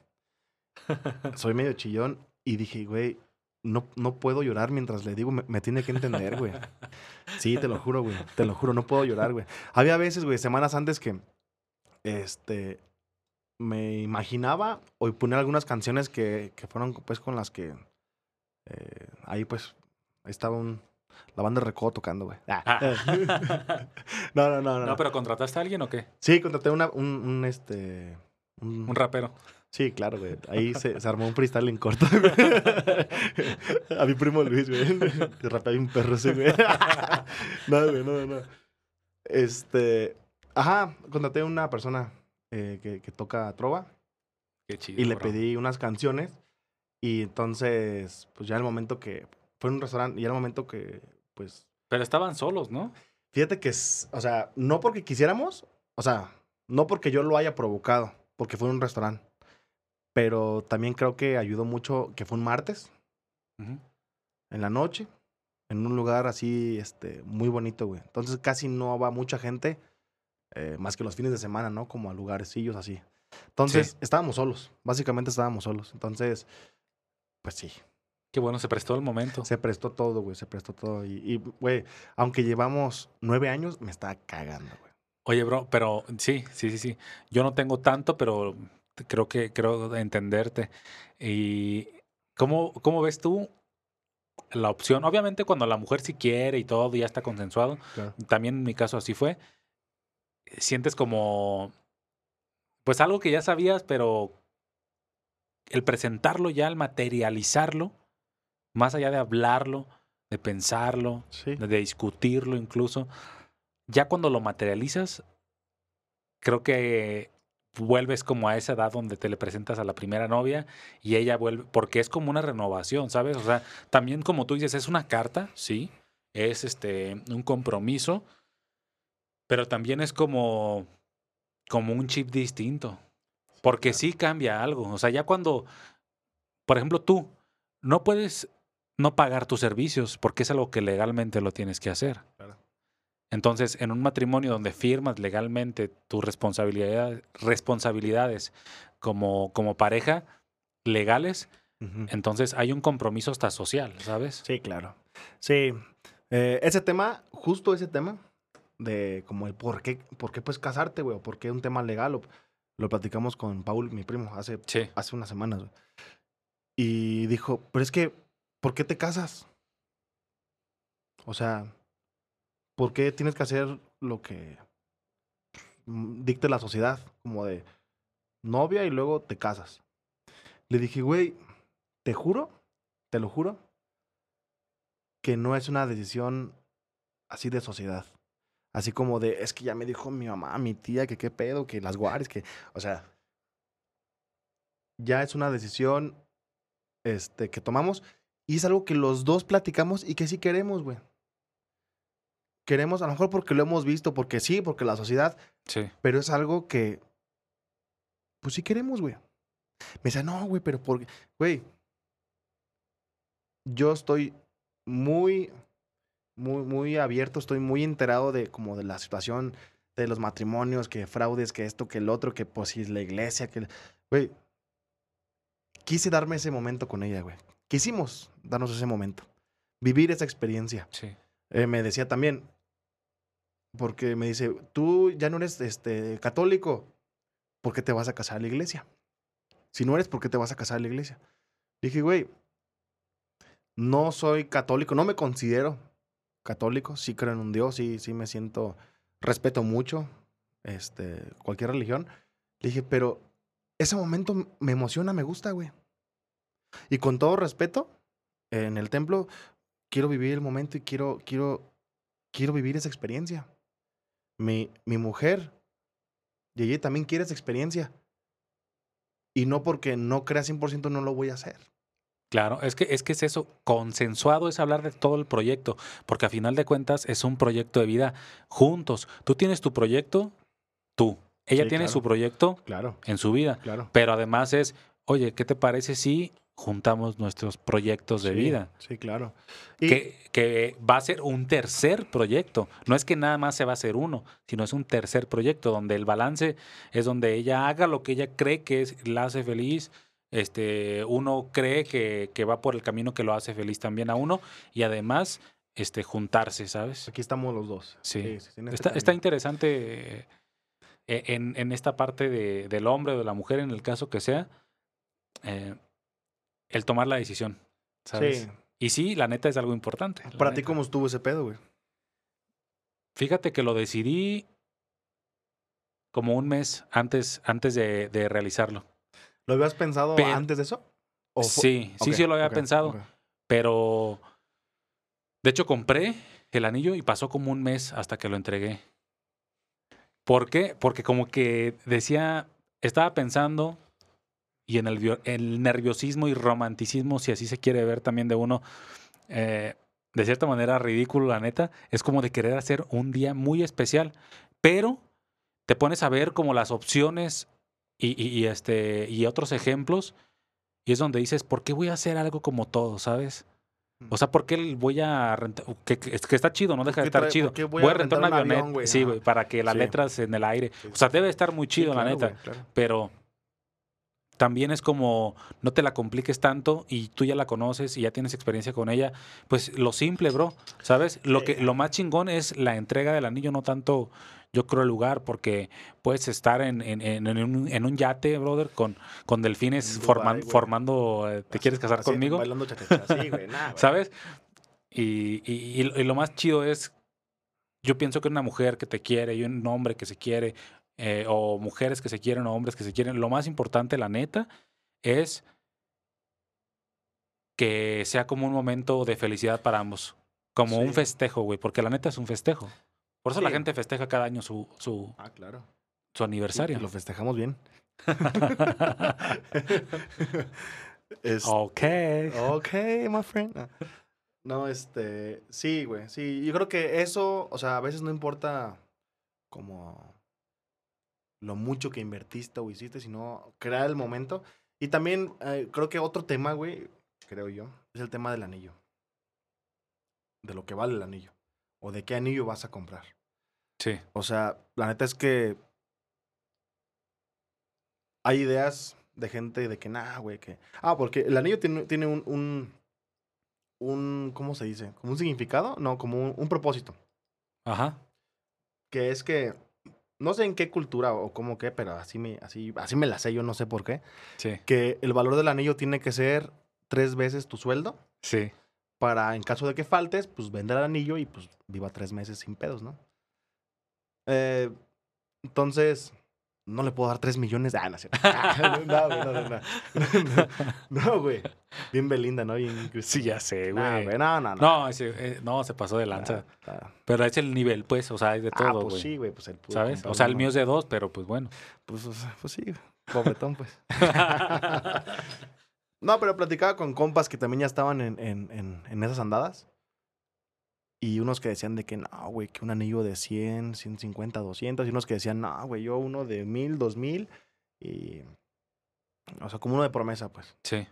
[SPEAKER 2] Soy medio chillón y dije, güey, no, no puedo llorar mientras le digo, me, me tiene que entender, güey. Sí, te lo juro, güey. Te lo juro, no puedo llorar, güey. Había veces, güey, semanas antes que, este, me imaginaba o poner algunas canciones que, que fueron, pues, con las que, eh, ahí, pues, ahí estaba un, la banda de Recodo tocando, güey. Ah.
[SPEAKER 1] Ah.
[SPEAKER 2] no, no, no, no.
[SPEAKER 1] No, pero ¿contrataste a alguien o qué?
[SPEAKER 2] Sí, contraté una, un, un, este, un,
[SPEAKER 1] Un rapero.
[SPEAKER 2] Sí, claro, güey. Ahí se, se armó un freestyle en corto. güey. A mi primo Luis, güey. Se rapeaba un perro ese, güey. No, güey, no, no. Este. Ajá, contraté a una persona eh, que, que toca trova
[SPEAKER 1] Qué chido.
[SPEAKER 2] y le
[SPEAKER 1] bro.
[SPEAKER 2] pedí unas canciones. Y entonces, pues ya el momento que. Fue en un restaurante y ya el momento que, pues.
[SPEAKER 1] Pero estaban solos, ¿no?
[SPEAKER 2] Fíjate que, o sea, no porque quisiéramos, o sea, no porque yo lo haya provocado, porque fue en un restaurante. Pero también creo que ayudó mucho que fue un martes en la noche, en un lugar así, este, muy bonito, güey. Entonces casi no va mucha gente, eh, más que los fines de semana, ¿no? Como a lugarcillos así. Entonces
[SPEAKER 1] Sí.
[SPEAKER 2] estábamos solos, básicamente estábamos solos. Entonces, pues sí,
[SPEAKER 1] Qué bueno, se prestó el momento.
[SPEAKER 2] se prestó todo, güey, se prestó todo. Y, güey, aunque llevamos nueve años, me estaba cagando, güey.
[SPEAKER 1] Oye, bro, pero sí, sí, sí, sí. Yo no tengo tanto, pero creo que creo entenderte. ¿Y cómo, cómo ves tú la opción? Obviamente cuando la mujer sí quiere y todo, ya está consensuado.
[SPEAKER 2] Claro.
[SPEAKER 1] También en mi caso así fue. Sientes como, pues algo que ya sabías, pero el presentarlo ya, el materializarlo, más allá de hablarlo, de pensarlo,
[SPEAKER 2] Sí.
[SPEAKER 1] de discutirlo incluso. Ya cuando lo materializas, creo que vuelves como a esa edad donde te le presentas a la primera novia y ella vuelve, porque es como una renovación, ¿sabes? O sea, también como tú dices, es una carta, sí, es este un compromiso, pero también es como como un chip distinto, porque sí cambia algo, o sea, ya cuando por ejemplo tú no puedes no pagar tus servicios porque es algo que legalmente lo tienes que hacer.
[SPEAKER 2] Claro.
[SPEAKER 1] Entonces, en un matrimonio donde firmas legalmente tus responsabilidades, responsabilidades como, como pareja legales, entonces hay un compromiso hasta social, ¿sabes?
[SPEAKER 2] Sí, claro. Sí. Eh, ese tema, justo ese tema, de como el por qué, por qué pues casarte, güey, o por qué un tema legal, lo, lo platicamos con Paul, mi primo, hace,
[SPEAKER 1] Sí.
[SPEAKER 2] hace unas semanas. Y dijo, pero es que, ¿por qué te casas? O sea, ¿por qué tienes que hacer lo que mm, dicte la sociedad? Como de novia y luego te casas. Le dije, güey, te juro, te lo juro, que no es una decisión así de sociedad. Así como de, es que ya me dijo mi mamá, mi tía, que qué pedo, que las guares, que, o sea, ya es una decisión este, que tomamos y es algo que los dos platicamos y que sí queremos, güey. Queremos, a lo mejor porque lo hemos visto, porque sí, porque la sociedad,
[SPEAKER 1] Sí.
[SPEAKER 2] pero es algo que, pues sí queremos, güey. Me dice, no, güey, pero porque, güey, yo estoy muy, muy, muy abierto, estoy muy enterado de como de la situación de los matrimonios, que fraudes, que esto, que el otro, que pues si es la iglesia, que, güey, quise darme ese momento con ella, güey. Quisimos darnos ese momento, vivir esa experiencia.
[SPEAKER 1] Sí.
[SPEAKER 2] Eh, me decía también, porque me dice, tú ya no eres este, católico, ¿por qué te vas a casar a la iglesia? Si no eres, ¿por qué te vas a casar a la iglesia? Dije, güey, no soy católico, no me considero católico, sí creo en un Dios, sí, sí me siento, respeto mucho este, cualquier religión. Le dije, pero ese momento me emociona, me gusta, güey. Y con todo respeto, en el templo quiero vivir el momento y quiero, quiero, quiero vivir esa experiencia. Mi, mi mujer, Yeye, también quiere esa experiencia. Y no porque no crea 100% no lo voy a hacer.
[SPEAKER 1] Claro, es que, es que es eso, consensuado es hablar de todo el proyecto, porque a final de cuentas es un proyecto de vida juntos. Tú tienes tu proyecto, tú. Ella
[SPEAKER 2] Sí,
[SPEAKER 1] tiene
[SPEAKER 2] claro.
[SPEAKER 1] su proyecto
[SPEAKER 2] Claro,
[SPEAKER 1] en su vida,
[SPEAKER 2] claro.
[SPEAKER 1] pero además es, oye, ¿qué te parece si juntamos nuestros proyectos de
[SPEAKER 2] Sí,
[SPEAKER 1] vida?
[SPEAKER 2] Sí, claro. Y,
[SPEAKER 1] Que, que va a ser un tercer proyecto. No es que nada más se va a hacer uno, sino es un tercer proyecto donde el balance es donde ella haga lo que ella cree que es, la hace feliz. Este, uno cree que, que va por el camino que lo hace feliz también a uno y además este, juntarse, ¿sabes?
[SPEAKER 2] aquí estamos los dos.
[SPEAKER 1] Sí.
[SPEAKER 2] sí, este
[SPEAKER 1] Está, está interesante eh, en, en esta parte de- del hombre o de la mujer, en el caso que sea, eh, el tomar la decisión, ¿sabes?
[SPEAKER 2] Sí.
[SPEAKER 1] Y sí, la neta es algo importante.
[SPEAKER 2] Para ti,
[SPEAKER 1] neta.
[SPEAKER 2] ¿cómo estuvo ese pedo, güey?
[SPEAKER 1] Fíjate que lo decidí como un mes antes, antes de, de realizarlo.
[SPEAKER 2] ¿Lo habías pensado antes de eso? ¿O
[SPEAKER 1] Sí, sí, sí lo había pensado. Pero, de hecho, compré el anillo y pasó como un mes hasta que lo entregué. ¿Por qué? Porque como que decía, estaba pensando, y en el, vio- el nerviosismo y romanticismo, si así se quiere ver también de uno, eh, de cierta manera ridículo, la neta, es como de querer hacer un día muy especial, pero te pones a ver como las opciones y, y- y, este, y otros ejemplos, y es donde dices, ¿por qué voy a hacer algo como todo, sabes? O sea, ¿por qué voy a rentar? Que, que- que está chido, no deja de estar chido.
[SPEAKER 2] voy
[SPEAKER 1] Voy,
[SPEAKER 2] a
[SPEAKER 1] rentar
[SPEAKER 2] rentar un avión,
[SPEAKER 1] avioneta. sí, güey, para que las
[SPEAKER 2] Sí.
[SPEAKER 1] letras en el aire. O sea, debe estar muy
[SPEAKER 2] Sí,
[SPEAKER 1] chido, la neta.
[SPEAKER 2] güey, claro.
[SPEAKER 1] Pero también es como no te la compliques tanto y tú ya la conoces y ya tienes experiencia con ella. Pues lo simple, bro. ¿Sabes? Lo, que, lo más chingón es la entrega del anillo, no tanto. Yo creo el lugar, porque puedes estar en, en, un, en un yate, brother, con, con delfines forman-
[SPEAKER 2] güey.
[SPEAKER 1] formando. eh, ¿Te quieres casar
[SPEAKER 2] Así,
[SPEAKER 1] conmigo?
[SPEAKER 2] Bailando cha-cha-cha, sí, güey, nah, güey.
[SPEAKER 1] ¿Sabes? Y, y- y- y lo más chido es, yo pienso que una mujer que te quiere y un hombre que se quiere, eh, o mujeres que se quieren o hombres que se quieren, lo más importante, la neta, es que sea como un momento de felicidad para ambos, como un festejo, güey, porque la neta es un festejo. Por eso la gente festeja cada año su, su,
[SPEAKER 2] Ah, claro.
[SPEAKER 1] su aniversario.
[SPEAKER 2] Y lo festejamos bien. Es-
[SPEAKER 1] ok.
[SPEAKER 2] Ok, my friend. Ah. No, este, sí, güey, sí. Yo creo que eso, o sea, a veces no importa como lo mucho que invertiste o hiciste, sino crear el momento. Y también eh, creo que otro tema, güey, creo yo, es el tema del anillo. De lo que vale el anillo. O de qué anillo vas a comprar.
[SPEAKER 1] Sí.
[SPEAKER 2] O sea, la neta es que hay ideas de gente de que, nah, güey, que... Ah, porque el anillo tiene, tiene un, un, un, ¿cómo se dice? ¿Como un significado? No, como un, un propósito.
[SPEAKER 1] Ajá.
[SPEAKER 2] Que es que, no sé en qué cultura o cómo qué, pero así me, así, así me la sé, yo no sé por qué.
[SPEAKER 1] Sí.
[SPEAKER 2] Que el valor del anillo tiene que ser tres veces tu sueldo
[SPEAKER 1] Sí.
[SPEAKER 2] para, en caso de que faltes, pues vender el anillo y pues viva tres meses sin pedos, ¿no? Eh, entonces, no le puedo dar 3 millones. Ah, no, es. Ah, no, güey, no, no, no. No, güey. Bien Belinda, ¿no? Bien
[SPEAKER 1] Sí, ya sé, güey.
[SPEAKER 2] güey, no, no, no.
[SPEAKER 1] No, ese, eh, no, se pasó de lanza.
[SPEAKER 2] Ah.
[SPEAKER 1] Pero es el nivel, pues, o sea, hay de
[SPEAKER 2] Ah,
[SPEAKER 1] todo,
[SPEAKER 2] pues
[SPEAKER 1] güey.
[SPEAKER 2] sí, güey, pues él pudo
[SPEAKER 1] ¿Sabes? O sea, el mío es de dos, pero pues bueno.
[SPEAKER 2] Pues, o sea, pues sí, pobretón, pues. No, pero platicaba con compas que también ya estaban en, en, en, en esas andadas. Y unos que decían de que no, güey, que un anillo de 100, 150, 200. Y unos que decían, no, güey, yo uno de 1000, 2000. Y. O sea, como uno de promesa, pues.
[SPEAKER 1] Sí.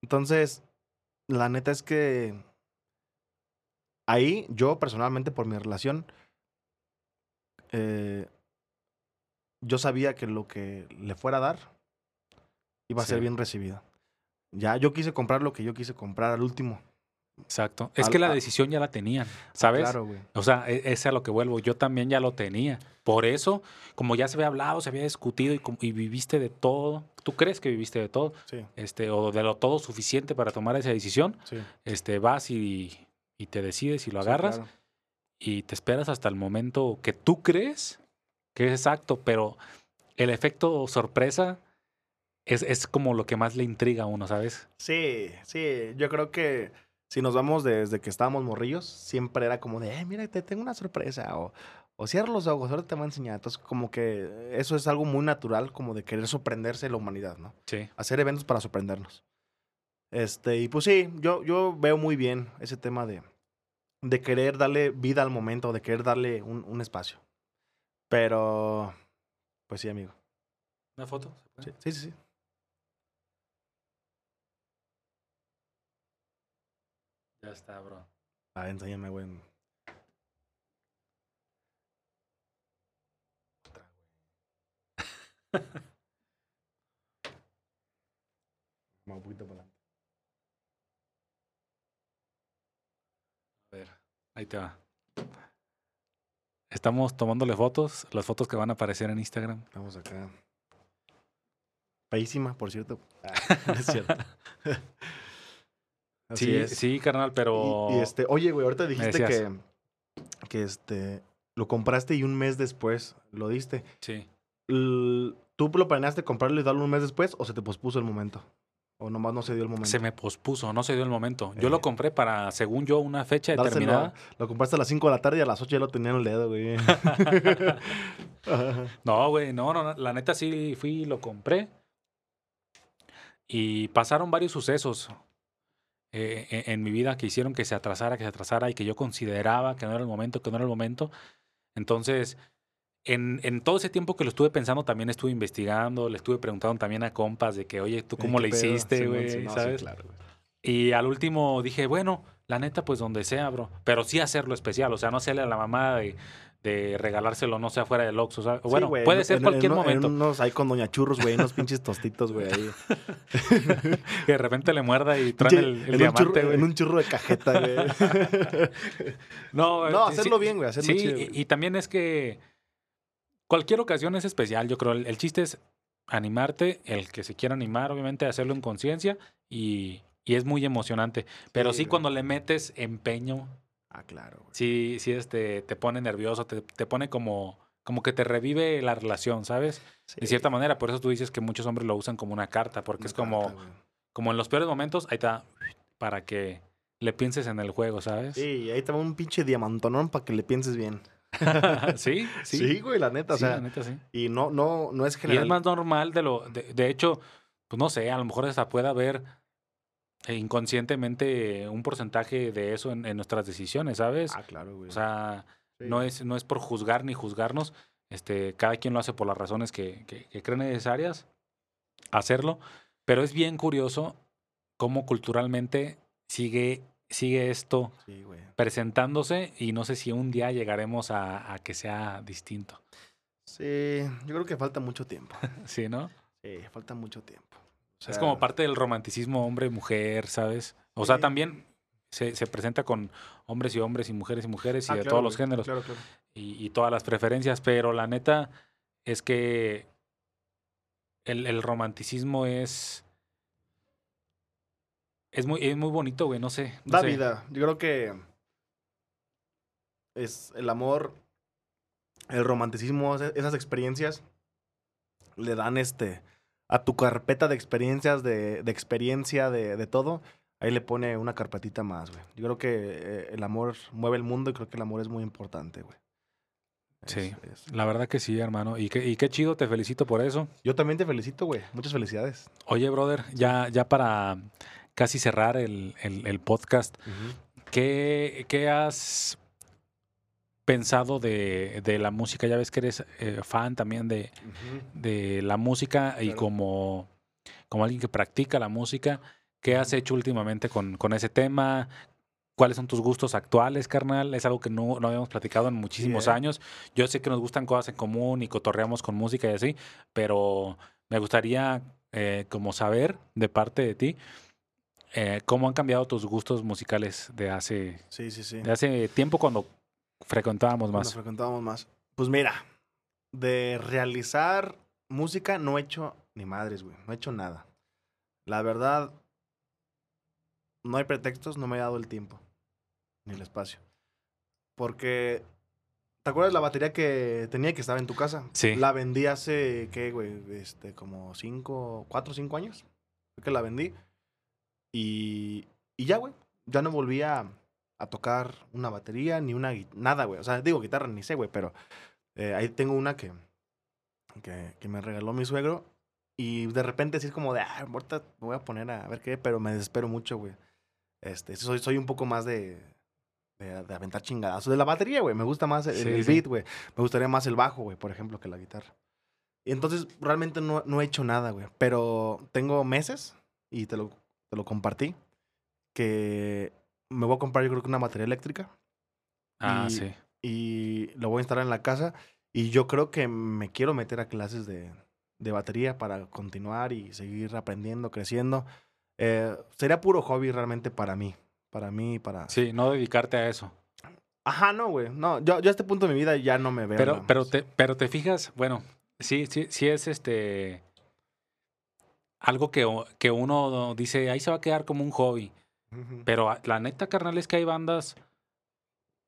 [SPEAKER 2] Entonces, la neta es que. Ahí, yo personalmente, por mi relación. eh, yo sabía que lo que le fuera a dar iba a ser bien recibido. Ya, yo quise comprar lo que yo quise comprar al último.
[SPEAKER 1] Exacto. Es
[SPEAKER 2] Al-
[SPEAKER 1] que la decisión ya la tenían, ¿sabes?
[SPEAKER 2] Claro, güey.
[SPEAKER 1] O sea, e- es a lo que vuelvo. Yo también ya lo tenía. Por eso, como ya se había hablado, se había discutido y, viviste de todo, tú crees que viviste de todo,
[SPEAKER 2] Sí,
[SPEAKER 1] este, o de lo todo suficiente para tomar esa decisión,
[SPEAKER 2] sí.
[SPEAKER 1] este, vas y, y te decides y lo
[SPEAKER 2] sí,
[SPEAKER 1] agarras
[SPEAKER 2] claro.
[SPEAKER 1] y te esperas hasta el momento que tú crees que es exacto, pero el efecto sorpresa es, es como lo que más le intriga a uno, ¿sabes?
[SPEAKER 2] Sí, sí. Yo creo que si nos vamos desde que estábamos morrillos, siempre era como de, eh, mira, te tengo una sorpresa. O, o cierra los ojos, ahora te voy a enseñar. Entonces, como que eso es algo muy natural, como de querer sorprenderse la humanidad, ¿no?
[SPEAKER 1] Sí.
[SPEAKER 2] Hacer eventos para sorprendernos. Este, y pues sí, yo, yo veo muy bien ese tema de, de querer darle vida al momento, de querer darle un, un espacio. Pero, pues sí, amigo.
[SPEAKER 1] ¿Una foto?
[SPEAKER 2] Sí, sí, sí. sí.
[SPEAKER 1] Ya está, bro.
[SPEAKER 2] Ah, enséñame, güey. Más un poquito para adelante.
[SPEAKER 1] A ver, ahí te va. Estamos tomándole fotos, las fotos que van a aparecer en Instagram.
[SPEAKER 2] Estamos acá. Feísima, por cierto. Ah, es cierto. Así
[SPEAKER 1] sí,
[SPEAKER 2] es.
[SPEAKER 1] sí, carnal, pero.
[SPEAKER 2] Y, y este, oye, güey, ahorita dijiste que, que este, lo compraste y un mes después lo diste.
[SPEAKER 1] Sí.
[SPEAKER 2] ¿Tú lo planeaste comprarlo y darlo un mes después o se te pospuso el momento? ¿O nomás no se dio el momento?
[SPEAKER 1] Se me pospuso, no se dio el momento. Yo lo
[SPEAKER 2] Eh.
[SPEAKER 1] compré para, según yo, una fecha
[SPEAKER 2] Dárselo
[SPEAKER 1] determinada.
[SPEAKER 2] Lo compraste a las 5 de la tarde y a las 8 ya lo tenía en el dedo, güey.
[SPEAKER 1] No, güey, no, no, no, la neta sí fui y lo compré. Y pasaron varios sucesos eh, en, en mi vida que hicieron que se atrasara, que se atrasara y que yo consideraba que no era el momento, que no era el momento. Entonces, en, en todo ese tiempo que lo estuve pensando, también estuve investigando, le estuve preguntando también a compas de que, oye, ¿tú cómo
[SPEAKER 2] ¿Qué
[SPEAKER 1] le
[SPEAKER 2] pedo?
[SPEAKER 1] hiciste, güey?
[SPEAKER 2] sí, no, sí,
[SPEAKER 1] ¿Sabes?
[SPEAKER 2] claro, güey.
[SPEAKER 1] Y al último dije, bueno, la neta, pues donde sea, bro. Pero sí hacerlo especial, o sea, no hacerle a la mamá de, de regalárselo, no sea fuera del Oxxo, ¿sabes?
[SPEAKER 2] Sí,
[SPEAKER 1] Bueno, puede ser
[SPEAKER 2] en-
[SPEAKER 1] cualquier
[SPEAKER 2] en- en
[SPEAKER 1] momento.
[SPEAKER 2] unos ahí con Doña Churros, güey, unos pinches tostitos, güey, ahí.
[SPEAKER 1] Que de repente le muerda y traen el, el diamante, güey.
[SPEAKER 2] en un churro de cajeta, güey.
[SPEAKER 1] No,
[SPEAKER 2] No,
[SPEAKER 1] sí,
[SPEAKER 2] hacerlo
[SPEAKER 1] sí,
[SPEAKER 2] bien, güey, hacerlo
[SPEAKER 1] sí,
[SPEAKER 2] chido,
[SPEAKER 1] y- también es que cualquier ocasión es especial, yo creo. El, el chiste es animarte, el que se quiera animar, obviamente, hacerlo en conciencia y, y es muy emocionante. Pero
[SPEAKER 2] Sí,
[SPEAKER 1] cuando le metes empeño,
[SPEAKER 2] Ah, claro, güey.
[SPEAKER 1] sí, sí este, te pone nervioso, te, te pone como, como que te revive la relación, ¿sabes? De cierta manera, por eso tú dices que muchos hombres lo usan como una carta, porque
[SPEAKER 2] una
[SPEAKER 1] es como,
[SPEAKER 2] carta,
[SPEAKER 1] como en los peores momentos, ahí está, para que le pienses en el juego, ¿sabes?
[SPEAKER 2] Sí, ahí te va un pinche diamantonón para que le pienses bien.
[SPEAKER 1] sí, sí.
[SPEAKER 2] Sí, güey, la neta,
[SPEAKER 1] Sí,
[SPEAKER 2] o
[SPEAKER 1] la
[SPEAKER 2] sea,
[SPEAKER 1] neta, sí.
[SPEAKER 2] y no, no, no es
[SPEAKER 1] Y
[SPEAKER 2] general.
[SPEAKER 1] es más normal de lo. De, de hecho, pues no sé, a lo mejor hasta puede haber inconscientemente un porcentaje de eso en, en nuestras decisiones, ¿sabes?
[SPEAKER 2] Ah, claro, güey.
[SPEAKER 1] O sea,
[SPEAKER 2] Sí.
[SPEAKER 1] no es, no es por juzgar ni juzgarnos. Este, cada quien lo hace por las razones que, que, que cree necesarias hacerlo. Pero es bien curioso cómo culturalmente sigue, sigue esto
[SPEAKER 2] Sí,
[SPEAKER 1] presentándose y no sé si un día llegaremos a, a que sea distinto.
[SPEAKER 2] Sí, yo creo que falta mucho tiempo.
[SPEAKER 1] Sí, ¿no?
[SPEAKER 2] Sí, falta mucho tiempo. O
[SPEAKER 1] es como parte del romanticismo hombre-mujer, ¿sabes? O sea,
[SPEAKER 2] Sí.
[SPEAKER 1] también se, se presenta con hombres y hombres y mujeres y mujeres y
[SPEAKER 2] ah,
[SPEAKER 1] de
[SPEAKER 2] claro,
[SPEAKER 1] todos los géneros
[SPEAKER 2] Claro, claro.
[SPEAKER 1] y, y todas las preferencias, pero la neta es que el, el romanticismo es... Es muy, es muy bonito, güey, no sé. no
[SPEAKER 2] Da
[SPEAKER 1] sé.
[SPEAKER 2] vida. Yo creo que es el amor el romanticismo, esas experiencias le dan este a tu carpeta de experiencias, de, de experiencia, de, de todo, ahí le pone una carpetita más, güey. Yo creo que eh, el amor mueve el mundo y creo que el amor es muy importante, güey. Es-
[SPEAKER 1] Sí.
[SPEAKER 2] es-
[SPEAKER 1] La verdad que sí, hermano. Y qué, y qué chido, te felicito por eso.
[SPEAKER 2] Yo también te felicito, güey. Muchas felicidades.
[SPEAKER 1] Oye, brother, ya, ya para casi cerrar el, el- el podcast, ¿qué, qué has pensado de, de la música? Ya ves que eres eh, fan también de, de la música y como, como alguien que practica la música, ¿qué has hecho últimamente con, con ese tema? ¿Cuáles son tus gustos actuales, carnal? Es algo que no, no habíamos platicado en muchísimos
[SPEAKER 2] Sí, ¿eh?
[SPEAKER 1] años. Yo sé que nos gustan cosas en común y cotorreamos con música y así, pero me gustaría eh, como saber de parte de ti eh, cómo han cambiado tus gustos musicales de hace,
[SPEAKER 2] Sí, sí, sí.
[SPEAKER 1] de hace tiempo cuando frecuentábamos más.
[SPEAKER 2] frecuentábamos más. Pues mira, de realizar música no he hecho ni madres, güey. No he hecho nada. La verdad, no hay pretextos, no me he dado el tiempo. Ni el espacio. Porque, ¿te acuerdas la batería que tenía que estaba en tu casa?
[SPEAKER 1] Sí.
[SPEAKER 2] La vendí hace, ¿qué, güey? Este, como cinco, cuatro o cinco años. Creo que la vendí. Y, y ya, güey. Ya no volví a, a tocar una batería ni una nada, güey. O sea, digo guitarra ni sé, güey, pero eh, ahí tengo una que, que, que me regaló mi suegro. Y de repente así es como de, ah, ahorita me voy a poner a ver qué, pero me desespero mucho, güey. Este, soy, soy un poco más de, de, de aventar chingadazos. De la batería, güey. Me gusta más el,
[SPEAKER 1] Sí,
[SPEAKER 2] el
[SPEAKER 1] sí.
[SPEAKER 2] beat, güey. Me gustaría más el bajo, güey, por ejemplo, que la guitarra. Y entonces realmente no, no he hecho nada, güey. Pero tengo meses, y te lo, te lo compartí, que me voy a comprar yo creo que una batería eléctrica
[SPEAKER 1] Ah,
[SPEAKER 2] y-
[SPEAKER 1] sí.
[SPEAKER 2] y lo voy a instalar en la casa. Y yo creo que me quiero meter a clases de, de batería para continuar y seguir aprendiendo, creciendo. Eh, sería puro hobby realmente para mí. Para mí, para...
[SPEAKER 1] Sí, no dedicarte a eso.
[SPEAKER 2] Ajá, no, güey. No, yo, yo a este punto de mi vida ya no me veo.
[SPEAKER 1] Pero, pero te, pero te fijas, bueno, sí, sí, sí es este algo que, que uno dice, ahí se va a quedar como un hobby. Pero a- la neta, carnal, es que hay bandas,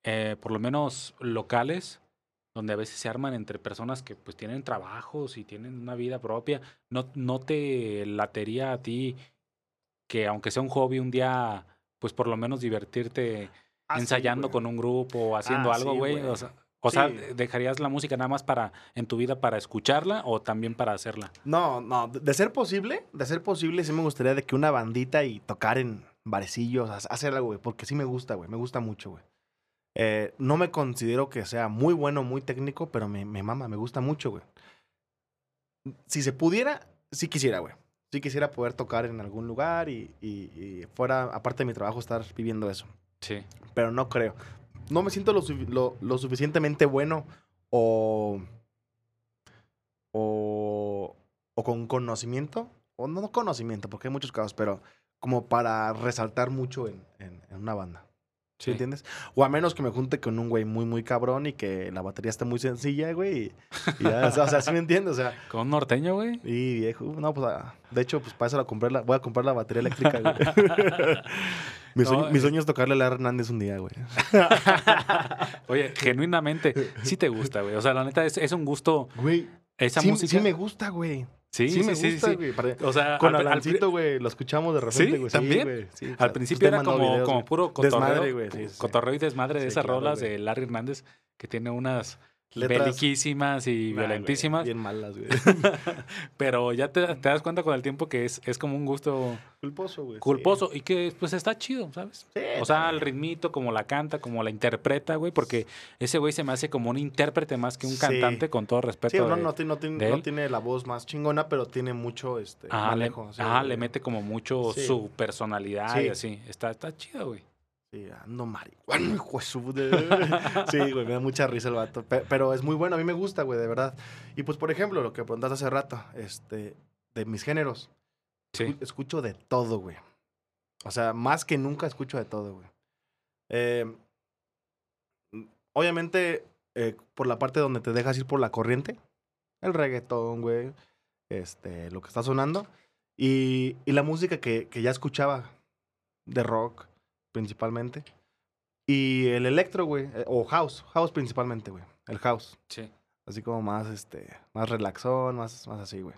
[SPEAKER 1] eh, por lo menos locales, donde a veces se arman entre personas que pues tienen trabajos y tienen una vida propia. No, no te latería a ti que aunque sea un hobby, un día, pues por lo menos divertirte
[SPEAKER 2] Ah,
[SPEAKER 1] ensayando con un grupo o haciendo
[SPEAKER 2] Ah,
[SPEAKER 1] algo, güey. o sea, o sea. ¿dejarías la música nada más para en tu vida para escucharla o también para hacerla?
[SPEAKER 2] No, no, de de ser posible, de ser posible, sí me gustaría de que una bandita y tocar en barecillos, ha- hacer algo, güey, porque sí me gusta, güey, me gusta mucho, güey. Eh, no me considero que sea muy bueno, muy técnico, pero me, me mama, me gusta mucho, güey. Si se pudiera, sí quisiera, güey. Sí quisiera poder tocar en algún lugar y, y- y fuera, aparte de mi trabajo, estar viviendo eso.
[SPEAKER 1] Sí.
[SPEAKER 2] Pero no creo. No me siento lo, lo- lo suficientemente bueno o, o, o con conocimiento, o no conocimiento, porque hay muchos casos, pero como para resaltar mucho en, en- en una banda. ¿Sí
[SPEAKER 1] Sí.
[SPEAKER 2] entiendes? O a menos que me junte con un güey muy, muy cabrón y que la batería esté muy sencilla, güey. Y, y ya, o sea, o sea, ¿sí me entiendes? O sea,
[SPEAKER 1] Con un norteño, güey.
[SPEAKER 2] y viejo, no, pues ah, de hecho, pues para eso la compré, la, voy a comprar la batería eléctrica, güey. mi, sueño
[SPEAKER 1] es
[SPEAKER 2] tocarle a la Hernández un día, güey.
[SPEAKER 1] Oye, genuinamente, sí te gusta, güey. O sea, la neta es, es un gusto.
[SPEAKER 2] Güey,
[SPEAKER 1] Esa
[SPEAKER 2] sí,
[SPEAKER 1] música.
[SPEAKER 2] sí me gusta, güey.
[SPEAKER 1] Sí,
[SPEAKER 2] Sí,
[SPEAKER 1] sí,
[SPEAKER 2] me
[SPEAKER 1] sí,
[SPEAKER 2] gusta,
[SPEAKER 1] sí.
[SPEAKER 2] güey.
[SPEAKER 1] O sea,
[SPEAKER 2] Con
[SPEAKER 1] al- al,
[SPEAKER 2] Alancito, güey, lo escuchamos de repente,
[SPEAKER 1] ¿Sí?
[SPEAKER 2] güey.
[SPEAKER 1] ¿También?
[SPEAKER 2] güey, sí,
[SPEAKER 1] al principio era como,
[SPEAKER 2] videos,
[SPEAKER 1] como puro cotorreo,
[SPEAKER 2] Desmadre, güey, sí, sí.
[SPEAKER 1] cotorreo y desmadre de
[SPEAKER 2] Sí,
[SPEAKER 1] esas
[SPEAKER 2] claro,
[SPEAKER 1] rolas de Larry Hernández que tiene unas
[SPEAKER 2] Letras-
[SPEAKER 1] beliquísimas y
[SPEAKER 2] Nah, güey,
[SPEAKER 1] violentísimas.
[SPEAKER 2] Bien malas, güey.
[SPEAKER 1] pero ya te, te das cuenta con el tiempo que es, es como un gusto
[SPEAKER 2] Culposo, güey. sí.
[SPEAKER 1] culposo y que pues está chido, ¿sabes?
[SPEAKER 2] Sí,
[SPEAKER 1] O sea, el ritmito, como la canta, como la interpreta, güey, porque ese güey se me hace como un intérprete más que un
[SPEAKER 2] Sí.
[SPEAKER 1] cantante, con todo respeto.
[SPEAKER 2] Sí, no,
[SPEAKER 1] de-
[SPEAKER 2] no, tiene- no tiene,
[SPEAKER 1] de
[SPEAKER 2] no
[SPEAKER 1] él.
[SPEAKER 2] tiene la voz más chingona, pero tiene mucho este,
[SPEAKER 1] le,
[SPEAKER 2] manejo.
[SPEAKER 1] ajá,
[SPEAKER 2] güey.
[SPEAKER 1] le mete como mucho su personalidad y
[SPEAKER 2] Sí.
[SPEAKER 1] así. Está, está chido, güey.
[SPEAKER 2] Sí, ando marihuana, hijo de Sí, güey, me da mucha risa el vato. Pe- Pero es muy bueno, a mí me gusta, güey, de verdad. Y pues, por ejemplo, lo que preguntaste hace rato, este, de mis géneros.
[SPEAKER 1] Sí.
[SPEAKER 2] Escu- Escucho de todo, güey. O sea, más que nunca escucho de todo, güey. Eh, obviamente, eh, por la parte donde te dejas ir por la corriente, el reggaetón, güey, este, lo que está sonando, y, y la música que, que ya escuchaba, de rock, principalmente. Y el electro, güey. eh, O house. House principalmente, güey. El house.
[SPEAKER 1] Sí.
[SPEAKER 2] Así como más, este, más relaxón, más, más así, güey.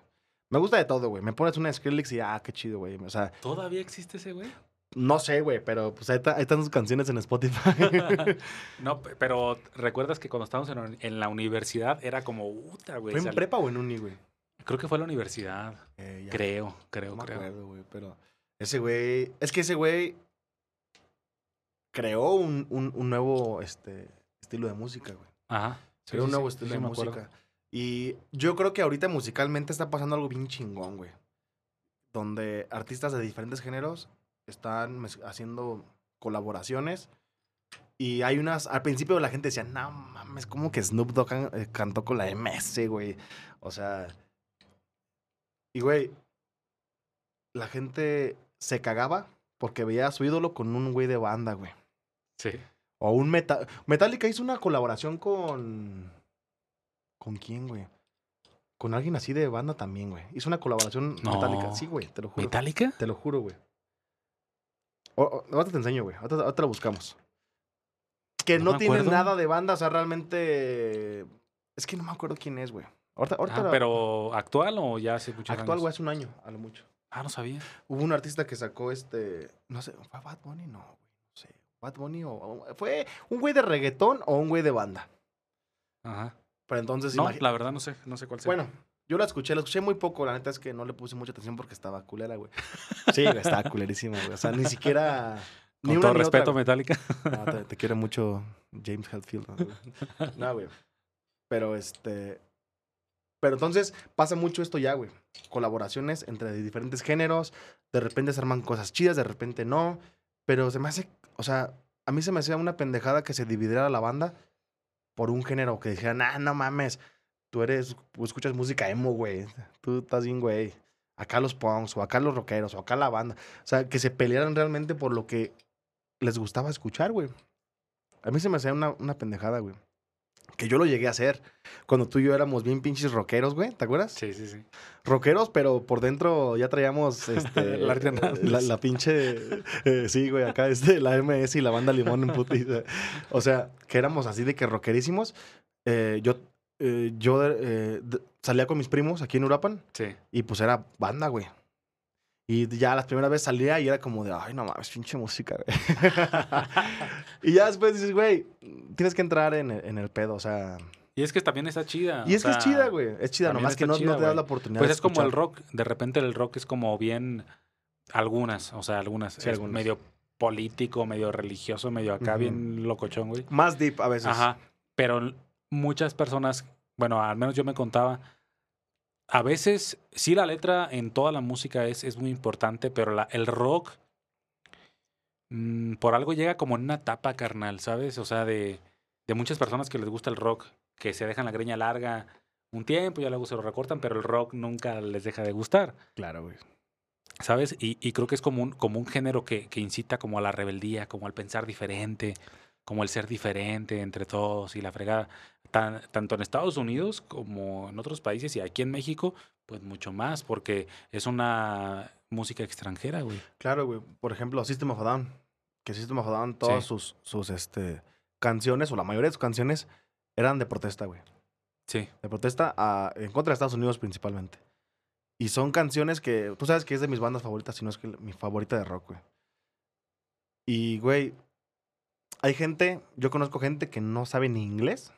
[SPEAKER 2] Me gusta de todo, güey. Me pones una Skrillex y, ah, qué chido, güey. O sea,
[SPEAKER 1] ¿Todavía existe ese güey?
[SPEAKER 2] no sé, güey, pero pues ahí, está- ahí están sus canciones en Spotify.
[SPEAKER 1] no, pe- pero recuerdas que cuando estábamos en, en la universidad era como, puta, güey.
[SPEAKER 2] ¿Fue en prepa o en uni, güey?
[SPEAKER 1] Creo que fue en la universidad.
[SPEAKER 2] Eh,
[SPEAKER 1] Creo, creo,
[SPEAKER 2] No me
[SPEAKER 1] creo.
[SPEAKER 2] acuerdo, güey, pero ese güey, es que ese güey creó un, un, un nuevo este, estilo de música, güey.
[SPEAKER 1] Ajá. Sí,
[SPEAKER 2] Creó
[SPEAKER 1] sí,
[SPEAKER 2] un nuevo
[SPEAKER 1] sí,
[SPEAKER 2] estilo de
[SPEAKER 1] acuerdo.
[SPEAKER 2] música. Y yo creo que ahorita musicalmente está pasando algo bien chingón, güey. Donde artistas de diferentes géneros están haciendo colaboraciones. Y hay unas. Al principio la gente decía, no mames, como que Snoop Dogg can- eh, cantó con la MS, güey. O sea. Y, güey. La gente se cagaba porque veía a su ídolo con un güey de banda, güey.
[SPEAKER 1] Sí.
[SPEAKER 2] O un Meta Metallica hizo una colaboración con. ¿Con quién, güey? Con alguien así de banda también, güey. Hizo una colaboración
[SPEAKER 1] No.
[SPEAKER 2] Metallica. Sí, güey, te lo juro.
[SPEAKER 1] ¿Metallica?
[SPEAKER 2] Te lo juro, güey. Ahorita te enseño, güey. Ahorita, ahorita lo buscamos. Que
[SPEAKER 1] No
[SPEAKER 2] no, tiene
[SPEAKER 1] acuerdo.
[SPEAKER 2] nada de banda, o sea, realmente. Es que no me acuerdo quién es, güey. Ahorita, ahorita
[SPEAKER 1] Ah,
[SPEAKER 2] la-
[SPEAKER 1] pero ¿actual o ya hace muchos
[SPEAKER 2] actual, güey, hace un año, a lo mucho.
[SPEAKER 1] Ah, no sabía.
[SPEAKER 2] Hubo un artista que sacó este. No sé, ¿fue Bad Bunny? No, güey. Bad Bunny o. ¿Fue un güey de reggaetón o un güey de banda?
[SPEAKER 1] Ajá.
[SPEAKER 2] Pero entonces.
[SPEAKER 1] No, la verdad no sé, no sé cuál sea.
[SPEAKER 2] Bueno, yo la escuché, la escuché muy poco. La neta es que no le puse mucha atención porque estaba culera, güey. Sí, estaba culerísima, güey. O sea, ni siquiera.
[SPEAKER 1] con
[SPEAKER 2] ni
[SPEAKER 1] todo respeto. Metallica.
[SPEAKER 2] No, te, te quiere mucho James Hetfield. ¿no, güey? No, güey. Pero este. Pero entonces pasa mucho esto ya, güey. Colaboraciones entre diferentes géneros. De repente se arman cosas chidas, de repente no. Pero se me hace. O sea, a mí se me hacía una pendejada que se dividiera la banda por un género. Que dijeran, ah, no mames. Tú eres. Tú escuchas música emo, güey. Tú estás bien, güey. Acá los punks, o acá los rockeros, o acá la banda. O sea, que se pelearan realmente por lo que les gustaba escuchar, güey. A mí se me hacía una, una pendejada, güey. Que yo lo llegué a hacer. Cuando tú y yo éramos bien pinches rockeros, güey. ¿Te acuerdas?
[SPEAKER 1] Sí, sí, sí.
[SPEAKER 2] Rockeros, pero por dentro ya traíamos este, eh, la, la pinche. eh, sí, güey, acá este, la MS y la banda Limón en putiza. O sea, que éramos así de que rockerísimos. Eh, yo eh, yo salía con mis primos aquí en Urapan
[SPEAKER 1] Sí.
[SPEAKER 2] y pues era banda, güey. Y ya las primeras veces salía y era como de, ay, no mames, pinche música, güey. y ya después dices, güey, tienes que entrar en el, en el pedo, o sea.
[SPEAKER 1] Y es que también está chida.
[SPEAKER 2] Y
[SPEAKER 1] o
[SPEAKER 2] es que es chida, güey. Es chida, nomás que no,
[SPEAKER 1] chida,
[SPEAKER 2] no te das la oportunidad
[SPEAKER 1] Pues
[SPEAKER 2] de
[SPEAKER 1] es como el rock. De repente el rock es como bien. Algunas, o sea, algunas.
[SPEAKER 2] Sí,
[SPEAKER 1] es
[SPEAKER 2] algunas.
[SPEAKER 1] medio político, medio religioso, medio acá, bien locochón, güey.
[SPEAKER 2] Más deep a veces.
[SPEAKER 1] Ajá. Pero muchas personas, bueno, al menos yo me contaba, a veces sí la letra en toda la música es, es muy importante, pero la, el rock mm, por algo llega como en una tapa carnal, ¿sabes? O sea, de, de muchas personas que les gusta el rock, que se dejan la greña larga un tiempo, ya luego se lo recortan, pero el rock nunca les deja de gustar.
[SPEAKER 2] Claro, güey.
[SPEAKER 1] ¿Sabes? Y, y creo que es como un, como un género que, que incita como a la rebeldía, como al pensar diferente, como el ser diferente entre todos y la fregada. Tan- tanto en Estados Unidos como en otros países y aquí en México, pues mucho más, porque es una música extranjera, güey.
[SPEAKER 2] Claro, güey. Por ejemplo, System of a Down. Que System of a Down, todas
[SPEAKER 1] Sí.
[SPEAKER 2] sus, sus este, canciones, o la mayoría de sus canciones, eran de protesta, güey.
[SPEAKER 1] Sí,
[SPEAKER 2] De protesta a- en contra de Estados Unidos principalmente. Y son canciones que, tú sabes que es de mis bandas favoritas, si no es que mi favorita de rock, güey. Y, güey, hay gente, yo conozco gente que no sabe ni inglés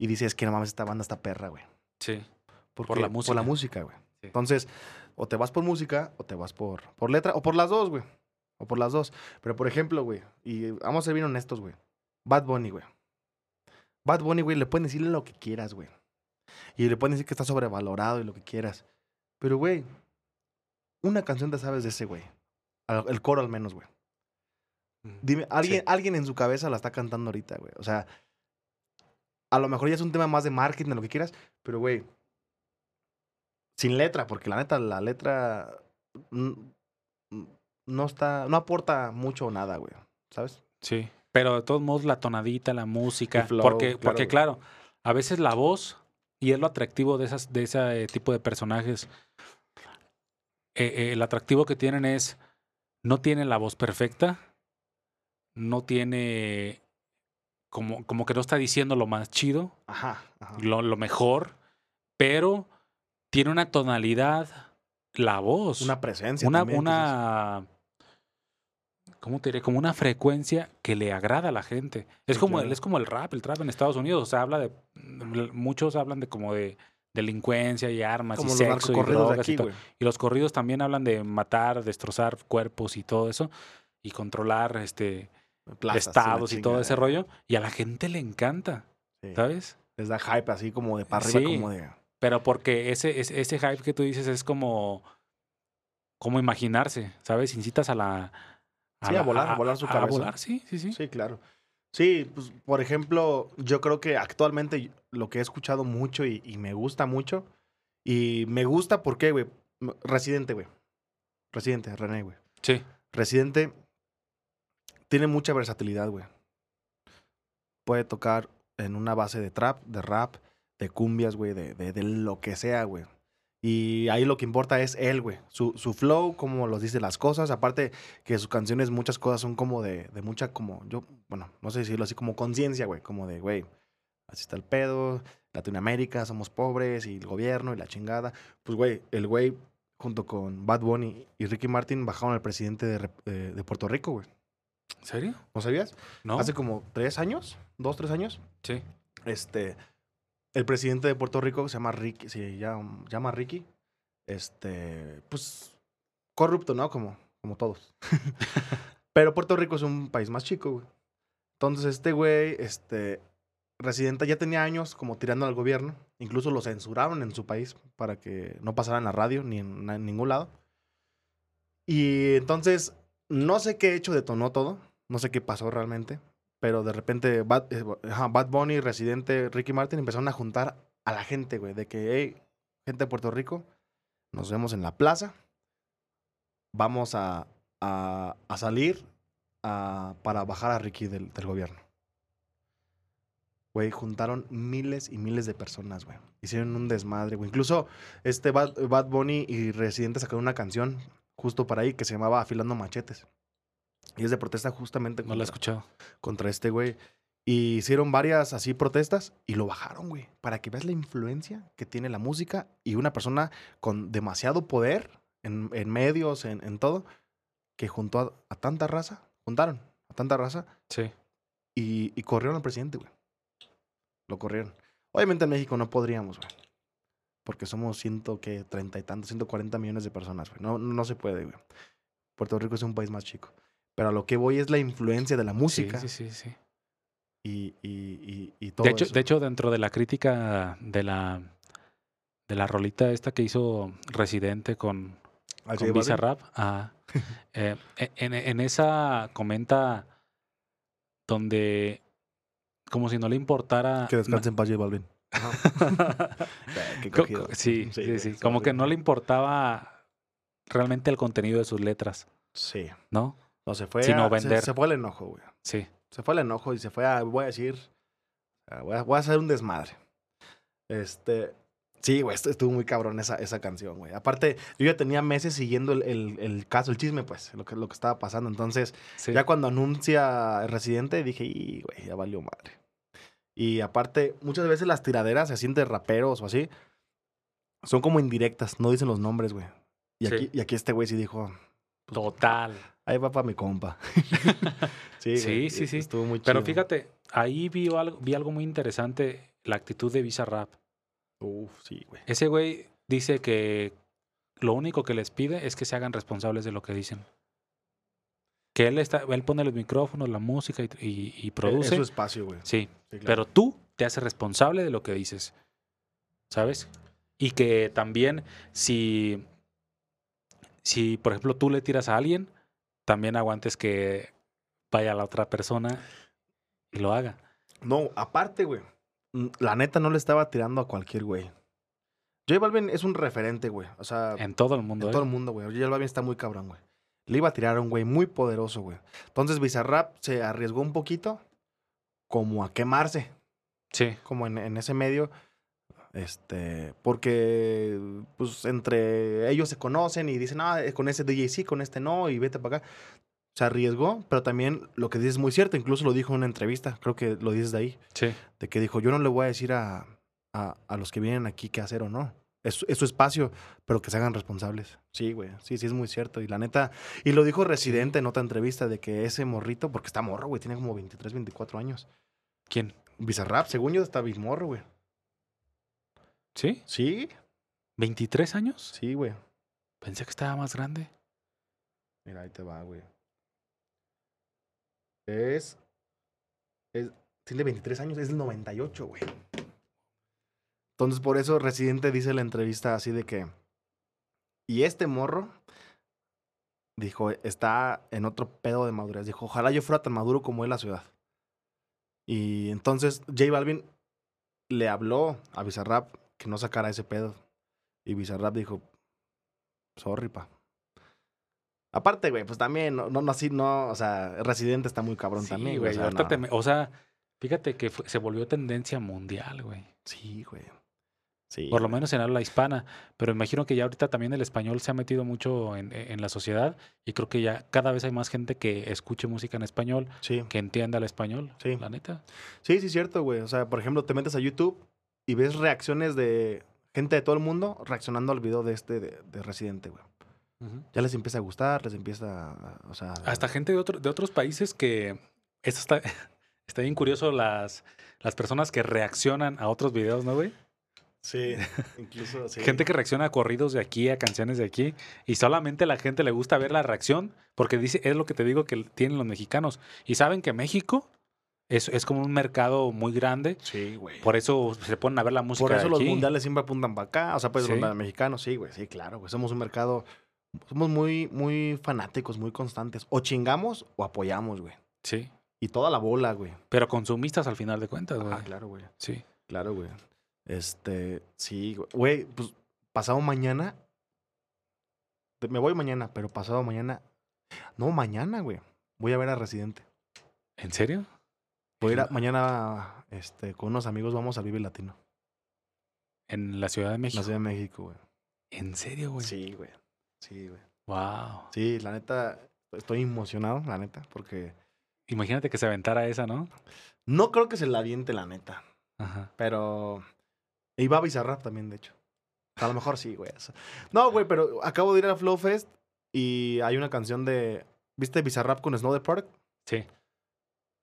[SPEAKER 2] y dice, es que no mames, esta banda está perra, güey.
[SPEAKER 1] sí.
[SPEAKER 2] Porque-
[SPEAKER 1] Por la
[SPEAKER 2] Por
[SPEAKER 1] música.
[SPEAKER 2] la música, güey.
[SPEAKER 1] Sí.
[SPEAKER 2] Entonces, o te vas por música o te vas por, por letra, o por las dos, güey. O por las dos. Pero, por ejemplo, güey, y vamos a ser bien honestos, güey. Bad Bunny, güey. Bad Bunny, güey, le pueden decirle lo que quieras, güey. Y le pueden decir que está sobrevalorado y lo que quieras. Pero, güey, una canción te sabes de ese, güey. El coro al menos, güey. Dime, alguien,
[SPEAKER 1] Sí.
[SPEAKER 2] alguien en su cabeza la está cantando ahorita, güey. O sea, a lo mejor ya es un tema más de marketing, de lo que quieras, pero, güey, sin letra, porque la neta, la letra no está, no aporta mucho o nada, güey. ¿Sabes?
[SPEAKER 1] Sí. Pero de todos modos, la tonadita, la música.
[SPEAKER 2] Flow,
[SPEAKER 1] porque,
[SPEAKER 2] claro,
[SPEAKER 1] porque
[SPEAKER 2] güey.
[SPEAKER 1] claro, a veces la voz, y es lo atractivo de, esas, de ese eh, tipo de personajes. eh, eh, el atractivo que tienen es. No tienen la voz perfecta. no tiene como, como que no está diciendo lo más chido,
[SPEAKER 2] Ajá. ajá.
[SPEAKER 1] lo, lo mejor, pero tiene una tonalidad, la voz,
[SPEAKER 2] Una presencia.
[SPEAKER 1] una,
[SPEAKER 2] también,
[SPEAKER 1] una ¿cómo te diré? Como una frecuencia que le agrada a la gente. Es
[SPEAKER 2] Sí,
[SPEAKER 1] como el, es como el rap, el trap en Estados Unidos. O sea, habla de. Muchos hablan de como de delincuencia y armas
[SPEAKER 2] Como
[SPEAKER 1] y sexo y drogas y
[SPEAKER 2] aquí,
[SPEAKER 1] todo.
[SPEAKER 2] güey.
[SPEAKER 1] Y los corridos también hablan de matar, destrozar cuerpos y todo eso. Y controlar este
[SPEAKER 2] Plazas, la
[SPEAKER 1] estados y todo ese rollo. Y a la gente le encanta,
[SPEAKER 2] Sí.
[SPEAKER 1] ¿sabes?
[SPEAKER 2] Les da hype así como de para arriba,
[SPEAKER 1] Sí.
[SPEAKER 2] como de.
[SPEAKER 1] Pero porque ese, ese, ese hype que tú dices es como, como imaginarse, ¿sabes? Incitas a la...
[SPEAKER 2] Sí, a volar, a volar su
[SPEAKER 1] a
[SPEAKER 2] cabeza.
[SPEAKER 1] volar, sí, sí, sí.
[SPEAKER 2] Sí, claro. Sí, pues, por ejemplo, yo creo que actualmente lo que he escuchado mucho y, y me gusta mucho, y me gusta porque, güey, Residente, güey. Residente, René, güey.
[SPEAKER 1] Sí,
[SPEAKER 2] Residente tiene mucha versatilidad, güey. Puede tocar en una base de trap, de rap, de cumbias, güey, de, de, de lo que sea, güey. Y ahí lo que importa es él, güey. Su, su flow, cómo los dice las cosas. Aparte que sus canciones, muchas cosas son como de, de mucha, como, yo, bueno, no sé decirlo así, como conciencia, güey. Como de, güey, así está el pedo. Latinoamérica, somos pobres y el gobierno y la chingada. Pues, güey, el güey, junto con Bad Bunny y Ricky Martin, bajaron al presidente de, eh, de Puerto Rico, güey.
[SPEAKER 1] ¿En serio?
[SPEAKER 2] ¿No sabías?
[SPEAKER 1] ¿No?
[SPEAKER 2] Hace como tres años, dos, tres años,
[SPEAKER 1] Sí.
[SPEAKER 2] este, el presidente de Puerto Rico se llama Ricky, se llama, llama Ricky, este, pues, corrupto, ¿no? Como, como todos. Pero Puerto Rico es un país más chico, güey. Entonces, este güey, este, residente, ya tenía años como tirando al gobierno. Incluso lo censuraron en su país para que no pasara en la radio ni en, en ningún lado. Y entonces, no sé qué hecho detonó todo. No sé qué pasó realmente. Pero de repente, Bad, eh, Bad Bunny, Residente, Ricky Martin empezaron a juntar a la gente, güey. De que, hey, gente de Puerto Rico, nos vemos en la plaza. Vamos a, a, a salir a- para bajar a Ricky del, del gobierno. Güey, juntaron miles y miles de personas, güey. Hicieron un desmadre, güey. Incluso este Bad, Bad Bunny y Residente sacaron una canción justo para ahí que se llamaba Afilando Machetes. Y es de protesta justamente
[SPEAKER 1] No lo he
[SPEAKER 2] contra,
[SPEAKER 1] escuchado.
[SPEAKER 2] contra este güey. Y hicieron varias así protestas y lo bajaron, güey. Para que veas la influencia que tiene la música y una persona con demasiado poder en, en medios, en, en todo, que juntó a, a tanta raza, juntaron a tanta raza
[SPEAKER 1] Sí.
[SPEAKER 2] y, y corrieron al presidente, güey. Lo corrieron. Obviamente en México no podríamos, güey. Porque somos ciento que treinta y tantos, 140 millones de personas, güey. No, no se puede, güey. Puerto Rico es un país más chico. Pero a lo que voy es la influencia de la música
[SPEAKER 1] Sí, sí, sí, sí.
[SPEAKER 2] y, y, y, y todo
[SPEAKER 1] De hecho,
[SPEAKER 2] eso.
[SPEAKER 1] de hecho, dentro de la crítica de la de la rolita esta que hizo Residente con,
[SPEAKER 2] ¿Al
[SPEAKER 1] con
[SPEAKER 2] Balvin?
[SPEAKER 1] Bizarrap, ah, eh, en, en esa comenta donde como si no le importara
[SPEAKER 2] Que descanse en paz, J Balvin. Qué cogido.
[SPEAKER 1] Sí,
[SPEAKER 2] Sí,
[SPEAKER 1] sí, Como que no le importaba realmente el contenido de sus letras,
[SPEAKER 2] Sí.
[SPEAKER 1] ¿no?
[SPEAKER 2] No, se fue.
[SPEAKER 1] Sino
[SPEAKER 2] a- se-
[SPEAKER 1] vender.
[SPEAKER 2] Se, fue al enojo, güey.
[SPEAKER 1] Sí.
[SPEAKER 2] Se fue al enojo y se fue a. Voy a decir. Voy a, voy a hacer un desmadre. Este. Sí, güey, estu- estuvo muy cabrón esa, esa canción, güey. Aparte, yo ya tenía meses siguiendo el, el- el caso, el chisme, pues, lo que, lo que estaba pasando. Entonces,
[SPEAKER 1] sí.
[SPEAKER 2] ya cuando anuncia el residente, dije, y, güey, ya valió madre. Y aparte, muchas veces las tiraderas, así entre raperos o así, son como indirectas, no dicen los nombres, güey. Y,
[SPEAKER 1] Sí.
[SPEAKER 2] aquí, y aquí este güey sí dijo,
[SPEAKER 1] Total.
[SPEAKER 2] Ahí va para mi compa. sí,
[SPEAKER 1] Sí, sí, sí.
[SPEAKER 2] Estuvo muy chido.
[SPEAKER 1] Pero fíjate, ahí vi algo, vi algo muy interesante, la actitud de Bizarrap.
[SPEAKER 2] Uf, sí, güey.
[SPEAKER 1] Ese güey dice que lo único que les pide es que se hagan responsables de lo que dicen. Que él está, él pone los micrófonos, la música y, y- y
[SPEAKER 2] Es
[SPEAKER 1] produce.
[SPEAKER 2] su espacio, güey.
[SPEAKER 1] Sí,
[SPEAKER 2] Sí, claro.
[SPEAKER 1] pero tú te haces responsable de lo que dices. ¿Sabes? Y que también si, si por ejemplo, tú le tiras a alguien, también aguantes que vaya la otra persona y lo haga.
[SPEAKER 2] No, aparte, güey. mm, La neta no le estaba tirando a cualquier güey. J Balvin es un referente, güey. O sea,
[SPEAKER 1] En todo el mundo.
[SPEAKER 2] En
[SPEAKER 1] ¿eh?
[SPEAKER 2] todo el mundo, güey. J Balvin está muy cabrón, güey. Le iba a tirar a un güey muy poderoso, güey. Entonces Bizarrap se arriesgó un poquito como a quemarse,
[SPEAKER 1] Sí,
[SPEAKER 2] como en, en ese medio. Este, porque pues entre ellos se conocen y dicen, ah, con ese DJ sí, con este no, y vete para acá. se arriesgó, pero también lo que dices es muy cierto, incluso lo dijo en una entrevista, creo que lo dices de ahí,
[SPEAKER 1] Sí.
[SPEAKER 2] de que dijo, yo no le voy a decir a, a, a los que vienen aquí qué hacer o no. Es, es su espacio, pero que se hagan responsables. Sí, güey. Sí, sí, es muy cierto. Y la neta, y lo dijo Residente en otra entrevista de que ese morrito, porque está morro, güey, tiene como 23, 24 años.
[SPEAKER 1] ¿Quién?
[SPEAKER 2] Bizarrap, según yo, está bien morro, güey.
[SPEAKER 1] ¿Sí?
[SPEAKER 2] Sí,
[SPEAKER 1] ¿23 años?
[SPEAKER 2] sí, güey.
[SPEAKER 1] Pensé que estaba más grande.
[SPEAKER 2] Mira, ahí te va, güey. Es, es. Tiene 23 años, es del 98, güey. Entonces, por eso Residente dice en la entrevista así de que. Y este morro. Dijo, está en otro pedo de madurez. Dijo, ojalá yo fuera tan maduro como él la ciudad. Y entonces J Balvin le habló a Bizarrap que no sacara ese pedo. Y Bizarrap dijo, sorry, pa. Aparte, güey, pues también, no, no, no, así, no, o sea, Residente está muy cabrón
[SPEAKER 1] Sí,
[SPEAKER 2] también,
[SPEAKER 1] güey.
[SPEAKER 2] O sea, no.
[SPEAKER 1] o sea, fíjate que fue- se volvió tendencia mundial, güey.
[SPEAKER 2] Sí, güey. Sí.
[SPEAKER 1] Por lo menos en habla hispana. Pero imagino que ya ahorita también el español se ha metido mucho en, en la sociedad. Y creo que ya cada vez hay más gente que escuche música en español,
[SPEAKER 2] Sí.
[SPEAKER 1] que entienda el español.
[SPEAKER 2] Sí.
[SPEAKER 1] La neta.
[SPEAKER 2] Sí, sí, cierto, güey. O sea, por ejemplo, te metes a YouTube y ves reacciones de gente de todo el mundo reaccionando al video de este, de, de Residente, güey. Ya les empieza a gustar, les empieza, a- o sea...
[SPEAKER 1] Hasta gente de, otro- de otros países que. Esto está, está bien curioso, las, las personas que reaccionan a otros videos, ¿no, güey?
[SPEAKER 2] Sí, incluso... Sí.
[SPEAKER 1] Gente que reacciona a corridos de aquí, a canciones de aquí, y solamente la gente le gusta ver la reacción, porque dice, es lo que te digo que tienen los mexicanos. Y saben que México es, es como un mercado muy grande,
[SPEAKER 2] Sí, güey.
[SPEAKER 1] por eso se ponen a ver la música
[SPEAKER 2] Por eso
[SPEAKER 1] de
[SPEAKER 2] los mundiales siempre apuntan para acá. O sea, pues
[SPEAKER 1] Sí.
[SPEAKER 2] los mexicanos, sí, güey. Sí, claro, güey. Somos un mercado... Somos muy, muy fanáticos, muy constantes. O chingamos o apoyamos, güey.
[SPEAKER 1] Sí,
[SPEAKER 2] Y toda la bola, güey.
[SPEAKER 1] pero consumistas al final de cuentas, güey.
[SPEAKER 2] Ah, claro, güey.
[SPEAKER 1] Sí.
[SPEAKER 2] Claro, güey. Este, sí, güey. güey. Pues pasado mañana. Me voy mañana, pero pasado mañana. No, mañana, güey. Voy a ver a Residente.
[SPEAKER 1] ¿En serio?
[SPEAKER 2] Voy a ir a- mañana, este, con unos amigos vamos al Vive Latino.
[SPEAKER 1] En la Ciudad de
[SPEAKER 2] En
[SPEAKER 1] México.
[SPEAKER 2] la Ciudad de México, güey.
[SPEAKER 1] ¿En serio, güey?
[SPEAKER 2] Sí, güey. Sí, güey.
[SPEAKER 1] Wow.
[SPEAKER 2] Sí, la neta, estoy emocionado, la neta, porque
[SPEAKER 1] Imagínate que se aventara esa, ¿no?
[SPEAKER 2] no creo que se la aviente, la neta.
[SPEAKER 1] Ajá.
[SPEAKER 2] Pero. Y va a Bizarrap también, de hecho. A lo mejor sí, güey. No, güey, pero acabo de ir a Flow Fest y hay una canción de. ¿Viste Bizarrap con Snow the Product?
[SPEAKER 1] Sí.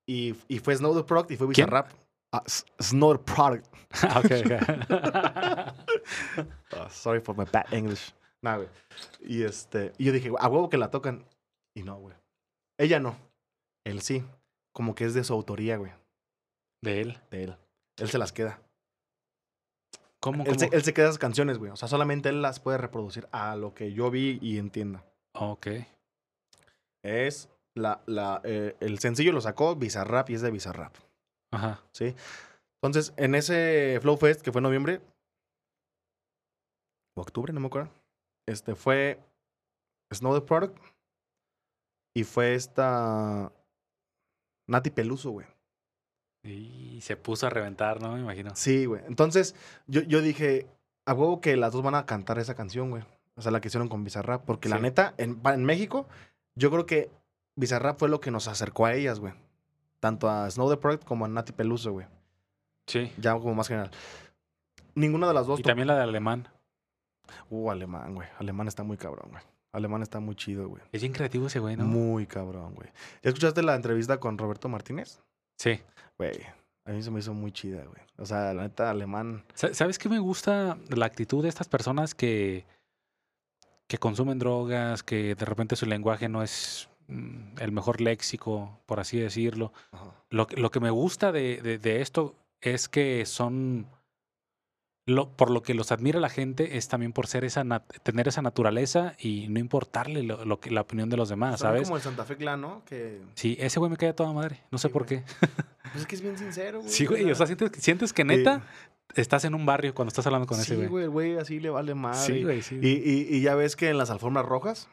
[SPEAKER 2] Y, y fue Snow the Product y fue. Bizarrap. S- Snow the Product.
[SPEAKER 1] Ah, ok, ok.
[SPEAKER 2] Ah, sorry for my bad English. Nah, güey. Y este. Y yo dije, a huevo que la tocan. Y no, güey. Ella no. Él sí. Como que es de su autoría, güey.
[SPEAKER 1] De él.
[SPEAKER 2] De él. Él se las queda.
[SPEAKER 1] ¿Cómo?
[SPEAKER 2] Él se, él se queda esas canciones, güey. O sea, solamente él las puede reproducir a lo que yo vi y entienda.
[SPEAKER 1] Ok.
[SPEAKER 2] Es la, la, eh, el sencillo lo sacó Bizarrap y es de Bizarrap,
[SPEAKER 1] Ajá.
[SPEAKER 2] ¿sí? Entonces, en ese Flow Fest que fue en noviembre o octubre, no me acuerdo, este fue Snow the Product y fue esta Nati Peluso, güey.
[SPEAKER 1] Y se puso a reventar, ¿no? Me imagino.
[SPEAKER 2] Sí, güey. Entonces, yo, yo dije, a huevo que las dos van a cantar esa canción, güey. O sea, la que hicieron con Bizarrap. Porque la neta, en, en México, yo creo que Bizarrap fue lo que nos acercó a ellas, güey. Tanto a Snow the Product como a Nati Peluso, güey.
[SPEAKER 1] Sí.
[SPEAKER 2] Ya como más general. Ninguna de las dos.
[SPEAKER 1] Y también la de alemán.
[SPEAKER 2] Uh, alemán, güey. Alemán está muy cabrón, güey. Alemán está muy chido, güey.
[SPEAKER 1] Es bien creativo ese güey, ¿no?
[SPEAKER 2] Muy cabrón, güey. ¿Ya escuchaste la entrevista con Roberto Martínez?
[SPEAKER 1] Sí.
[SPEAKER 2] Güey, a mí se me hizo muy chida, güey. O sea, la neta, alemán.
[SPEAKER 1] Sa- ¿Sabes qué me gusta la actitud de estas personas que, que consumen drogas, que de repente su lenguaje no es el mejor léxico, por así decirlo? Lo, que- lo que me gusta de, de- de esto es que son. Lo, por lo que los admira la gente es también por ser esa tener esa naturaleza y no importarle lo, lo que, la opinión de los demás, ¿sabes?
[SPEAKER 2] como el Santa Fe Clan, ¿no? Que
[SPEAKER 1] Sí, ese güey me cae a toda madre. No sé
[SPEAKER 2] Sí,
[SPEAKER 1] por
[SPEAKER 2] güey.
[SPEAKER 1] qué.
[SPEAKER 2] Pues es que es bien sincero, güey.
[SPEAKER 1] Sí, güey. O sea, sientes, sientes que neta estás en un barrio cuando estás hablando con
[SPEAKER 2] sí,
[SPEAKER 1] ese güey.
[SPEAKER 2] güey, el güey así le vale madre.
[SPEAKER 1] Sí, güey, sí.
[SPEAKER 2] Y, y, y ya ves que en las alfombras rojas,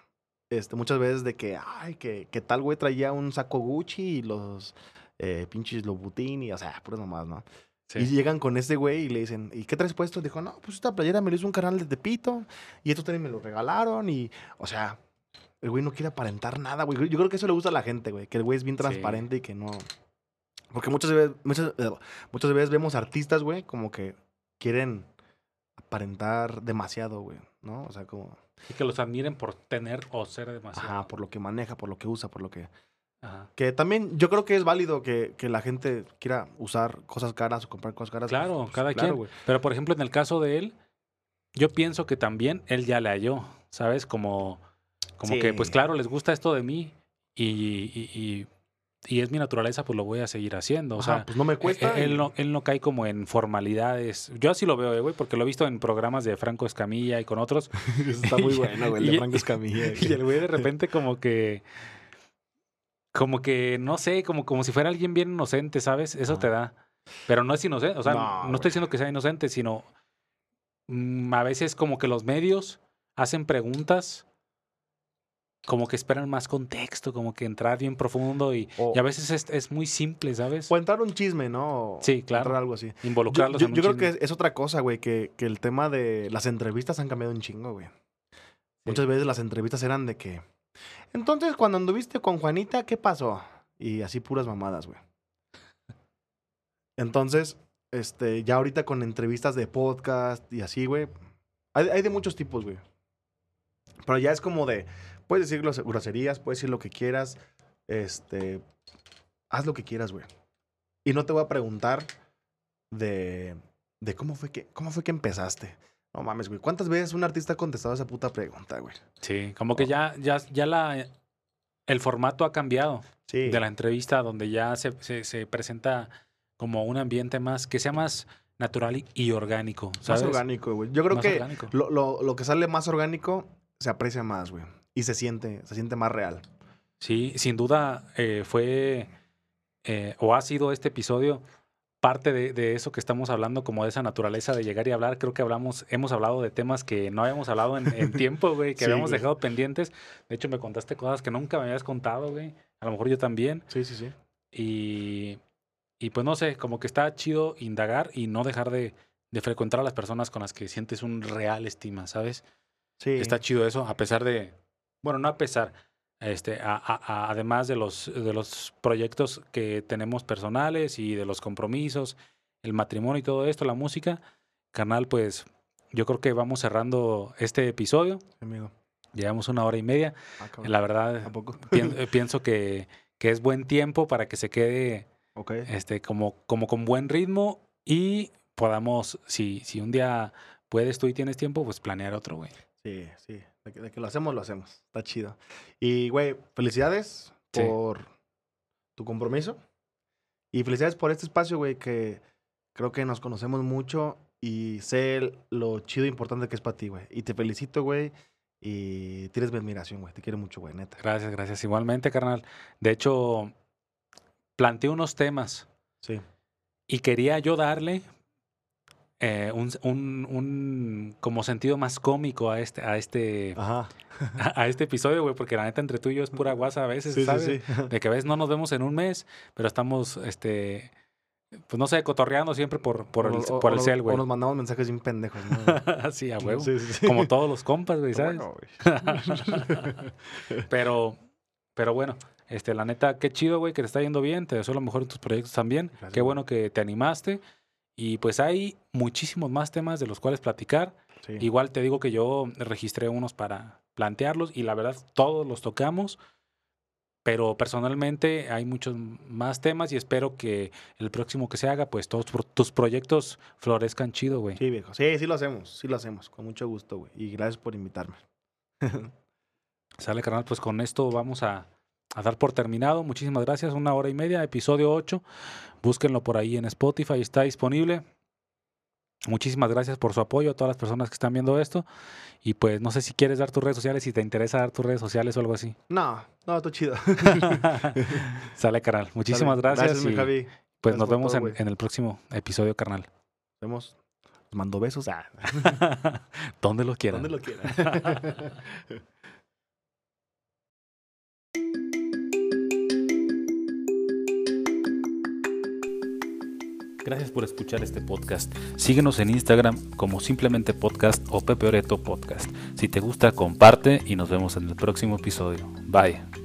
[SPEAKER 2] este, muchas veces de que, ay, que, que tal güey traía un saco Gucci y los eh, pinches Louboutin y, o sea, puras nomás, ¿no?
[SPEAKER 1] Sí.
[SPEAKER 2] Y llegan con este güey y le dicen, ¿y qué traes puesto? Dijo, no, pues esta playera me lo hizo un canal de Tepito y estos también me lo regalaron y, o sea, el güey no quiere aparentar nada, güey. Yo creo que eso le gusta a la gente, güey. Que el güey es bien
[SPEAKER 1] Sí.
[SPEAKER 2] transparente y que no. Porque muchas veces, muchas, muchas veces vemos artistas, güey, como que quieren aparentar demasiado, güey, ¿no? O sea, como.
[SPEAKER 1] Y que los admiren por tener o ser demasiado.
[SPEAKER 2] Ajá, por lo que maneja, por lo que usa, por lo que.
[SPEAKER 1] Ajá.
[SPEAKER 2] Que también yo creo que es válido que, que la gente quiera usar cosas caras o comprar cosas caras.
[SPEAKER 1] Claro,
[SPEAKER 2] pues,
[SPEAKER 1] cada
[SPEAKER 2] claro,
[SPEAKER 1] quien. Pero por ejemplo, en el caso de él, yo pienso que también él ya le halló, ¿sabes? Como, como que, pues claro, les gusta esto de mí y, y, y- y es mi naturaleza, pues lo voy a seguir haciendo. O
[SPEAKER 2] Ajá,
[SPEAKER 1] sea,
[SPEAKER 2] pues no me cuesta.
[SPEAKER 1] eh, él,
[SPEAKER 2] y-
[SPEAKER 1] no, él no cae como en formalidades. Yo así lo veo, eh, güey, porque lo he visto en programas de Franco Escamilla y con otros.
[SPEAKER 2] Eso está muy bueno, güey, el de Franco Escamilla.
[SPEAKER 1] Y el güey de repente como que... Como que, no sé, como, como si fuera alguien bien inocente, ¿sabes? Eso te da. Pero no es inocente, o sea,
[SPEAKER 2] No,
[SPEAKER 1] estoy diciendo que sea inocente, sino mm, a veces como que los medios hacen preguntas como que esperan más contexto, como que entrar bien profundo y, a veces es, es muy simple, ¿sabes?
[SPEAKER 2] o entrar un chisme, ¿no?
[SPEAKER 1] Sí, claro.
[SPEAKER 2] entrar algo así.
[SPEAKER 1] Involucrarlos
[SPEAKER 2] yo-
[SPEAKER 1] en un
[SPEAKER 2] yo creo
[SPEAKER 1] chisme.
[SPEAKER 2] que es, es otra cosa, güey, que, que el tema de las entrevistas han cambiado un chingo, güey. Muchas veces las entrevistas eran de que. Entonces, cuando anduviste con Juanita, ¿qué pasó? Y así puras mamadas, güey. Entonces, este, ya ahorita con entrevistas de podcast y así, güey. Hay, hay de muchos tipos, güey. Pero ya es como de. Puedes decir gros- groserías, puedes decir lo que quieras. Este. Haz lo que quieras, güey. Y no te voy a preguntar de. de cómo fue que. cómo fue que empezaste. No mames, güey. ¿Cuántas veces un artista ha contestado esa puta pregunta, güey?
[SPEAKER 1] Sí, como que ya, ya, ya la, el formato ha cambiado.
[SPEAKER 2] Sí.
[SPEAKER 1] de la entrevista donde ya se, se, se presenta como un ambiente más, que sea más natural y, orgánico,
[SPEAKER 2] más orgánico, güey. Yo creo
[SPEAKER 1] Más
[SPEAKER 2] que lo, lo, lo que sale más orgánico se aprecia más, güey. Y se siente, se siente más real.
[SPEAKER 1] Sí, sin duda eh, fue eh, o ha sido este episodio parte de, de eso que estamos hablando, como de esa naturaleza de llegar y hablar. Creo que hablamos, hemos hablado de temas que no habíamos hablado en, en tiempo, güey, que
[SPEAKER 2] Sí,
[SPEAKER 1] habíamos
[SPEAKER 2] güey.
[SPEAKER 1] dejado pendientes. De hecho, me contaste cosas que nunca me habías contado, güey. A lo mejor yo también.
[SPEAKER 2] Sí, sí, sí.
[SPEAKER 1] Y, y pues no sé, como que está chido indagar y no dejar de, de frecuentar a las personas con las que sientes un real estima, ¿sabes?
[SPEAKER 2] Sí.
[SPEAKER 1] Está chido eso, a pesar de, bueno, no a pesar, este, a- además de los, de los proyectos que tenemos personales y de los compromisos, el matrimonio y todo esto, la música, carnal, pues yo creo que vamos cerrando este episodio.
[SPEAKER 2] amigo.
[SPEAKER 1] Llevamos una hora y media.
[SPEAKER 2] Ah.
[SPEAKER 1] La verdad, pienso que, que es buen tiempo para que se quede este, como, como con buen ritmo y podamos, si, si un día puedes tú y tienes tiempo, pues planear otro, güey.
[SPEAKER 2] Sí, sí. De que, de que lo hacemos, lo hacemos. Está chido. Y, güey, felicidades
[SPEAKER 1] Sí.
[SPEAKER 2] por tu compromiso. Y felicidades por este espacio, güey, que creo que nos conocemos mucho y sé lo chido e importante que es para ti, güey. Y te felicito, güey. Y tienes mi admiración, güey. Te quiero mucho, güey, neta.
[SPEAKER 1] Gracias, gracias. Igualmente, carnal. De hecho, planteé unos temas
[SPEAKER 2] Sí.
[SPEAKER 1] y quería yo darle eh, un, un, un como sentido más cómico a este, a este,
[SPEAKER 2] Ajá.
[SPEAKER 1] a, a este episodio, güey, porque la neta entre tú y yo es pura guasa a veces,
[SPEAKER 2] Sí, sí,
[SPEAKER 1] ¿sabes?
[SPEAKER 2] sí.
[SPEAKER 1] De que a veces no nos vemos en un mes, pero estamos, este, pues no sé, cotorreando siempre por, por el,
[SPEAKER 2] O- o-
[SPEAKER 1] por
[SPEAKER 2] o
[SPEAKER 1] el cel,
[SPEAKER 2] O
[SPEAKER 1] güey.
[SPEAKER 2] nos mandamos mensajes bien pendejos, ¿no?
[SPEAKER 1] Así, a huevo.
[SPEAKER 2] Sí, sí, sí.
[SPEAKER 1] Como todos los compas, güey, ¿sabes?
[SPEAKER 2] Bueno, güey.
[SPEAKER 1] pero, pero bueno, este, la neta, qué chido, güey, que te está yendo bien. Te deseo lo mejor en tus proyectos también.
[SPEAKER 2] Gracias,
[SPEAKER 1] qué
[SPEAKER 2] güey.
[SPEAKER 1] bueno que te animaste. Y pues hay muchísimos más temas de los cuales platicar.
[SPEAKER 2] Sí.
[SPEAKER 1] Igual te digo que yo registré unos para plantearlos y la verdad todos los tocamos. Pero personalmente hay muchos más temas y espero que el próximo que se haga, pues todos tus proyectos florezcan chido, güey.
[SPEAKER 2] Sí, viejo. Sí, sí lo hacemos. Sí lo hacemos. Con mucho gusto, güey. Y gracias por invitarme.
[SPEAKER 1] Sale, carnal, pues con esto vamos a, a dar por terminado. Muchísimas gracias. Una hora y media, episodio 8. Búsquenlo por ahí en Spotify, está disponible. Muchísimas gracias por su apoyo a todas las personas que están viendo esto. Y pues no sé si quieres dar tus redes sociales, si te interesa dar tus redes sociales o algo así.
[SPEAKER 2] No, no, está chido.
[SPEAKER 1] Sale, carnal. Muchísimas gracias.
[SPEAKER 2] mi
[SPEAKER 1] y
[SPEAKER 2] Javi.
[SPEAKER 1] pues
[SPEAKER 2] Gracias
[SPEAKER 1] nos vemos
[SPEAKER 2] todo,
[SPEAKER 1] en, el próximo episodio, carnal.
[SPEAKER 2] Nos vemos. Os mando besos. Ah,
[SPEAKER 1] Donde lo quieran.
[SPEAKER 2] donde lo quieran.
[SPEAKER 1] Gracias por escuchar este podcast. Síguenos en Instagram como simplemente podcast o Pepe Oreto Podcast. Si te gusta, comparte y nos vemos en el próximo episodio. Bye.